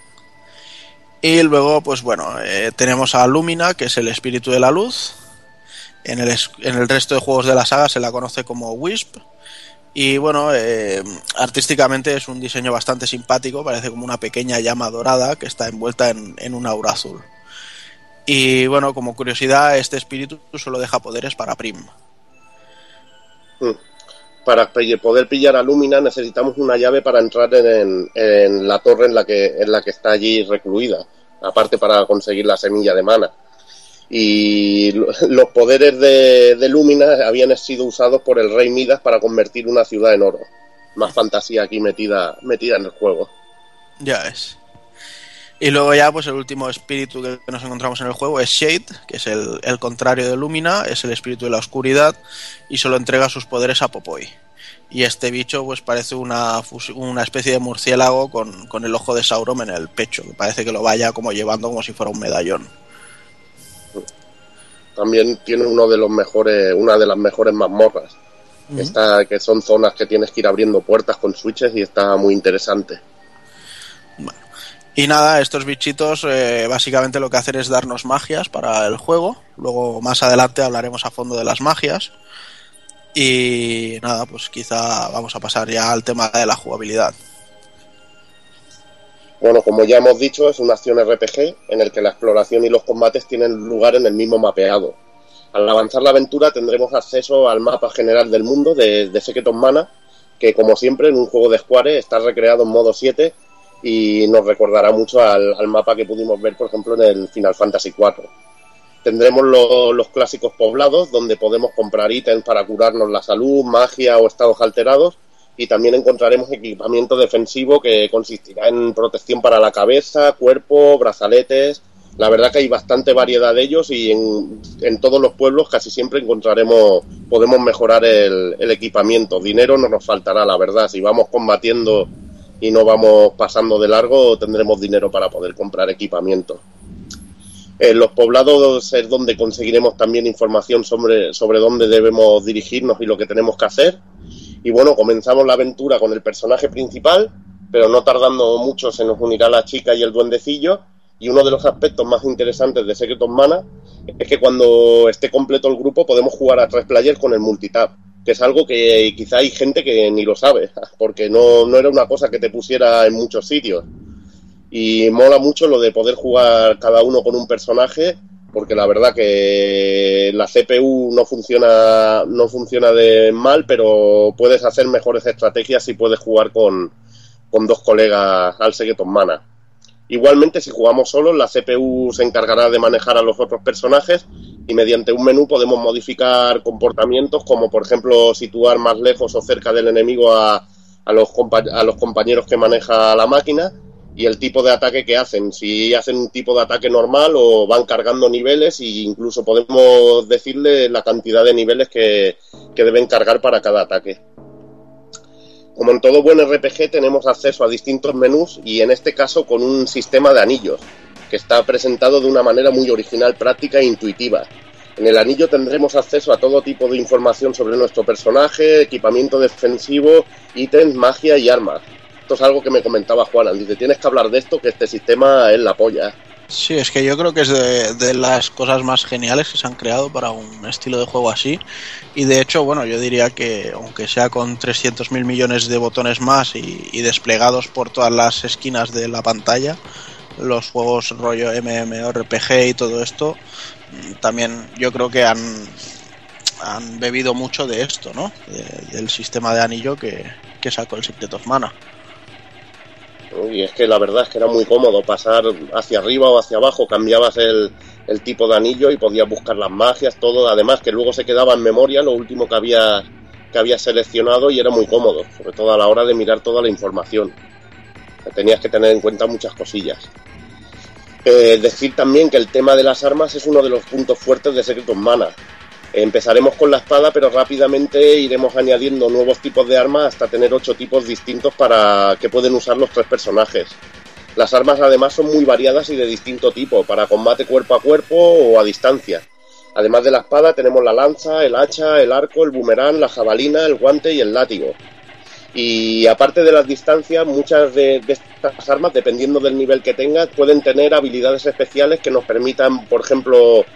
Y luego, pues bueno, eh, tenemos a Lumina, que es el espíritu de la luz. En el, en el resto de juegos de la saga se la conoce como Wisp. Y bueno, eh, artísticamente es un diseño bastante simpático, parece como una pequeña llama dorada que está envuelta en, en un aura azul. Y bueno, como curiosidad, este espíritu solo deja poderes para Prim. Mm. Para poder pillar a Lumina necesitamos una llave para entrar en, en- en la torre en la, que, en la que está allí recluida, aparte para conseguir la semilla de mana. Y lo- los poderes de, de Lumina habían sido usados por el rey Midas para convertir una ciudad en oro. Más fantasía aquí metida, metida en el juego. Ya es. Y luego ya, pues el último espíritu que nos encontramos en el juego es Shade, que es el, contrario de Lumina, es el espíritu de la oscuridad y solo entrega sus poderes a Popoy. Y este bicho pues parece una, una especie de murciélago con, con el ojo de Sauron en el pecho, que parece que lo vaya como llevando como si fuera un medallón. También tiene uno de los mejores, una de las mejores mazmorras. Está, que son zonas que tienes que ir abriendo puertas con switches y está muy interesante. Y nada, estos bichitos eh, básicamente lo que hacen es darnos magias para el juego. Luego más adelante hablaremos a fondo de las magias. Y nada, pues quizá vamos a pasar ya al tema de la jugabilidad. Bueno, como ya hemos dicho, es una acción RPG en el que la exploración y los combates tienen lugar en el mismo mapeado. Al avanzar la aventura tendremos acceso al mapa general del mundo de, de Secret of Mana, que como siempre en un juego de Square está recreado en modo 7 y nos recordará mucho al, mapa que pudimos ver, por ejemplo, en el Final Fantasy IV. Tendremos lo- los clásicos poblados, donde podemos comprar ítems para curarnos la salud, magia o estados alterados, y también encontraremos equipamiento defensivo que consistirá en protección para la cabeza, cuerpo, brazaletes. La verdad que hay bastante variedad de ellos y en, en todos los pueblos casi siempre encontraremos, podemos mejorar el, equipamiento. Dinero no nos faltará, la verdad. Si vamos combatiendo y no vamos pasando de largo, tendremos dinero para poder comprar equipamiento. En los poblados es donde conseguiremos también información sobre, sobre dónde debemos dirigirnos y lo que tenemos que hacer. Y bueno, comenzamos la aventura con el personaje principal, pero no tardando mucho se nos unirá la chica y el duendecillo. Y uno de los aspectos más interesantes de Secret of Mana es que cuando esté completo el grupo podemos jugar a tres players con el multitap, que es algo que quizá hay gente que ni lo sabe, porque no, no era una cosa que te pusiera en muchos sitios. Y mola mucho lo de poder jugar cada uno con un personaje, porque la verdad que la CPU no funciona, no funciona de mal, pero puedes hacer mejores estrategias si puedes jugar con, con dos colegas al Secret of Mana. Igualmente, si jugamos solos, la CPU se encargará de manejar a los otros personajes y mediante un menú podemos modificar comportamientos como, por ejemplo, situar más lejos o cerca del enemigo a, a los, a los compañeros que maneja la máquina y el tipo de ataque que hacen. Si hacen un tipo de ataque normal o van cargando niveles e incluso podemos decirle la cantidad de niveles que, que deben cargar para cada ataque. Como en todo buen RPG tenemos acceso a distintos menús y en este caso con un sistema de anillos que está presentado de una manera muy original, práctica e intuitiva. En el anillo tendremos acceso a todo tipo de información sobre nuestro personaje, equipamiento defensivo, ítems, magia y armas. Es algo que me comentaba Juan. Dice, tienes que hablar de esto, que este sistema es la polla. Sí, es que yo creo que es de, las cosas más geniales que se han creado para un estilo de juego así. Y de hecho, bueno, yo diría que aunque sea con 300 mil millones de botones más y, desplegados por todas las esquinas de la pantalla, los juegos rollo MMORPG y todo esto, también yo creo que han, han bebido mucho de esto, ¿no? De, del sistema de anillo que, que sacó el Secret of Mana. Y es que la verdad es que era muy cómodo pasar hacia arriba o hacia abajo, cambiabas el, tipo de anillo y podías buscar las magias, todo. Además que luego se quedaba en memoria lo último que había que había seleccionado y era muy cómodo, sobre todo a la hora de mirar toda la información. Tenías que tener en cuenta muchas cosillas. Eh, decir también que el tema de las armas es uno de los puntos fuertes de Secret of Mana. Empezaremos con la espada, pero rápidamente iremos añadiendo nuevos tipos de armas hasta tener ocho tipos distintos para que pueden usar los tres personajes. Las armas además son muy variadas y de distinto tipo, para combate cuerpo a cuerpo o a distancia. Además de la espada tenemos la lanza, el hacha, el arco, el boomerang, la jabalina, el guante y el látigo. Y aparte de las distancias, muchas de, de, estas armas, dependiendo del nivel que tengas, pueden tener habilidades especiales que nos permitan, por ejemplo,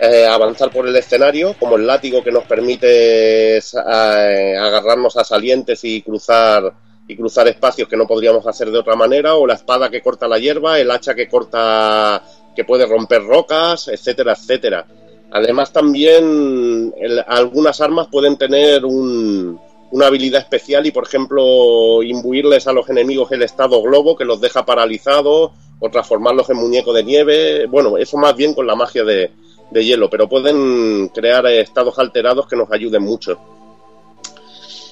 eh, avanzar por el escenario, como el látigo que nos permite eh, agarrarnos a salientes y cruzar y cruzar espacios que no podríamos hacer de otra manera, o la espada que corta la hierba, el hacha que corta que puede romper rocas, etcétera, etcétera. Además también algunas armas pueden tener un, una habilidad especial y por ejemplo imbuirles a los enemigos el estado globo que los deja paralizados o transformarlos en muñeco de nieve. Bueno, eso más bien con la magia de, de hielo, pero pueden crear estados alterados que nos ayuden mucho.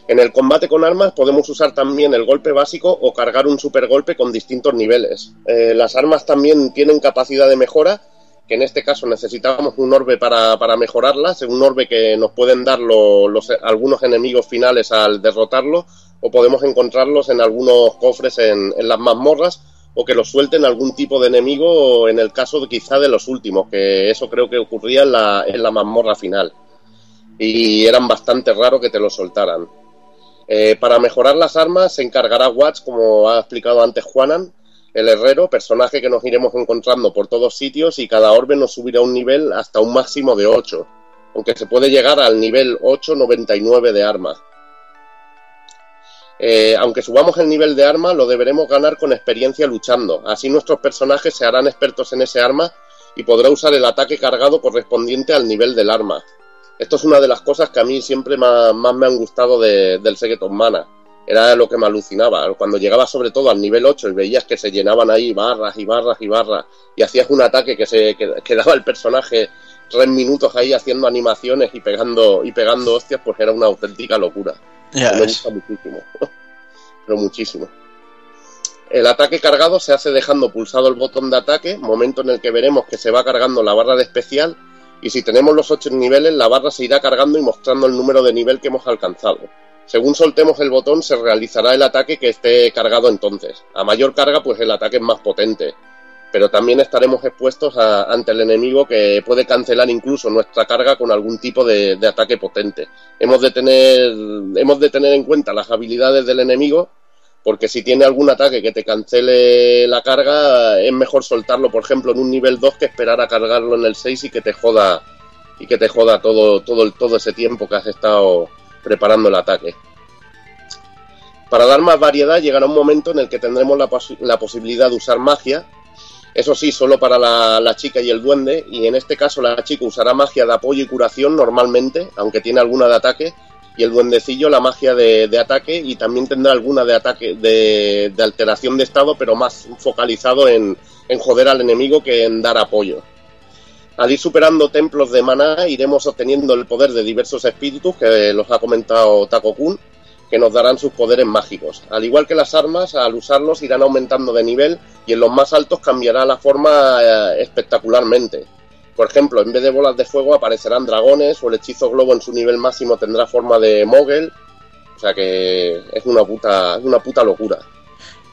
En el combate con armas podemos usar también el golpe básico o cargar un super golpe con distintos niveles. Eh, las armas también tienen capacidad de mejora, que en este caso necesitamos un orbe para, para mejorarlas, un orbe que nos pueden dar lo, los, algunos enemigos finales al derrotarlo, o podemos encontrarlos en algunos cofres en, en las mazmorras, o que los suelten algún tipo de enemigo en el caso quizá de los últimos, que eso creo que ocurría en la, en la mazmorra final. Y eran bastante raros que te lo soltaran. Eh, para mejorar las armas se encargará Watts, como ha explicado antes Juanan, el herrero, personaje que nos iremos encontrando por todos sitios y cada orbe nos subirá un nivel hasta un máximo de 8, aunque se puede llegar al nivel 8-99 de arma. Eh, aunque subamos el nivel de arma, lo deberemos ganar con experiencia luchando. Así nuestros personajes se harán expertos en ese arma y podrá usar el ataque cargado correspondiente al nivel del arma. Esto es una de las cosas que a mí siempre más, me han gustado de, del Secret of Mana. Era lo que me alucinaba. Cuando llegaba sobre todo al nivel 8 y veías que se llenaban ahí barras y barras y barras y hacías un ataque que se que, que daba el personaje tres minutos ahí haciendo animaciones y pegando y pegando hostias, pues era una auténtica locura. Ya me gusta muchísimo. Pero muchísimo. El ataque cargado se hace dejando pulsado el botón de ataque, momento en el que veremos que se va cargando la barra de especial y si tenemos los 8 niveles la barra se irá cargando y mostrando el número de nivel que hemos alcanzado. Según soltemos el botón se realizará el ataque que esté cargado entonces. A mayor carga pues el ataque es más potente, pero también estaremos expuestos a, ante el enemigo que puede cancelar incluso nuestra carga con algún tipo de, ataque potente. Hemos de, tener, hemos de tener en cuenta las habilidades del enemigo, porque si tiene algún ataque que te cancele la carga, es mejor soltarlo, por ejemplo, en un nivel 2 que esperar a cargarlo en el 6 y que te joda y que te joda todo, todo, todo ese tiempo que has estado preparando el ataque. Para dar más variedad llegará un momento en el que tendremos la posibilidad de usar magia, eso sí, solo para la, chica y el duende, y en este caso la chica usará magia de apoyo y curación normalmente, aunque tiene alguna de ataque, y el duendecillo la magia de, ataque, y también tendrá alguna de ataque de, de, alteración de estado, pero más focalizado en, en joder al enemigo que en dar apoyo. Al ir superando templos de maná, iremos obteniendo el poder de diversos espíritus, que los ha comentado Taco Kun, que nos darán sus poderes mágicos. Al igual que las armas, al usarlos irán aumentando de nivel y en los más altos cambiará la forma eh, espectacularmente. Por ejemplo, en vez de bolas de fuego aparecerán dragones o el hechizo globo en su nivel máximo tendrá forma de mogel. O sea que es una puta, una puta locura.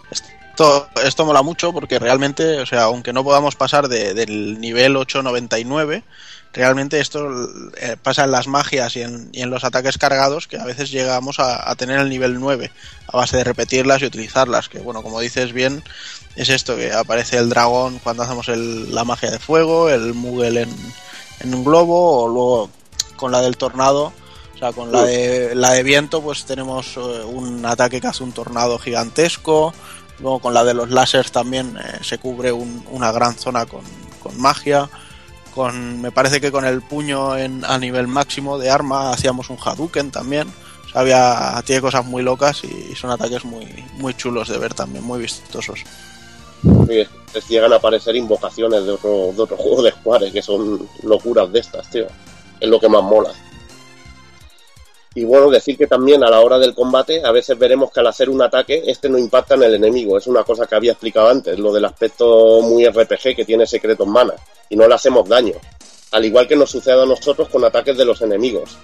Esto, esto mola mucho porque realmente, o sea, aunque no podamos pasar de, del nivel 899, realmente esto eh, pasa en las magias y en, y en, los ataques cargados que a veces llegamos a, a, tener el nivel 9 a base de repetirlas y utilizarlas. Que bueno, como dices bien, es esto que aparece el dragón cuando hacemos el, la magia de fuego, el Mugel en, en, un globo o luego con la del tornado. O sea, con la de, la de viento pues tenemos un ataque que hace un tornado gigantesco. Luego con la de los láseres también eh, se cubre un, una gran zona con, con magia con me parece que con el puño en, a nivel máximo de arma hacíamos un Hadouken también. O sea, había, tiene cosas muy locas y son ataques muy, muy chulos de ver también, muy vistosos. Sí, llegan a aparecer invocaciones de otro, de otro juego de Square que son locuras de estas, tío. Es lo que más mola. Y bueno, decir que también a la hora del combate, a veces veremos que al hacer un ataque, este no impacta en el enemigo. Es una cosa que había explicado antes, lo del aspecto muy RPG que tiene secretos mana. Y no le hacemos daño. Al igual que nos sucede a nosotros con ataques de los enemigos.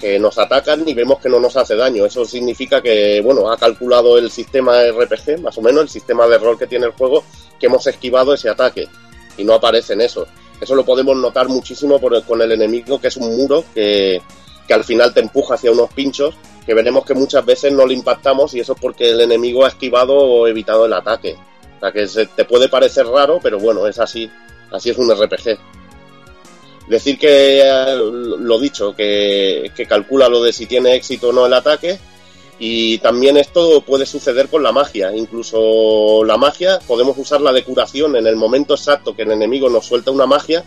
Que nos atacan y vemos que no nos hace daño. Eso significa que, bueno, ha calculado el sistema RPG, más o menos, el sistema de rol que tiene el juego, que hemos esquivado ese ataque. Y no aparece en eso. Eso lo podemos notar muchísimo por con el enemigo, que es un muro que que al final te empuja hacia unos pinchos que veremos que muchas veces no le impactamos y eso es porque el enemigo ha esquivado o evitado el ataque. O sea que se, te puede parecer raro, pero bueno, es así. Así es un RPG. Decir que lo dicho, que, calcula lo de si tiene éxito o no el ataque. Y también esto puede suceder con la magia. Incluso la magia podemos usarla de curación en el momento exacto que el enemigo nos suelta una magia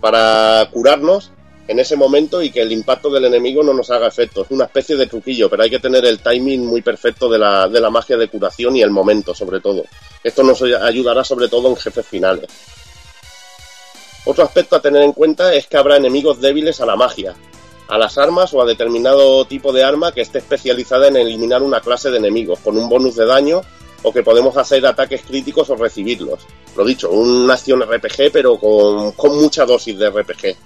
para curarnos en ese momento y que el impacto del enemigo no nos haga efecto. Es una especie de truquillo, pero hay que tener el timing muy perfecto de la, de la magia de curación y el momento, sobre todo. Esto nos ayudará sobre todo en jefes finales. Otro aspecto a tener en cuenta es que habrá enemigos débiles a la magia, a las armas o a determinado tipo de arma que esté especializada en eliminar una clase de enemigos, con un bonus de daño o que podemos hacer ataques críticos o recibirlos. Lo dicho, una acción RPG pero con, con mucha dosis de RPG.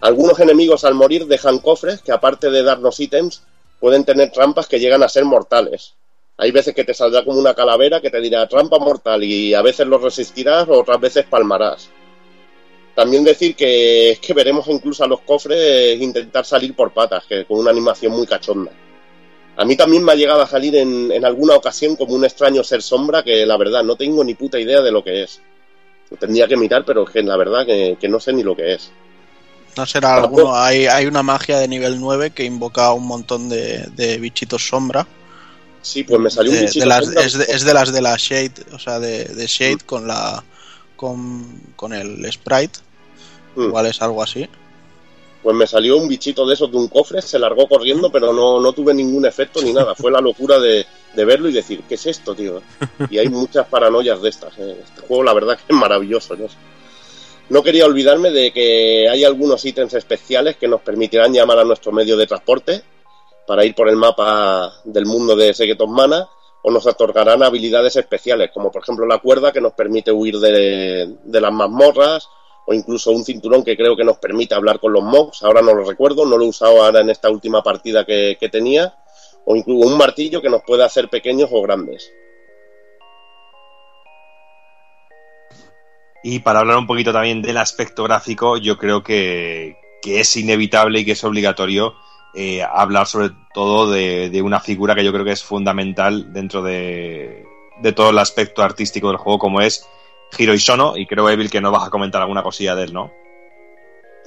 Algunos enemigos al morir dejan cofres que aparte de darnos ítems, pueden tener trampas que llegan a ser mortales. Hay veces que te saldrá como una calavera que te dirá trampa mortal y a veces lo resistirás o otras veces palmarás. También decir que es que veremos incluso a los cofres intentar salir por patas, que con una animación muy cachonda. A mí también me ha llegado a salir en, alguna ocasión como un extraño ser sombra que la verdad no tengo ni puta idea de lo que es. Lo tendría que mirar, pero que la verdad que no sé ni lo que es. No será alguno. Hay, hay una magia de nivel 9 que invoca un montón de, de bichitos sombra. Sí, pues me salió un De- bichito de las- sombra. es, de, es de las de la Shade, o sea, de, de Shade con la con, con el Sprite. Mm. Igual es algo así. Pues me salió un bichito de esos de un cofre, se largó corriendo, pero no, no tuve ningún efecto ni nada. Fue la locura de, de verlo y decir, ¿qué es esto, tío? Y hay muchas paranoias de estas. eh. Este juego, la verdad, que es maravilloso. ¿no? No quería olvidarme de que hay algunos ítems especiales que nos permitirán llamar a nuestro medio de transporte para ir por el mapa del mundo de Secret Mana o nos otorgarán habilidades especiales, como por ejemplo la cuerda que nos permite huir de, de las mazmorras o incluso un cinturón que creo que nos permite hablar con los mobs, ahora no lo recuerdo, no lo he usado ahora en esta última partida que, que tenía, o incluso un martillo que nos puede hacer pequeños o grandes. Y para hablar un poquito también del aspecto gráfico, yo creo que, que es inevitable y que es obligatorio eh, hablar sobre todo de, de una figura que yo creo que es fundamental dentro de, de todo el aspecto artístico del juego, como es Hiro Isono, y creo, Evil, que no vas a comentar alguna cosilla de él, ¿no?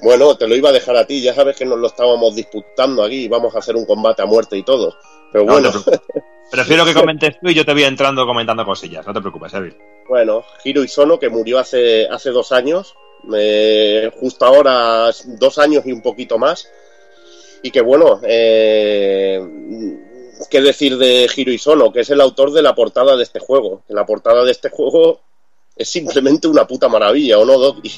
Bueno, te lo iba a dejar a ti, ya sabes que nos lo estábamos disputando aquí vamos a hacer un combate a muerte y todo. Pero No, bueno. Prefiero que comentes tú y yo te voy entrando comentando cosillas, no te preocupes, Evil. Bueno, Hiro Isono, que murió hace, hace dos años, eh, justo ahora dos años y un poquito más, y que bueno, eh, qué decir de Hiro Isono, que es el autor de la portada de este juego. La portada de este juego es simplemente una puta maravilla, ¿o no, Doki?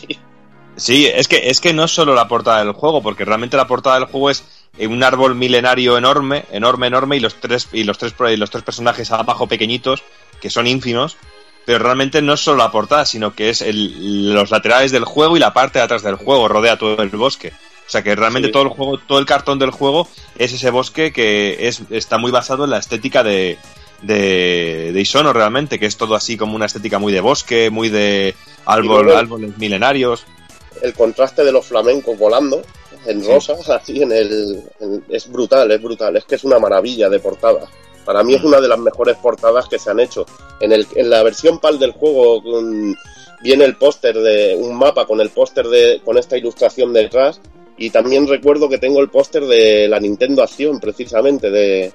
Sí, es que, es que no es solo la portada del juego, porque realmente la portada del juego es un árbol milenario enorme, enorme, enorme, y los tres, y los tres, y los tres personajes abajo pequeñitos, que son ínfimos, pero realmente no es solo la portada, sino que es el- los laterales del juego y la parte de atrás del juego, rodea todo el bosque. O sea que realmente Sí. todo el juego, todo el cartón del juego es ese bosque que es, está muy basado en la estética de, de, de Isono realmente, que es todo así como una estética muy de bosque, muy de árbol, árboles milenarios. el contraste de los flamencos volando en rosa, así en el. en- es brutal, es brutal. Es que es una maravilla de portada. Para mí es una de las mejores portadas que se han hecho. En, el, en la versión PAL del juego con- viene el póster de un mapa con el póster de con esta ilustración detrás y también recuerdo que tengo el póster de la Nintendo Acción precisamente de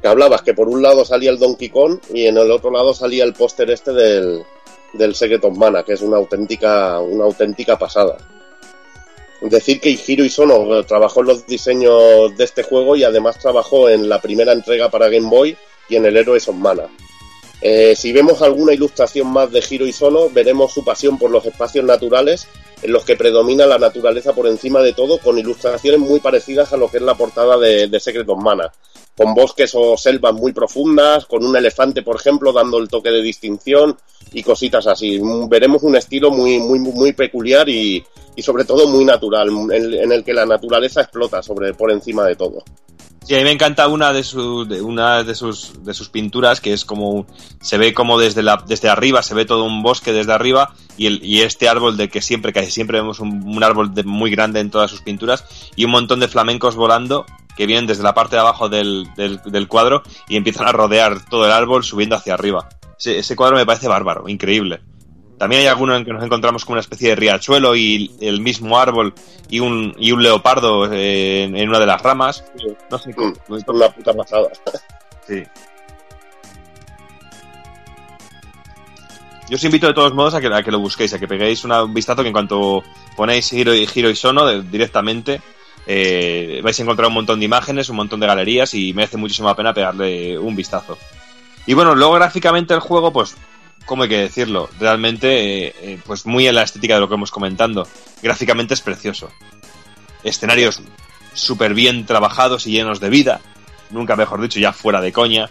que hablabas que por un lado salía el Donkey Kong y en el otro lado salía el póster este del, del Secret of Mana, que es una auténtica una auténtica pasada. Decir que Hiro Isono eh, trabajó en los diseños de este juego y además trabajó en la primera entrega para Game Boy y en el Heroes of Mana. Eh, si vemos alguna ilustración más de Hiro Isono, veremos su pasión por los espacios naturales en los que predomina la naturaleza por encima de todo, con ilustraciones muy parecidas a lo que es la portada de, de Secret of Mana, con bosques o selvas muy profundas, con un elefante, por ejemplo, dando el toque de distinción y cositas así. Mm, Veremos un estilo muy, muy, muy peculiar y, y sobre todo muy natural, en, en el que la naturaleza explota sobre por encima de todo. Sí, a mí me encanta una de sus, de, una de sus, de sus pinturas que es como, se ve como desde la, desde arriba, se ve todo un bosque desde arriba y, el, y este árbol de que siempre, casi siempre vemos un, árbol muy grande en todas sus pinturas y un montón de flamencos volando que vienen desde la parte de abajo del, del, del cuadro y empiezan a rodear todo el árbol subiendo hacia arriba. Ese, ese cuadro me parece bárbaro, increíble. También hay alguno en que nos encontramos con una especie de riachuelo y el mismo árbol y un, y un leopardo eh, en, una de las ramas. No sé, Mm, Es una puta pasada. Sí. Yo os invito de todos modos a que, a que lo busquéis, a que peguéis una- un vistazo que en cuanto ponéis Hiro y Hiro y Sono de- directamente eh, vais a encontrar un montón de imágenes, un montón de galerías y merece muchísimo la pena pegarle un vistazo. Y bueno, luego gráficamente el juego, pues, ¿cómo hay que decirlo? Realmente, eh, eh, pues muy en la estética de lo que hemos comentando. Gráficamente es precioso. Escenarios súper bien trabajados y llenos de vida. Nunca mejor dicho, ya fuera de coña.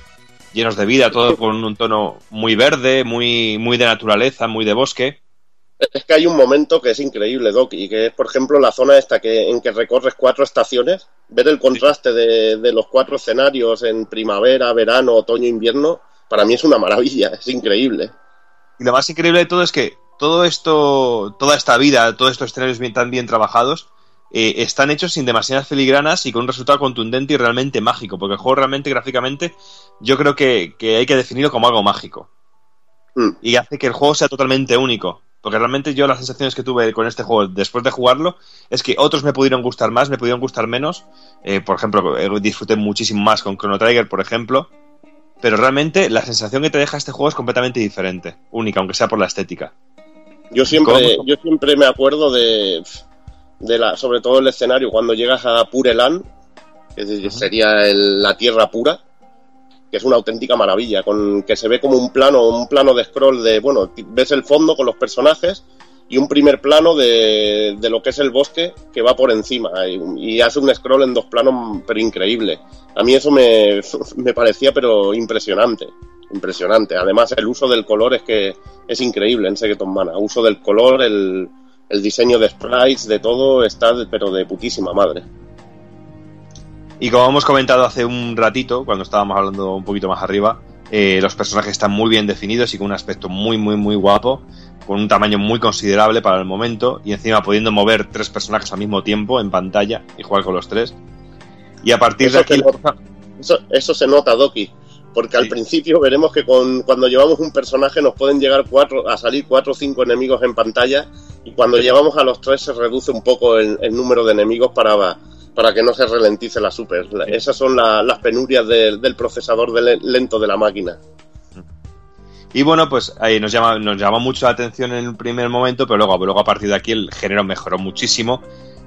Llenos de vida, todo con un tono muy verde, muy, muy de naturaleza, muy de bosque. Es que hay un momento que es increíble, Doc, y que es, por ejemplo, la zona esta que, en que recorres cuatro estaciones, ver el contraste de, de los cuatro escenarios en primavera, verano, otoño, invierno, para mí es una maravilla, es increíble. Y lo más increíble de todo es que todo esto, toda esta vida, todos estos escenarios bien, tan bien trabajados, eh, están hechos sin demasiadas filigranas y con un resultado contundente y realmente mágico, porque el juego realmente gráficamente yo creo que, que hay que definirlo como algo mágico. Mm. Y hace que el juego sea totalmente único. Porque realmente yo las sensaciones que tuve con este juego después de jugarlo es que otros me pudieron gustar más, me pudieron gustar menos. Eh, por ejemplo, eh, disfruté muchísimo más con Chrono Trigger, por ejemplo. Pero realmente la sensación que te deja este juego es completamente diferente, única, aunque sea por la estética. Yo siempre, ¿Cómo? yo siempre me acuerdo de, de la, sobre todo el escenario, cuando llegas a Pureland, que sería el- la tierra pura, que es una auténtica maravilla, con que se ve como un plano, un plano de scroll de, bueno, ves el fondo con los personajes y un primer plano de, de lo que es el bosque que va por encima y, hace un scroll en dos planos pero increíble. A mí eso me, me parecía pero impresionante, impresionante. Además el uso del color es que es increíble en Secret of Mana. Uso del color, el, el diseño de sprites, de todo está pero de putísima madre. Y como hemos comentado hace un ratito, cuando estábamos hablando un poquito más arriba, eh, los personajes están muy bien definidos y con un aspecto muy, muy, muy guapo, con un tamaño muy considerable para el momento, y encima pudiendo mover tres personajes al mismo tiempo en pantalla y jugar con los tres. Y a partir de aquí... nota, eso, eso se nota, Doki. Porque al principio veremos que con, cuando llevamos un personaje nos pueden llegar cuatro, a salir cuatro o cinco enemigos en pantalla y cuando llevamos a los tres se reduce un poco el, el número de enemigos para, para que no se ralentice la super. Esas son la- las penurias del- del procesador de lento de la máquina. Y bueno, pues ahí nos llama, nos llama mucho la atención en el primer momento, pero luego, luego a partir de aquí el género mejoró muchísimo,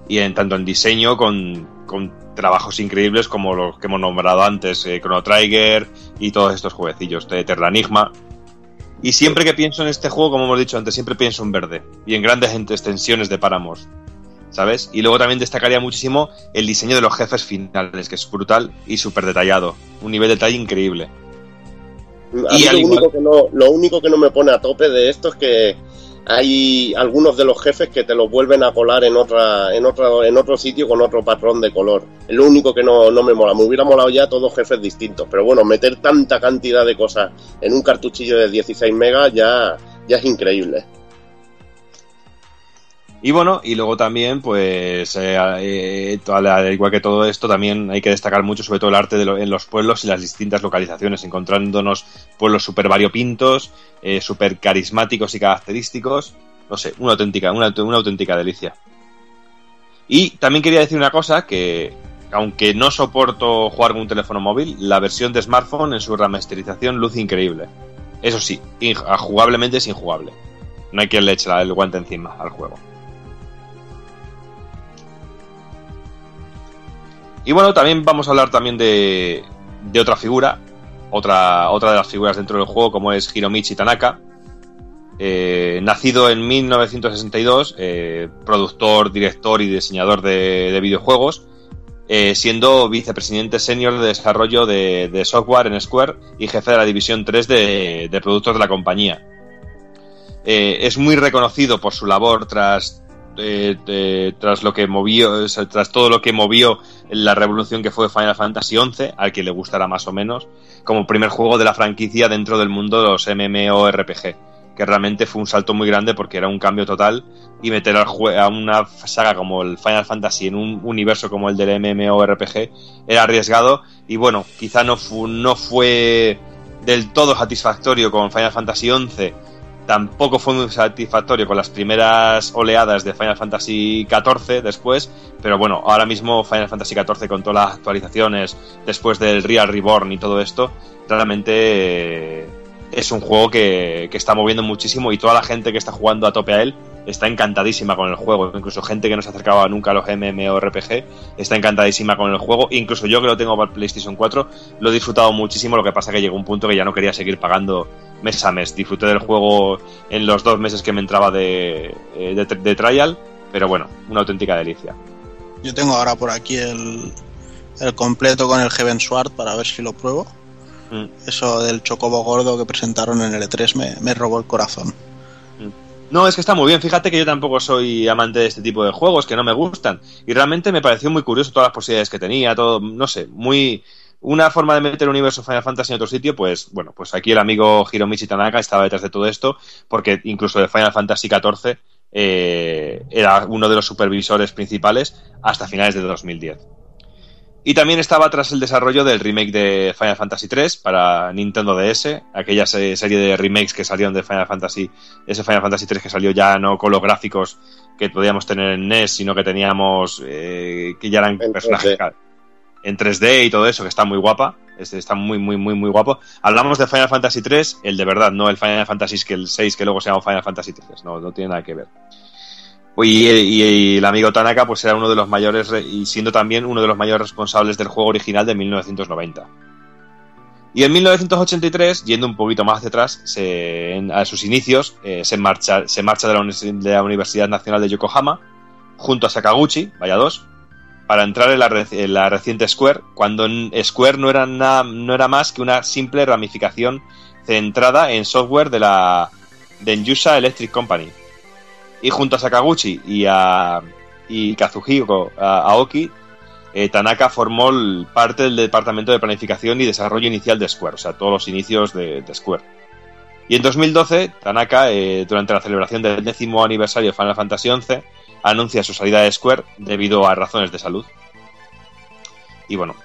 y en tanto en diseño con, con trabajos increíbles como los que hemos nombrado antes, eh, Chrono Trigger y todos estos jueguecillos de Terranigma. Y siempre que pienso en este juego, como hemos dicho antes, siempre pienso en verde y en grandes extensiones de páramos, ¿sabes? Y luego también destacaría muchísimo el diseño de los jefes finales, que es brutal y súper detallado, un nivel de detalle increíble. A Y lo, igual- único que no, lo único que no me pone a tope de esto es que hay algunos de los jefes que te los vuelven a colar en otra, en otro, en otro sitio con otro patrón de color. Es lo único que no, no me mola. Me hubiera molado ya todos jefes distintos. Pero bueno, meter tanta cantidad de cosas en un cartuchillo de 16 megas ya, ya es increíble. Y bueno, y luego también, pues, eh, eh, al igual que todo esto, también hay que destacar mucho sobre todo el arte de lo- en los pueblos y las distintas localizaciones, encontrándonos pueblos súper variopintos, eh, súper carismáticos y característicos. No sé, una auténtica, una, una auténtica delicia. Y también quería decir una cosa, que aunque no soporto jugar con un teléfono móvil, la versión de smartphone en su remasterización luce increíble. Eso sí, jugablemente es injugable. No hay quien le eche el guante encima al juego. Y bueno, también vamos a hablar también de, otra figura, otra, otra de las figuras dentro del juego, como es Hiromichi Tanaka. Eh, nacido en 1962, eh, productor, director y diseñador de, de videojuegos, eh, siendo vicepresidente senior de desarrollo de, software en Square y jefe de la división 3 de, de productos de la compañía. Es muy reconocido por su labor tras, eh, eh, tras lo que movió, tras todo lo que movió la revolución que fue Final Fantasy XI, al que le gustará más o menos, como primer juego de la franquicia dentro del mundo de los MMORPG, que realmente fue un salto muy grande porque era un cambio total y meter a una saga como el Final Fantasy en un universo como el del MMORPG era arriesgado y bueno, quizá no, fu- no fue del todo satisfactorio con Final Fantasy XI tampoco fue muy satisfactorio con las primeras oleadas de Final Fantasy XIV después, pero bueno, ahora mismo Final Fantasy XIV con todas las actualizaciones después del Real Reborn y todo esto, realmente eh, es un juego que, que está moviendo muchísimo y toda la gente que está jugando a tope a él está encantadísima con el juego, incluso gente que no se acercaba nunca a los MMORPG está encantadísima con el juego, incluso yo que lo tengo para el PlayStation 4 lo he disfrutado muchísimo, lo que pasa que llegó un punto que ya no quería seguir pagando mes a mes. Disfruté del juego en los dos meses que me entraba de, eh, de, de trial, pero bueno, una auténtica delicia. Yo tengo ahora por aquí el, el completo con el Heaven Sword para ver si lo pruebo. Mm. Eso del chocobo gordo que presentaron en el E3 me, me robó el corazón. No, es que está muy bien. Fíjate que yo tampoco soy amante de este tipo de juegos, que no me gustan. Y realmente me pareció muy curioso todas las posibilidades que tenía, todo, no sé, muy... Una forma de meter el universo Final Fantasy en otro sitio, pues bueno, pues aquí el amigo Hiromichi Tanaka estaba detrás de todo esto, porque incluso de Final Fantasy XIV eh, era uno de los supervisores principales hasta finales de 2010. Y también estaba tras el desarrollo del remake de Final Fantasy 3 para Nintendo DS, aquella se- serie de remakes que salieron de Final Fantasy, ese Final Fantasy 3 que salió ya no con los gráficos que podíamos tener en NES, sino que teníamos eh, que ya eran En personajes 3D. ca- en 3D y todo eso, que está muy guapa, es- está muy, muy, muy, muy guapo. Hablamos de Final Fantasy 3, el de verdad, no el Final Fantasy que el 6 que luego se llama Final Fantasy 3, no, no tiene nada que ver. Y, y- el amigo Tanaka pues era uno de los mayores re- y siendo también uno de los mayores responsables del juego original de 1990. Y en 1983, yendo un poquito más hacia atrás, se- en- a sus inicios, eh, se, marcha, se marcha de la, Universidad Nacional de Yokohama junto a Sakaguchi, vaya dos, para entrar en la, la reciente Square, cuando Square no era, nada, no era más que una simple ramificación centrada en software de la de Electric Company. Y junto a Sakaguchi y a y Kazuhiko Aoki, eh, Tanaka formó parte del departamento de planificación y desarrollo inicial de Square, o sea, todos los inicios de, de Square. Y en 2012, Tanaka, eh, durante la celebración del décimo aniversario de Final Fantasy XI, anuncia su salida de Square debido a razones de salud. Y bueno,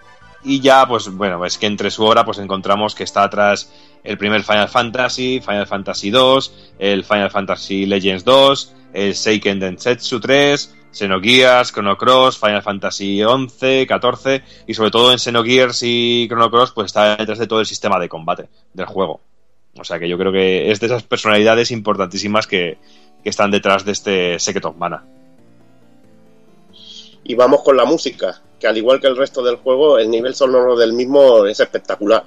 y ya, pues bueno, es que entre su obra pues encontramos que está atrás el primer Final Fantasy, Final Fantasy 2, el Final Fantasy Legends 2, el Seiken Densetsu 3, Xenogears, Chrono Cross, Final Fantasy 11, 14 y sobre todo en Xenogears y Chrono Cross pues está detrás de todo el sistema de combate del juego. O sea que yo creo que es de esas personalidades importantísimas que, que están detrás de este Secret of Mana. Y vamos con la música, que al igual que el resto del juego, el nivel sonoro del mismo es espectacular.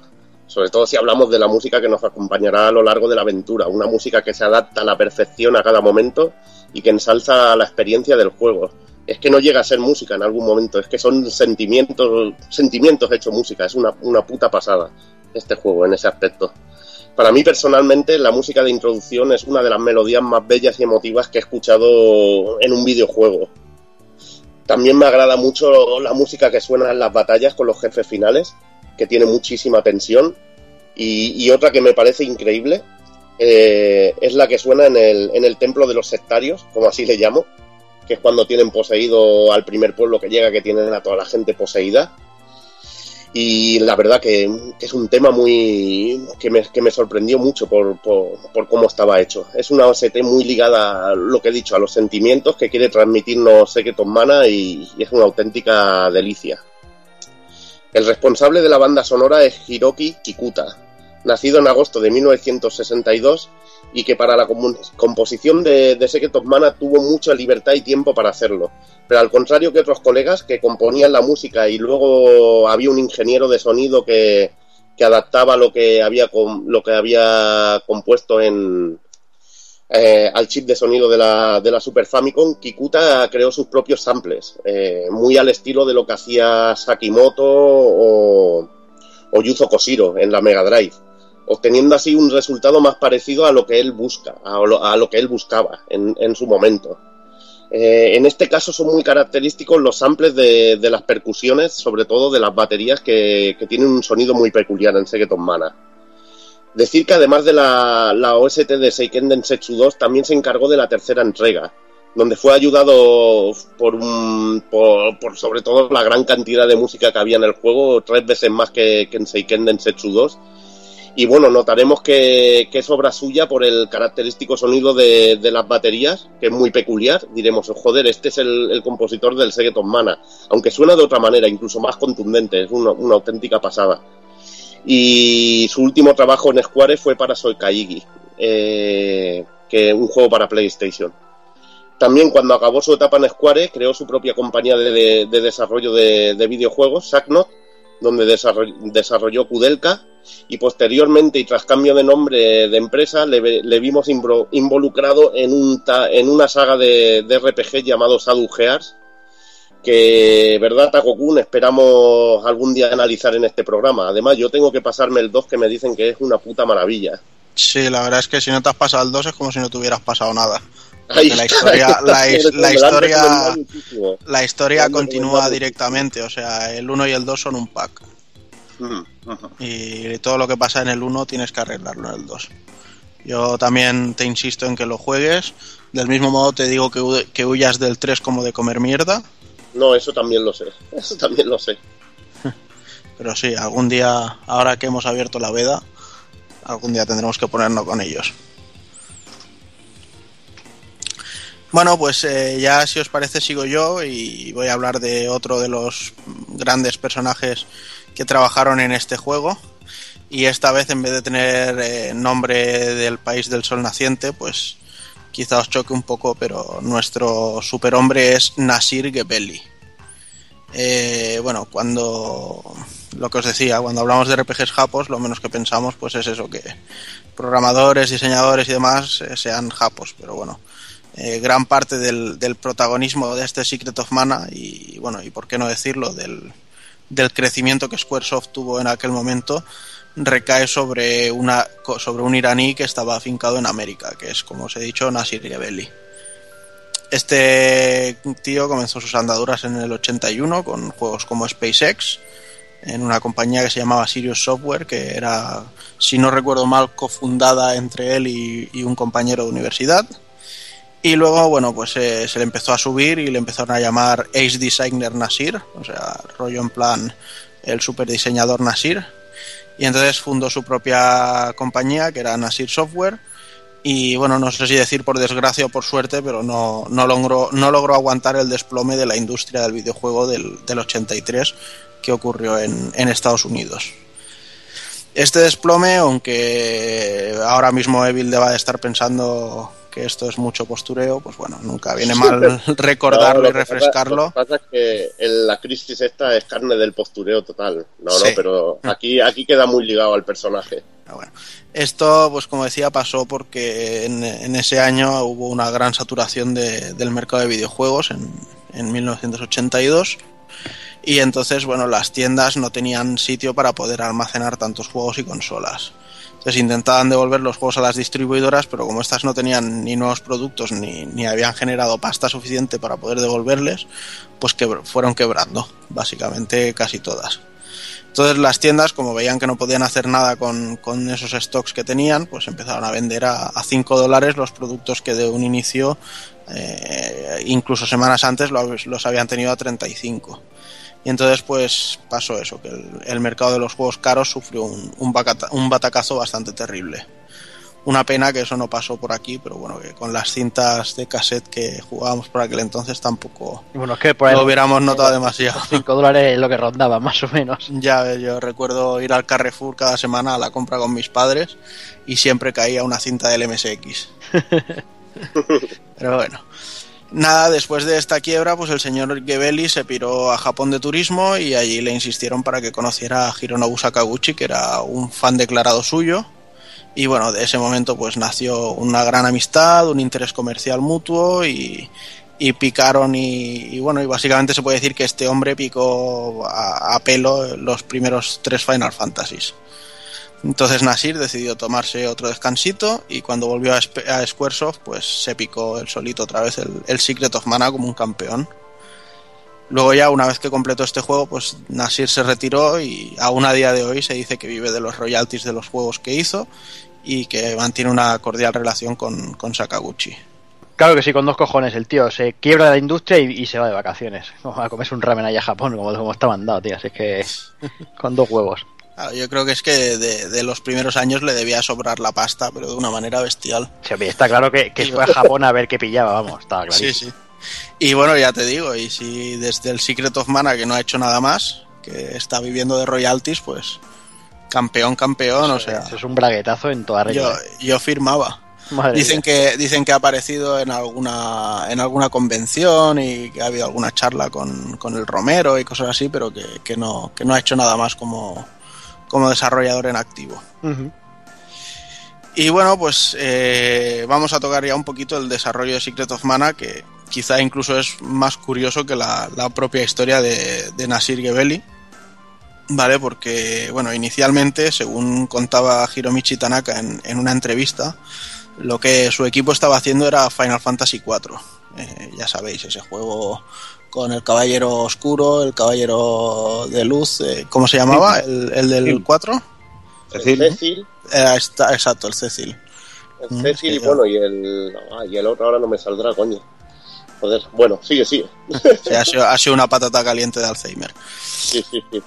Sobre todo si hablamos de la música que nos acompañará a lo largo de la aventura. Una música que se adapta a la perfección a cada momento y que ensalza la experiencia del juego. Es que no llega a ser música en algún momento, es que son sentimientos, sentimientos hechos música. Es una, una puta pasada este juego en ese aspecto. Para mí personalmente la música de introducción es una de las melodías más bellas y emotivas que he escuchado en un videojuego. También me agrada mucho la música que suena en las batallas con los jefes finales, que tiene muchísima tensión. Y, otra que me parece increíble eh, es la que suena en el, en el templo de los sectarios, como así le llamo, que es cuando tienen poseído al primer pueblo que llega, que tienen a toda la gente poseída. Y la verdad que, es un tema muy que me, que me sorprendió mucho por, por, cómo estaba hecho. Es una OST muy ligada a lo que he dicho, a los sentimientos que quiere transmitirnos Secret of Mana y es una auténtica delicia. El responsable de la banda sonora es Hiroki Kikuta, nacido en agosto de 1962 y que para la composición de, de Secret Mana tuvo mucha libertad y tiempo para hacerlo. Pero al contrario que otros colegas que componían la música y luego había un ingeniero de sonido que, que adaptaba lo que había, lo que había compuesto en, eh, al chip de sonido de la, de la Super Famicom, Kikuta creó sus propios samples, eh, muy al estilo de lo que hacía Sakimoto o, o Yuzo Koshiro en la Mega Drive obteniendo así un resultado más parecido a lo que él busca, a lo, a lo que él buscaba en, su momento. Eh, en este caso son muy característicos los samples de, de las percusiones, sobre todo de las baterías que, que, tienen un sonido muy peculiar en Segeton Mana. Decir que además de la, OST de Seiken Densetsu 2 también se encargó de la tercera entrega, donde fue ayudado por, un, por, por, sobre todo la gran cantidad de música que había en el juego, tres veces más que, en Seiken Densetsu 2, y bueno, notaremos que, es obra suya por el característico sonido de, las baterías, que es muy peculiar. Diremos, joder, este es el, compositor del Segeton Mana, aunque suena de otra manera, incluso más contundente, es una, auténtica pasada. Y su último trabajo en Square fue para Soy Kaigi, eh, que un juego para PlayStation. También cuando acabó su etapa en Square, creó su propia compañía de, de, de desarrollo de, videojuegos, Sacknot, donde desarrolló, Kudelka, y posteriormente y tras cambio de nombre de empresa le, vimos involucrado en, un ta, en una saga de, de, RPG llamado Shadow Gears que, ¿verdad, Takokun? Esperamos algún día analizar en este programa. Además, yo tengo que pasarme el 2 que me dicen que es una puta maravilla. Sí, la verdad es que si no te has pasado el 2 es como si no te hubieras pasado nada. La historia, la, la, historia, la historia continúa directamente, o sea, el 1 y el 2 son un pack. Y todo lo que pasa en el 1 tienes que arreglarlo en el 2. Yo también te insisto en que lo juegues. Del mismo modo te digo que, que huyas del 3 como de comer mierda. No, eso también lo sé. Eso también lo sé. Pero sí, algún día, ahora que hemos abierto la veda, algún día tendremos que ponernos con ellos. Bueno, pues eh, ya si os parece sigo yo y voy a hablar de otro de los grandes personajes que trabajaron en este juego. Y esta vez, en vez de tener eh, nombre del país del sol naciente, pues quizá os choque un poco, pero nuestro superhombre es Nasir Gebelli. Eh, bueno, cuando lo que os decía, cuando hablamos de RPGs japos, lo menos que pensamos pues es eso, que programadores, diseñadores y demás eh, sean japos, pero bueno, eh, gran parte del, del, protagonismo de este Secret of Mana y bueno, y por qué no decirlo, del, del crecimiento que Squaresoft tuvo en aquel momento recae sobre, una, sobre un iraní que estaba afincado en América, que es, como os he dicho, Nasir Gebelli. Este tío comenzó sus andaduras en el 81 con juegos como SpaceX, en una compañía que se llamaba Sirius Software, que era, si no recuerdo mal, cofundada entre él y, y un compañero de universidad. Y luego, bueno, pues eh, se le empezó a subir y le empezaron a llamar Ace Designer Nasir, o sea, rollo en plan el super diseñador Nasir. Y entonces fundó su propia compañía, que era Nasir Software. Y bueno, no sé si decir por desgracia o por suerte, pero no, no, logró, no logró aguantar el desplome de la industria del videojuego del, del 83 que ocurrió en, en Estados Unidos. Este desplome, aunque ahora mismo Evil deba de estar pensando que esto es mucho postureo, pues bueno, nunca viene mal recordarlo no, y refrescarlo. Pasa, lo que pasa es que la crisis esta es carne del postureo total. No, sí. no, pero aquí, aquí queda muy ligado al personaje. Ah, bueno. Esto, pues como decía, pasó porque en, en ese año hubo una gran saturación de, del mercado de videojuegos en, en 1982 y entonces, bueno, las tiendas no tenían sitio para poder almacenar tantos juegos y consolas. Entonces intentaban devolver los juegos a las distribuidoras, pero como estas no tenían ni nuevos productos ni, ni habían generado pasta suficiente para poder devolverles, pues fueron quebrando, básicamente casi todas. Entonces las tiendas, como veían que no podían hacer nada con, con esos stocks que tenían, pues empezaron a vender a, a 5 dólares los productos que de un inicio, eh, incluso semanas antes, los, los habían tenido a 35. Y entonces pues pasó eso, que el, el mercado de los juegos caros sufrió un, un, bacata- un batacazo bastante terrible. Una pena que eso no pasó por aquí, pero bueno, que con las cintas de cassette que jugábamos por aquel entonces tampoco Y bueno, es que por ahí lo hubiéramos notado demasiado. 5 dólares es lo que rondaba, más o menos. Ya yo recuerdo ir al Carrefour cada semana a la compra con mis padres y siempre caía una cinta del MSX. Pero bueno. Nada, después de esta quiebra, pues el señor Gebeli se piró a Japón de turismo y allí le insistieron para que conociera a Hironobu Sakaguchi, que era un fan declarado suyo. Y bueno, de ese momento pues nació una gran amistad, un interés comercial mutuo y, y picaron y, y bueno, y básicamente se puede decir que este hombre picó a, a pelo los primeros tres Final Fantasies. Entonces Nasir decidió tomarse otro descansito y cuando volvió a, a Squaresoft pues se picó el solito otra vez el, el Secret of Mana como un campeón. Luego ya una vez que completó este juego pues Nasir se retiró y aún a día de hoy se dice que vive de los royalties de los juegos que hizo y que mantiene una cordial relación con, con Sakaguchi. Claro que sí, con dos cojones. El tío se quiebra de la industria y, y se va de vacaciones. Vamos a comerse un ramen allá a Japón, como, como está mandado, tío. Así que con dos huevos. Claro, yo creo que es que de, de los primeros años le debía sobrar la pasta, pero de una manera bestial. Sí, está claro que, que fue a Japón a ver qué pillaba, vamos, estaba clarísimo. Sí, sí. Y bueno, ya te digo, y si desde el Secret of Mana, que no ha hecho nada más, que está viviendo de royalties, pues campeón, campeón, o sea, Eso es un braguetazo en toda regla. yo, ¿eh? yo firmaba. Madre Dicen mía. que, dicen que ha aparecido en alguna, en alguna convención y que ha habido alguna charla con, con el Romero y cosas así, pero que, que no, que no ha hecho nada más como, como desarrollador en activo. Y bueno, pues eh, vamos a tocar ya un poquito el desarrollo de Secret of Mana, que quizá incluso es más curioso que la, la propia historia de, de Nasir Gebeli. Vale, porque, bueno, inicialmente, según contaba Hiromichi Tanaka en, en una entrevista, lo que su equipo estaba haciendo era Final Fantasy IV. Eh, ya sabéis, ese juego con el caballero oscuro, el caballero de luz, eh, ¿cómo se llamaba? ¿El, el del 4? El Cecil. Cecil, Eh, está, exacto, el Cecil. el Mm, Cecil y bueno, y el, ah, y el otro ahora no me saldrá, coño. Joder, bueno, sigue, sigue. Sí, ha, sido, ha sido una patata caliente de Alzheimer. Sí, sí, sí.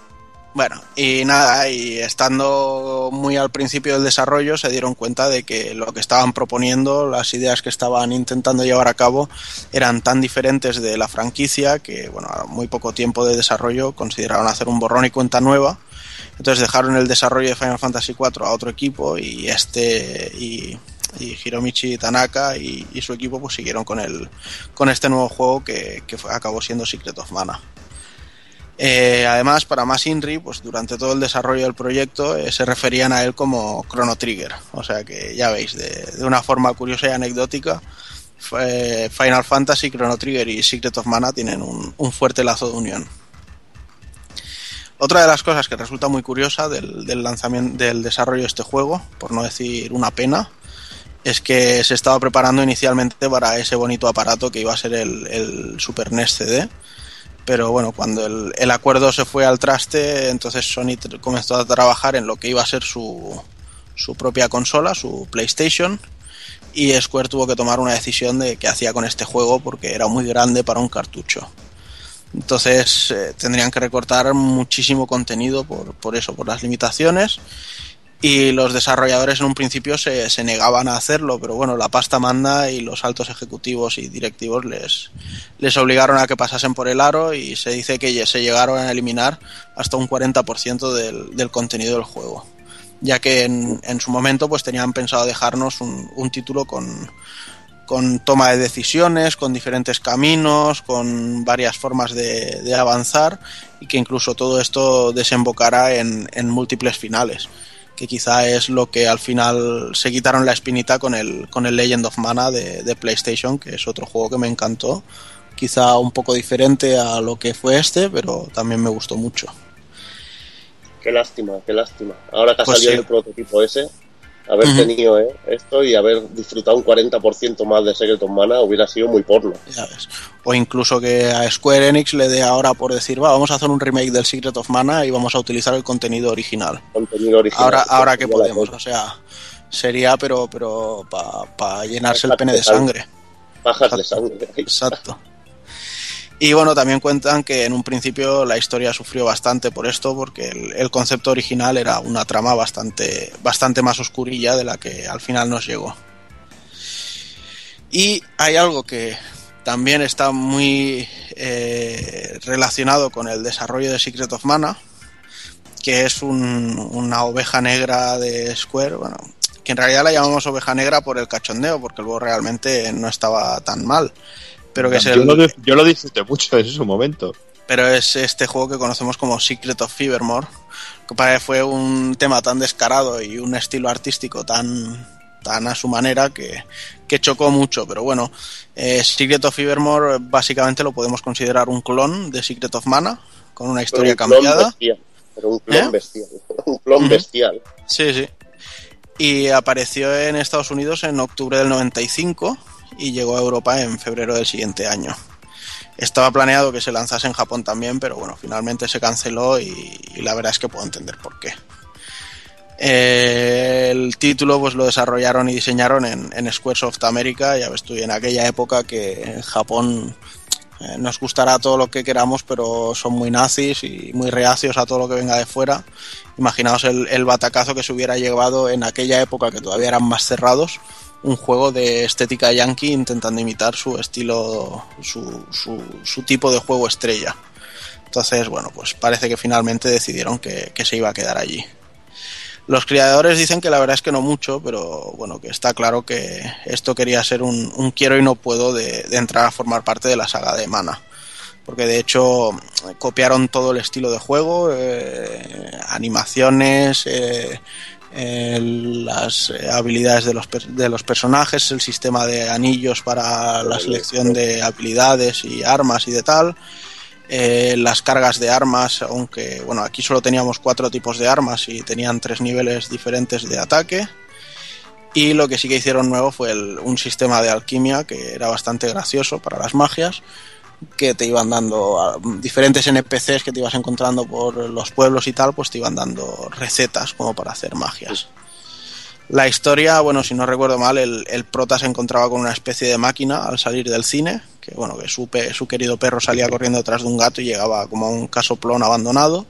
Bueno, y nada, y estando muy al principio del desarrollo se dieron cuenta de que lo que estaban proponiendo, las ideas que estaban intentando llevar a cabo, eran tan diferentes de la franquicia que, bueno, a muy poco tiempo de desarrollo consideraron hacer un borrón y cuenta nueva. Entonces dejaron el desarrollo de Final Fantasy IV a otro equipo y este y, y Hiromichi Tanaka y, su equipo pues siguieron con el con este nuevo juego que, que fue- acabó siendo Secret of Mana. Eh, además, para más Inri, pues durante todo el desarrollo del proyecto eh, se referían a él como Chrono Trigger. O sea que ya veis, de, una forma curiosa y anecdótica, fue- Final Fantasy, Chrono Trigger y Secret of Mana tienen un, fuerte lazo de unión. Otra de las cosas que resulta muy curiosa del, lanzamiento, del desarrollo de este juego, por no decir una pena, es que se estaba preparando inicialmente para ese bonito aparato que iba a ser el Super NES CD pero bueno, cuando el, el acuerdo se fue al traste, entonces Sony comenzó a trabajar en lo que iba a ser su, su propia consola, su PlayStation, y Square tuvo que tomar una decisión de qué hacía con este juego porque era muy grande para un cartucho. Entonces eh, tendrían que recortar muchísimo contenido por, por eso, por las limitaciones. Y los desarrolladores en un principio se, se negaban a hacerlo, pero bueno, la pasta manda y los altos ejecutivos y directivos les, les obligaron a que pasasen por el aro y se dice que se llegaron a eliminar hasta un 40% del, del contenido del juego. Ya que en, en su momento pues tenían pensado dejarnos un, un título con, con toma de decisiones, con diferentes caminos, con varias formas de, de avanzar y que incluso todo esto desembocara en, en múltiples finales que quizá es lo que al final se quitaron la espinita con el, con el Legend of Mana de, de PlayStation, que es otro juego que me encantó. Quizá un poco diferente a lo que fue este, pero también me gustó mucho. Qué lástima, qué lástima. Ahora que ha Pues salido sí. el prototipo ese, Haber tenido eh, esto y haber disfrutado un 40% más de Secret of Mana hubiera sido muy porno. Ya ves. O incluso que a Square Enix le dé ahora por decir, va, vamos a hacer un remake del Secret of Mana y vamos a utilizar el contenido original. Contenido original. Ahora, ahora que podemos, o sea, sería pero pero para llenarse el pene de sangre. Pajas de sangre. Exacto. Y bueno, también cuentan que en un principio la historia sufrió bastante por esto, porque el, el concepto original era una trama bastante, bastante más oscurilla de la que al final nos llegó. Y hay algo que también está muy eh, relacionado con el desarrollo de Secret of Mana, que es un- una oveja negra de Square, bueno, que en realidad la llamamos oveja negra por el cachondeo, porque luego realmente no estaba tan mal. Pero que es yo, lo, yo lo disfruté mucho en su momento. pero es este juego que conocemos como Secret of Fevermore, que para él fue un tema tan descarado y un estilo artístico tan, tan a su manera que, que chocó mucho. Pero bueno, eh, Secret of Fevermore eh, básicamente lo podemos considerar un clon de Secret of Mana, con una Pero historia un cambiada. bestial. Pero un clon ¿Eh? bestial. Un clon Ujú. bestial. Sí, sí. Y apareció en Estados Unidos en octubre del 95 y llegó a Europa en febrero del siguiente año. Estaba planeado que se lanzase en Japón también, pero bueno, finalmente se canceló y, la verdad es que puedo entender por qué. Eh, el título pues lo desarrollaron y diseñaron en, en Squaresoft América, ya ves tú, en aquella época que en Japón eh, nos gustará todo lo que queramos, pero son muy nazis y muy reacios a todo lo que venga de fuera. Imaginaos el batacazo que se hubiera llevado en aquella época que todavía eran más cerrados, un juego de estética yankee intentando imitar su estilo, su, su, tipo de juego estrella. Entonces, bueno, pues parece que finalmente decidieron que, que se iba a quedar allí. Los creadores dicen que la verdad es que no mucho, pero bueno, que está claro que esto quería ser un, quiero y no puedo de, de entrar a formar parte de la saga de Mana. Porque de hecho copiaron todo el estilo de juego, eh, animaciones, eh, eh, las eh, habilidades de los, de los personajes, el sistema de anillos para la selección de habilidades y armas y de tal. Eh, las cargas de armas, aunque bueno, aquí solo teníamos cuatro tipos de armas y tenían tres niveles diferentes de ataque. Y lo que sí que hicieron nuevo fue el- un sistema de alquimia que era bastante gracioso para las magias, que te iban dando a- diferentes NPCs que te ibas encontrando por los pueblos y tal, pues te iban dando recetas como para hacer magias. La historia, bueno, si no recuerdo mal, el, el prota se encontraba con una especie de máquina al salir del cine, que bueno, que su, pe- su querido perro salía corriendo detrás de un gato y llegaba como a un casoplón abandonado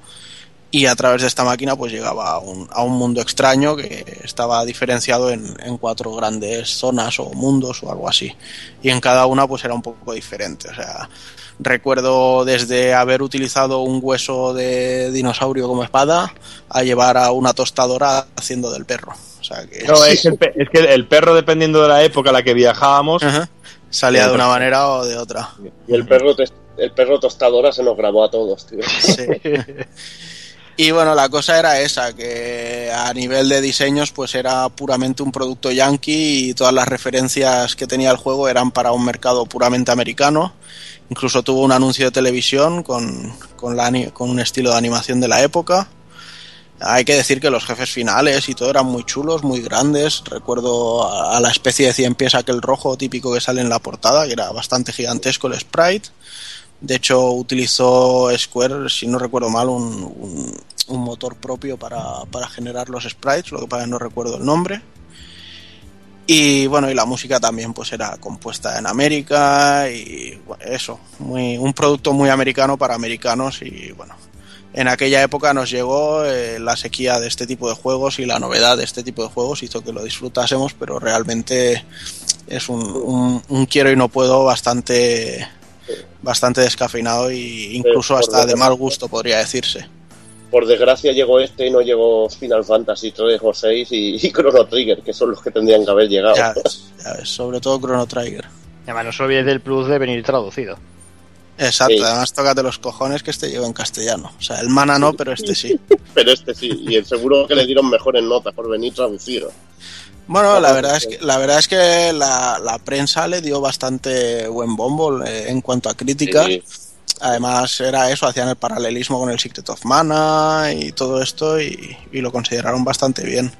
y a través de esta máquina pues llegaba a un, a un mundo extraño que estaba diferenciado en, en cuatro grandes zonas o mundos o algo así y en cada una pues era un poco diferente o sea recuerdo desde haber utilizado un hueso de dinosaurio como espada a llevar a una tostadora haciendo del perro o sea que No, es que, el, pe- es que el perro, dependiendo de la época a la que viajábamos, Ajá. salía de una manera o de otra Y el perro, el perro tostadora se nos grabó a todos, tío. Sí. Y bueno, la cosa era esa, que a nivel de diseños pues era puramente un producto yankee y todas las referencias que tenía el juego eran para un mercado puramente americano. Incluso tuvo un anuncio de televisión con, con, un estilo de animación de la época. Hay que decir que los jefes finales y todo eran muy chulos, muy grandes. Recuerdo a, la especie de 100 pies aquel rojo típico que sale en la portada, que era bastante gigantesco el sprite. De hecho, utilizó Square, si no recuerdo mal, un, motor propio para, para generar los sprites, lo que pasa que no recuerdo el nombre. Y bueno, y la música también pues era compuesta en América y eso, muy, un producto muy americano para americanos y bueno, en aquella época nos llegó eh, la sequía de este tipo de juegos y la novedad de este tipo de juegos hizo que lo disfrutásemos, pero realmente es un quiero y no puedo bastante bastante descafeinado y incluso hasta de mal gusto podría decirse. Por desgracia llegó este y no llegó Final Fantasy 3 o 6 y, y Chrono Trigger, que son los que tendrían que haber llegado. Ya ves, ya ves, sobre todo Chrono Trigger. Además, no se olvides del plus de venir traducido. Exacto, Sí. además tócate los cojones que este lleva en castellano. O sea, el mana no, pero este sí. Pero este sí, y seguro que le dieron mejores notas por venir traducido. Bueno, la verdad es que la verdad es que la, la prensa le dio bastante buen bombo eh, en cuanto a críticas. Sí. Además era eso, hacían el paralelismo con el Secret of Mana y todo esto y, y lo consideraron bastante bien.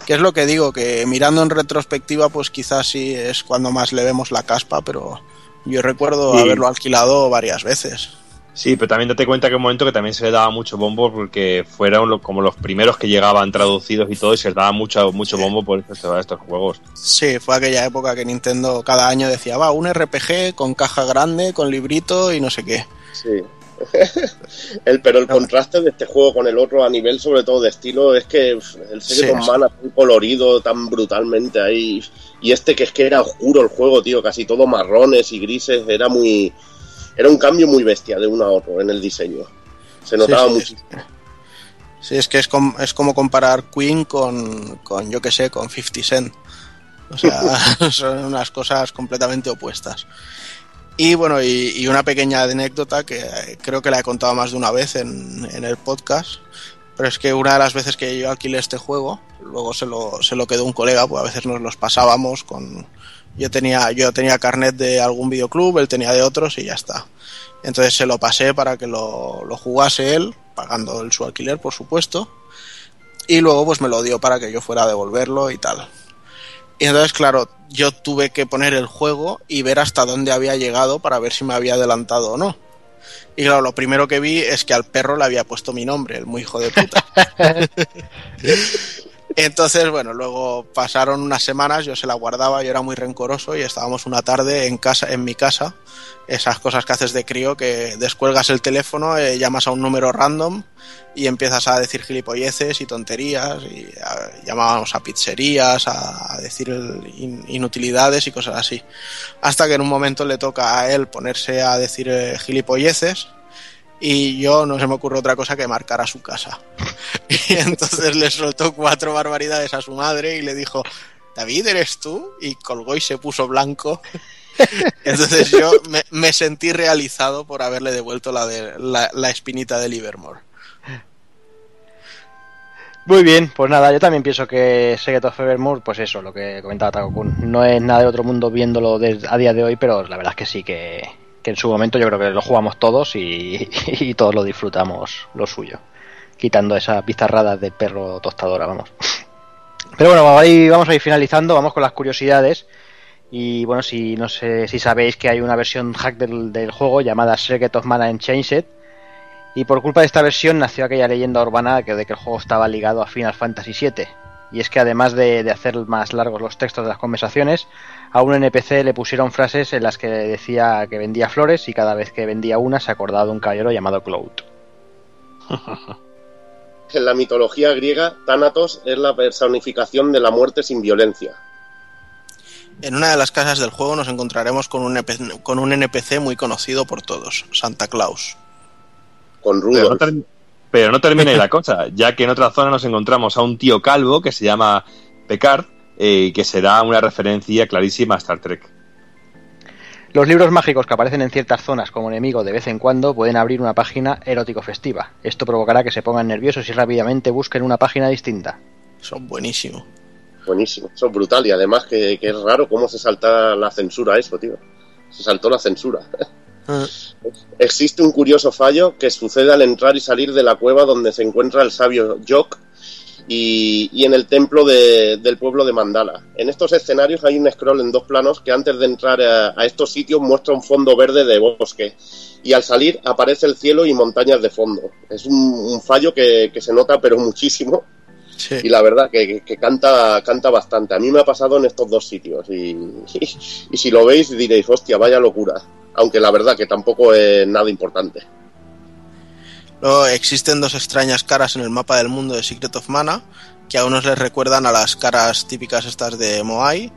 Que Que es lo que digo, que mirando en retrospectiva, pues quizás sí es cuando más le vemos la caspa, pero yo recuerdo Sí. haberlo alquilado varias veces. Sí, pero también date cuenta que un momento que también se le daba mucho bombo porque fueron lo- como los primeros que llegaban traducidos y todo y se les daba mucho, mucho bombo por eso estos juegos. Sí, fue aquella época que Nintendo cada año decía, va, un RPG con caja grande, con librito y no sé qué. Sí. el, pero el contraste de este juego con el otro a nivel sobre todo de estilo es que el Secret Sí, of sí. Mana tan colorido tan brutalmente ahí y este que es que era oscuro el juego tío casi todo marrones y grises era muy era un cambio muy bestia de uno a otro en el diseño se notaba sí, muchísimo Sí, es que es, com- es como comparar Queen con, con, yo que sé, con 50 Cent. O sea, son unas cosas completamente opuestas. Y bueno, y, y una pequeña anécdota que eh, creo que la he contado más de una vez en, en el podcast, pero es que una de las veces que yo alquilé este juego, luego se lo, se lo quedó un colega, pues a veces nos los pasábamos con... Yo tenía, yo tenía carnet de algún videoclub, él tenía de otros y ya está. Entonces se lo pasé para que lo, lo jugase él, pagando el, su alquiler, por supuesto. Y luego pues me lo dio para que yo fuera a devolverlo y tal. Y entonces, claro, yo tuve que poner el juego y ver hasta dónde había llegado para ver si me había adelantado o no. Y claro, lo primero que vi es que al perro le había puesto mi nombre, el muy hijo de puta. Entonces, bueno, luego pasaron unas semanas, yo se la guardaba, yo era muy rencoroso y estábamos una tarde en casa, en mi casa, esas cosas que haces de crío, que descuelgas el teléfono, eh, llamas a un número random y empiezas a decir gilipolleces y tonterías, y a- llamábamos a pizzerías, a, decir inutilidades y cosas así. Hasta que en un momento le toca a él ponerse a decir eh, gilipolleces y yo no se me ocurre otra cosa que marcar a su casa. Y entonces le soltó cuatro barbaridades a su madre y le dijo, David, ¿eres tú? Y colgó y se puso blanco. Entonces yo me, sentí realizado por haberle devuelto la, de, la, espinita de Livermore. Muy bien, pues nada, yo también pienso que Secret of Evermore, pues eso, lo que comentaba Takokun, no es nada de otro mundo viéndolo a día de hoy, pero la verdad es que sí, que, que en su momento yo creo que lo jugamos todos y, todos lo disfrutamos lo suyo, quitando esas bizarradas de perro tostadora, vamos. Pero bueno, vamos a ir finalizando, vamos con las curiosidades. Y bueno, si no sé si sabéis que hay una versión hack del, del juego llamada Secret of Mana Unchained, y por culpa de esta versión nació aquella leyenda urbana que de que el juego estaba ligado a Final Fantasy VII. Y es que además de, de hacer más largos los textos de las conversaciones, a un NPC le pusieron frases en las que decía que vendía flores y cada vez que vendía una se acordaba de un caballero llamado Cloud. en la mitología griega Thanatos es la personificación de la muerte sin violencia En una de las casas del juego nos encontraremos con un, NPC, con un NPC muy conocido por todos, Santa Claus. con Rudolf pero no termina ahí la cosa, ya que en otra zona nos encontramos a un tío calvo que se llama Picard eh, y que será una referencia clarísima a Star Trek. Los libros mágicos que aparecen en ciertas zonas como enemigo de vez en cuando pueden abrir una página erótico festiva. Esto provocará que se pongan nerviosos y rápidamente busquen una página distinta. Son buenísimos. buenísimo eso es brutal y además que, que es raro cómo se salta la censura a eso tío se saltó la censura Existe un curioso fallo que sucede al entrar y salir de la cueva donde se encuentra el sabio Yok y, y en el templo de- del pueblo de Mandala. En estos escenarios hay un scroll en dos planos que antes de entrar a, estos sitios muestra un fondo verde de bosque y al salir aparece el cielo y montañas de fondo. Es un, fallo que se nota pero muchísimo Sí. y la verdad que, canta, canta bastante. A mí me ha pasado en estos dos sitios y, y, y si lo veis diréis, hostia, vaya locura. Aunque la verdad que tampoco es nada importante. Luego existen dos extrañas caras en el mapa del mundo de Secret of Mana, que a unos les recuerdan a las caras típicas estas de Moai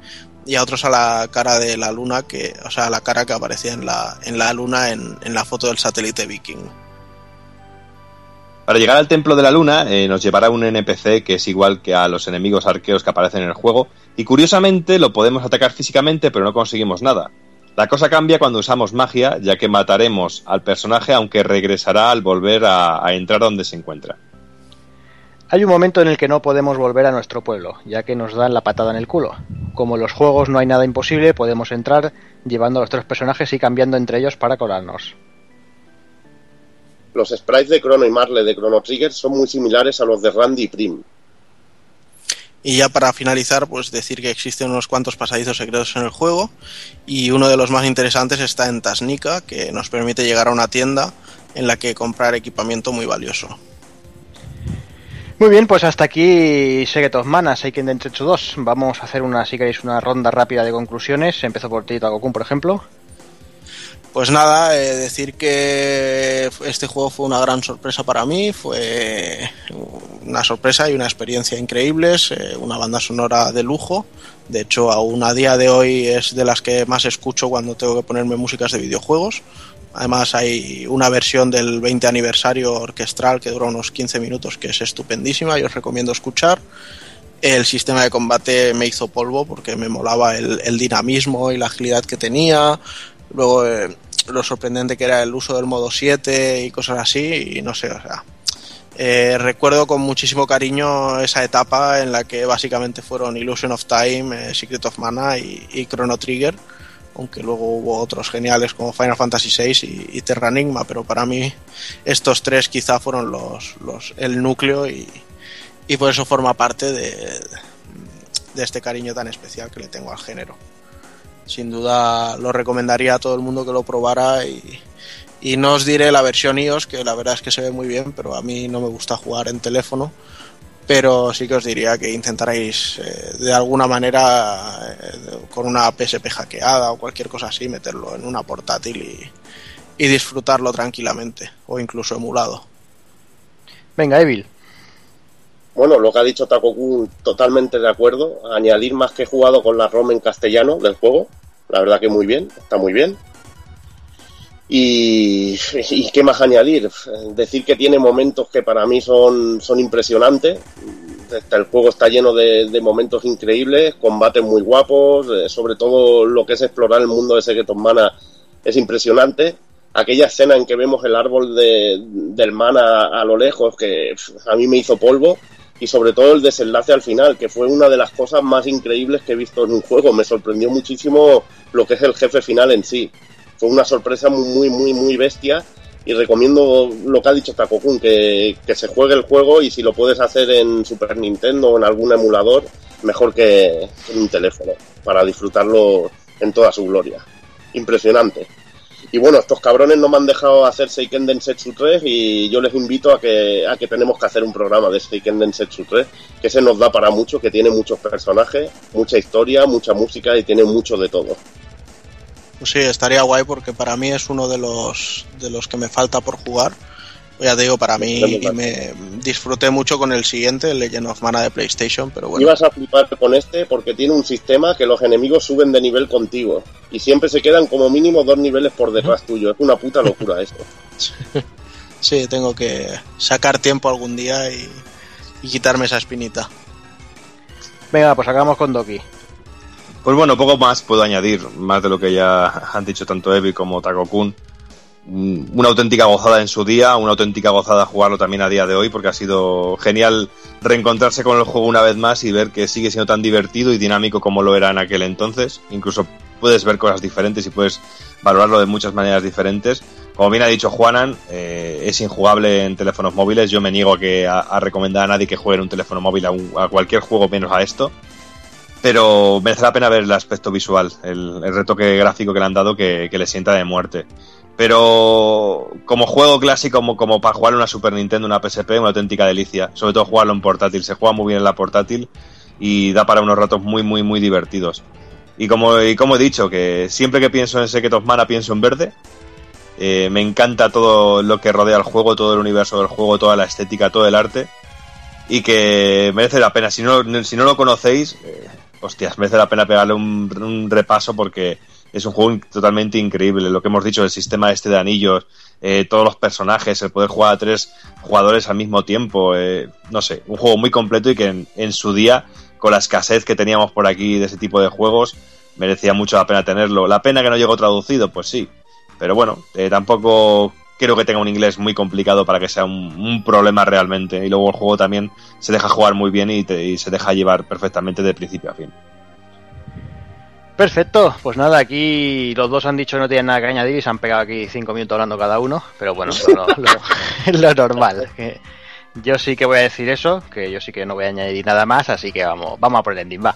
y a otros a la cara de la luna, que, o sea, la cara que aparecía en la, en la luna en, en la foto del satélite viking. Para llegar al templo de la luna eh, nos llevará un NPC que es igual que a los enemigos arqueos que aparecen en el juego y curiosamente lo podemos atacar físicamente pero no conseguimos nada. La cosa cambia cuando usamos magia ya que mataremos al personaje aunque regresará al volver a, a entrar donde se encuentra. Hay un momento en el que no podemos volver a nuestro pueblo, ya que nos dan la patada en el culo. Como en los juegos no hay nada imposible, podemos entrar llevando a los tres personajes y cambiando entre ellos para colarnos. Los sprites de Chrono y Marley de Chrono Trigger son muy similares a los de Randy y Prim. Y ya para finalizar, pues decir que existen unos cuantos pasadizos secretos en el juego y uno de los más interesantes está en Tasnica, que nos permite llegar a una tienda en la que comprar equipamiento muy valioso. Muy bien, pues hasta aquí Secret of Mana, Seiken Densetsu 2. Vamos a hacer una, si queréis, una ronda rápida de conclusiones. Empezó por ti, Takokun, por ejemplo. Pues nada, eh, decir que este juego fue una gran sorpresa para mí, fue una sorpresa y una experiencia increíbles, eh, una banda sonora de lujo. De hecho, aún a día de hoy es de las que más escucho cuando tengo que ponerme músicas de videojuegos. Además hay una versión del 20 aniversario orquestral que dura unos 15 minutos que es estupendísima y os recomiendo escuchar. El sistema de combate me hizo polvo porque me molaba el, dinamismo y la agilidad que tenía. Luego eh, lo sorprendente que era el uso del modo 7 y cosas así, y no sé, o sea. eh, recuerdo con muchísimo cariño esa etapa en la que básicamente fueron Illusion of Time, eh, Secret of Mana y, Chrono Trigger, aunque luego hubo otros geniales como Final Fantasy VI y, y Terra Enigma, pero para mí estos tres quizá fueron los, los el núcleo y, por eso forma parte de este cariño tan especial que le tengo al género sin duda lo recomendaría a todo el mundo que lo probara y, no os diré la versión iOS que la verdad es que se ve muy bien pero a mí no me gusta jugar en teléfono. Pero sí que os diría que intentaréis eh, de alguna manera eh, con una PSP hackeada o cualquier cosa así meterlo en una portátil y, y disfrutarlo tranquilamente o incluso emulado. Venga Evil bueno, lo que ha dicho Takoku, totalmente de acuerdo. Añadir más que he jugado con la ROM en castellano del juego. La verdad que muy bien, está muy bien. Y, y qué más añadir. Decir que tiene momentos que para mí son, son impresionantes. El juego está lleno de, momentos increíbles, combates muy guapos, eh, sobre todo lo que es explorar el mundo de Secret of Mana es impresionante aquella escena en que vemos el árbol de, del mana a, lo lejos, que a mí me hizo polvo, y sobre todo el desenlace al final, que fue una de las cosas más increíbles que he visto en un juego. Me sorprendió muchísimo lo que es el jefe final en sí. Fue una sorpresa muy, muy, muy, bestia. Y recomiendo lo que ha dicho Takokun, que, que se juegue el juego y si lo puedes hacer en Super Nintendo o en algún emulador, mejor que en un teléfono, para disfrutarlo en toda su gloria. Impresionante. Y bueno, estos cabrones no me han dejado hacer Seiken Densetsu 3 y yo les invito a que, a que tenemos que hacer un programa de Seiken Densetsu 3, que se nos da para mucho, que tiene muchos personajes, mucha historia, mucha música y tiene mucho de todo. Pues sí, estaría guay porque para mí es uno de los, de los que me falta por jugar. Ya te digo, para mí y me disfruté mucho con el siguiente, el Legend of Mana de PlayStation, pero bueno. Ibas a flipar con este porque tiene un sistema que los enemigos suben de nivel contigo y siempre se quedan como mínimo dos niveles por detrás tuyo. Es una puta locura esto. Sí, tengo que sacar tiempo algún día y, y quitarme esa espinita. Venga, pues acabamos con Doki. Pues bueno, poco más puedo añadir, más de lo que ya han dicho tanto Evi como Takokun una auténtica gozada en su día, una auténtica gozada jugarlo también a día de hoy, porque ha sido genial reencontrarse con el juego una vez más y ver que sigue siendo tan divertido y dinámico como lo era en aquel entonces. Incluso puedes ver cosas diferentes y puedes valorarlo de muchas maneras diferentes. Como bien ha dicho Juanan, eh, es injugable en teléfonos móviles. Yo me niego a, que, a, recomendar a nadie que juegue en un teléfono móvil a, cualquier juego menos a esto. Pero merece la pena ver el aspecto visual, el, retoque gráfico que le han dado que le sienta de muerte. Pero como juego clásico, como, para jugar una Super Nintendo, una PSP, una auténtica delicia. Sobre todo jugarlo en portátil. Se juega muy bien en la portátil y da para unos ratos muy, muy, muy divertidos. Y como, he dicho, que siempre que pienso en Secret of Mana pienso en verde. Eh, me encanta todo lo que rodea el juego, todo el universo del juego, toda la estética, todo el arte. Y que merece la pena. Si no, si no lo conocéis, eh, hostias, merece la pena pegarle un repaso porque es un juego totalmente increíble. Lo que hemos dicho, el sistema este de anillos, eh, todos los personajes, el poder jugar a tres jugadores al mismo tiempo, eh, no sé, un juego muy completo y que en, su día, con la escasez que teníamos por aquí de ese tipo de juegos, merecía mucho la pena tenerlo. La pena que no llegó traducido, pues sí, pero bueno, eh, tampoco creo que tenga un inglés muy complicado para que sea un, un, problema realmente. Y luego el juego también se deja jugar muy bien y, te, y se deja llevar perfectamente de principio a fin. Perfecto, pues nada, aquí los dos han dicho que no tienen nada que añadir y se han pegado aquí cinco minutos hablando cada uno, pero bueno, lo, lo, normal. Yo sí que voy a decir eso, que yo sí que no voy a añadir nada más, así que vamos, vamos a por el ending, va.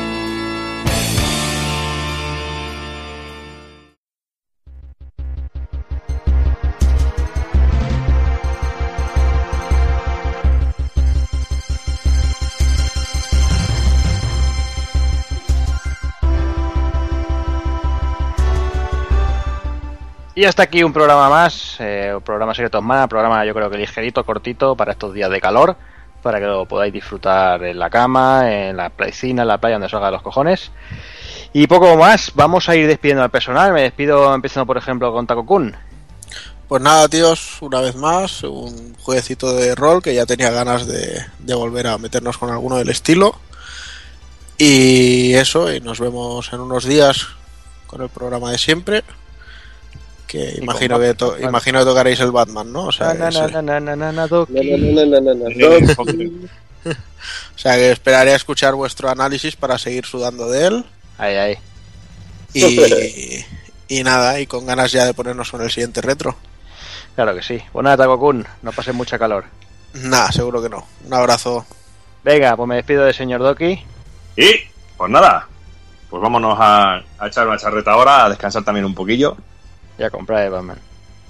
Y hasta aquí un programa más, eh, un programa Secretos Mana, programa yo creo que ligerito, cortito para estos días de calor, para que lo podáis disfrutar en la cama, en la piscina, en la playa, donde salga de los cojones. Y poco más, vamos a ir despidiendo al personal. Me despido empezando por ejemplo con Taco Kun. Pues nada, tíos, una vez más, un jueguecito de rol que ya tenía ganas de, de volver a meternos con alguno del estilo. Y eso, y nos vemos en unos días con el programa de siempre. Que imagino que, to- Batman. imagino que tocaréis el Batman, ¿no? O sea, Na, o que esperaré a escuchar vuestro análisis para seguir sudando de él. Ahí, ahí. Y, y nada, y con ganas ya de ponernos con el siguiente retro. Claro que sí. Pues nada, Taco Kun, no pases mucha calor. Nada, seguro que no. Un abrazo. Venga, pues me despido del señor Doki. Y, pues nada, pues vámonos a, a echar una charreta ahora, a descansar también un poquillo. Ya compré Batman.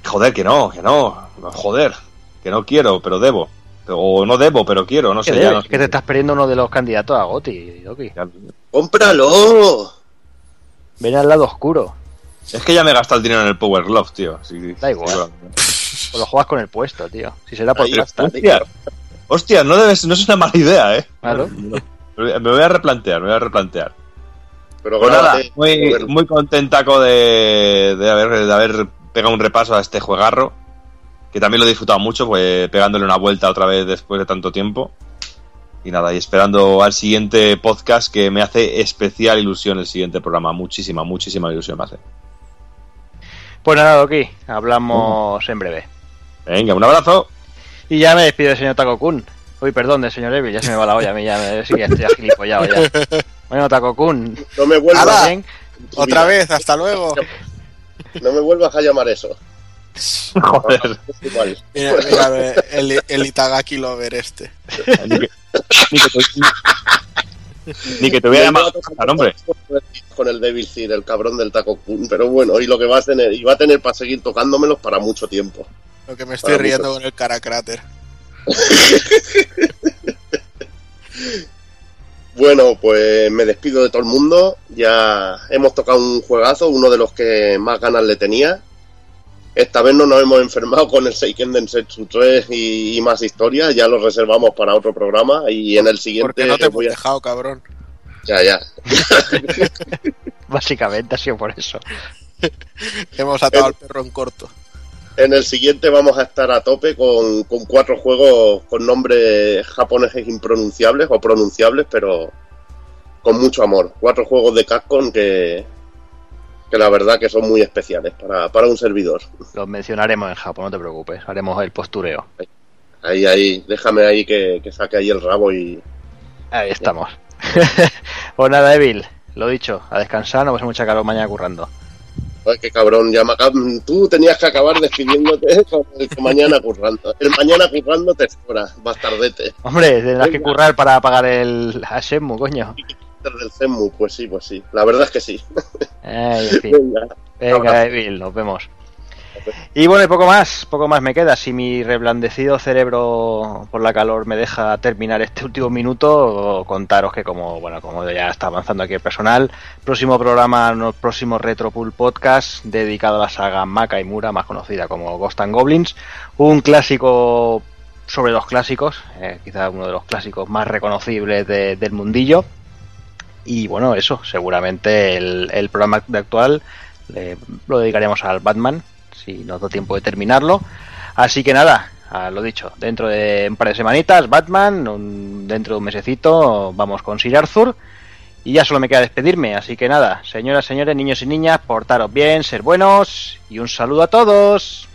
Joder, que no, que no, joder, que no quiero, pero debo. O no debo, pero quiero, no ¿Qué sé. debes? ya no sé. que te estás perdiendo uno de los candidatos a Goti, Doki. ¡Cómpralo! Ven al lado oscuro. Es que ya me he gastado el dinero en el Power Glove, tío. Sí, Da igual. O lo juegas con el puesto, tío. Si será por está. Hostia, hostia, no, debes, no es una mala idea, eh. Claro. Me voy a replantear, me voy a replantear. Pero Pues nada, muy, muy contentaco de, de, haber, de haber pegado un repaso a este juegarro, que también lo he disfrutado mucho, pues pegándole una vuelta otra vez después de tanto tiempo. Y nada, y esperando al siguiente podcast que me hace especial ilusión el siguiente programa. Muchísima, muchísima ilusión me hace. Pues nada, Doki, hablamos en breve. Venga, un abrazo. Y ya me despido del señor Taco Kun. Uy, perdón, del señor Evil, ya se me va la olla a mí, ya me sí que estoy agilipollado ya. Bueno, Taco Kun, No me vuelvas, ¡Hala! bien. Otra vez, hasta luego. no me vuelvas a llamar eso. Joder. Mira, mira, el, el Itagaki Lover este. ni, que, ni que te, ni que te voy a llamar a nombre. Con el Devil Seed, el cabrón del Taco Kun. Pero bueno, y lo que va a tener, y va a tener para seguir tocándomelos para mucho tiempo. Lo que me estoy Para riendo mucho. con el cara cráter. Bueno, pues me despido de todo el mundo. Ya hemos tocado un juegazo, uno de los que más ganas le tenía. Esta vez no nos hemos enfermado con el Seiken Densetsu 3 y, y más historias. Ya lo reservamos para otro programa. Y en el siguiente. Porque no te hemos voy a- dejado, cabrón. Ya, ya. Básicamente ha sido por eso. Hemos atado al perro en corto. En el siguiente vamos a estar a tope con, con cuatro juegos con nombres japoneses impronunciables o pronunciables, pero con mucho amor. Cuatro juegos de Capcom que, que la verdad que son muy especiales para, para un servidor. Los mencionaremos en Japón, no te preocupes. Haremos el postureo. Ahí, ahí, déjame ahí que, que saque ahí el rabo y Ahí estamos. pues nada, Evil, lo dicho, a descansar, no pasa mucha calor mañana currando. Ay, qué cabrón, ya tú tenías que acabar despidiéndote con el que mañana currando. El mañana currando te fuera, bastardete. Hombre, tendrás que currar para pagar el Ashemu, coño. Del CEMU, pues sí, pues sí. La verdad es que sí. Ay, en fin. Venga, Venga, Evil, nos vemos. Y bueno, y poco más, poco más me queda. Si mi reblandecido cerebro por la calor me deja terminar este último minuto, contaros que como bueno, como ya está avanzando aquí el personal, próximo programa, próximo Retro Pool Podcast dedicado a la saga Maka y Mura, más conocida como Ghost and Goblins, un clásico sobre los clásicos, eh, quizá uno de los clásicos más reconocibles de- del mundillo. Y bueno, eso, seguramente el, programa de actual le- lo dedicaremos al Batman, si nos da tiempo de terminarlo. Así que nada, lo dicho, dentro de un par de semanitas, Batman, un- dentro de un mesecito vamos con Sir Arthur. Y ya solo me queda despedirme, así que nada, señoras, señores, niños y niñas, portaros bien, ser buenos y un saludo a todos.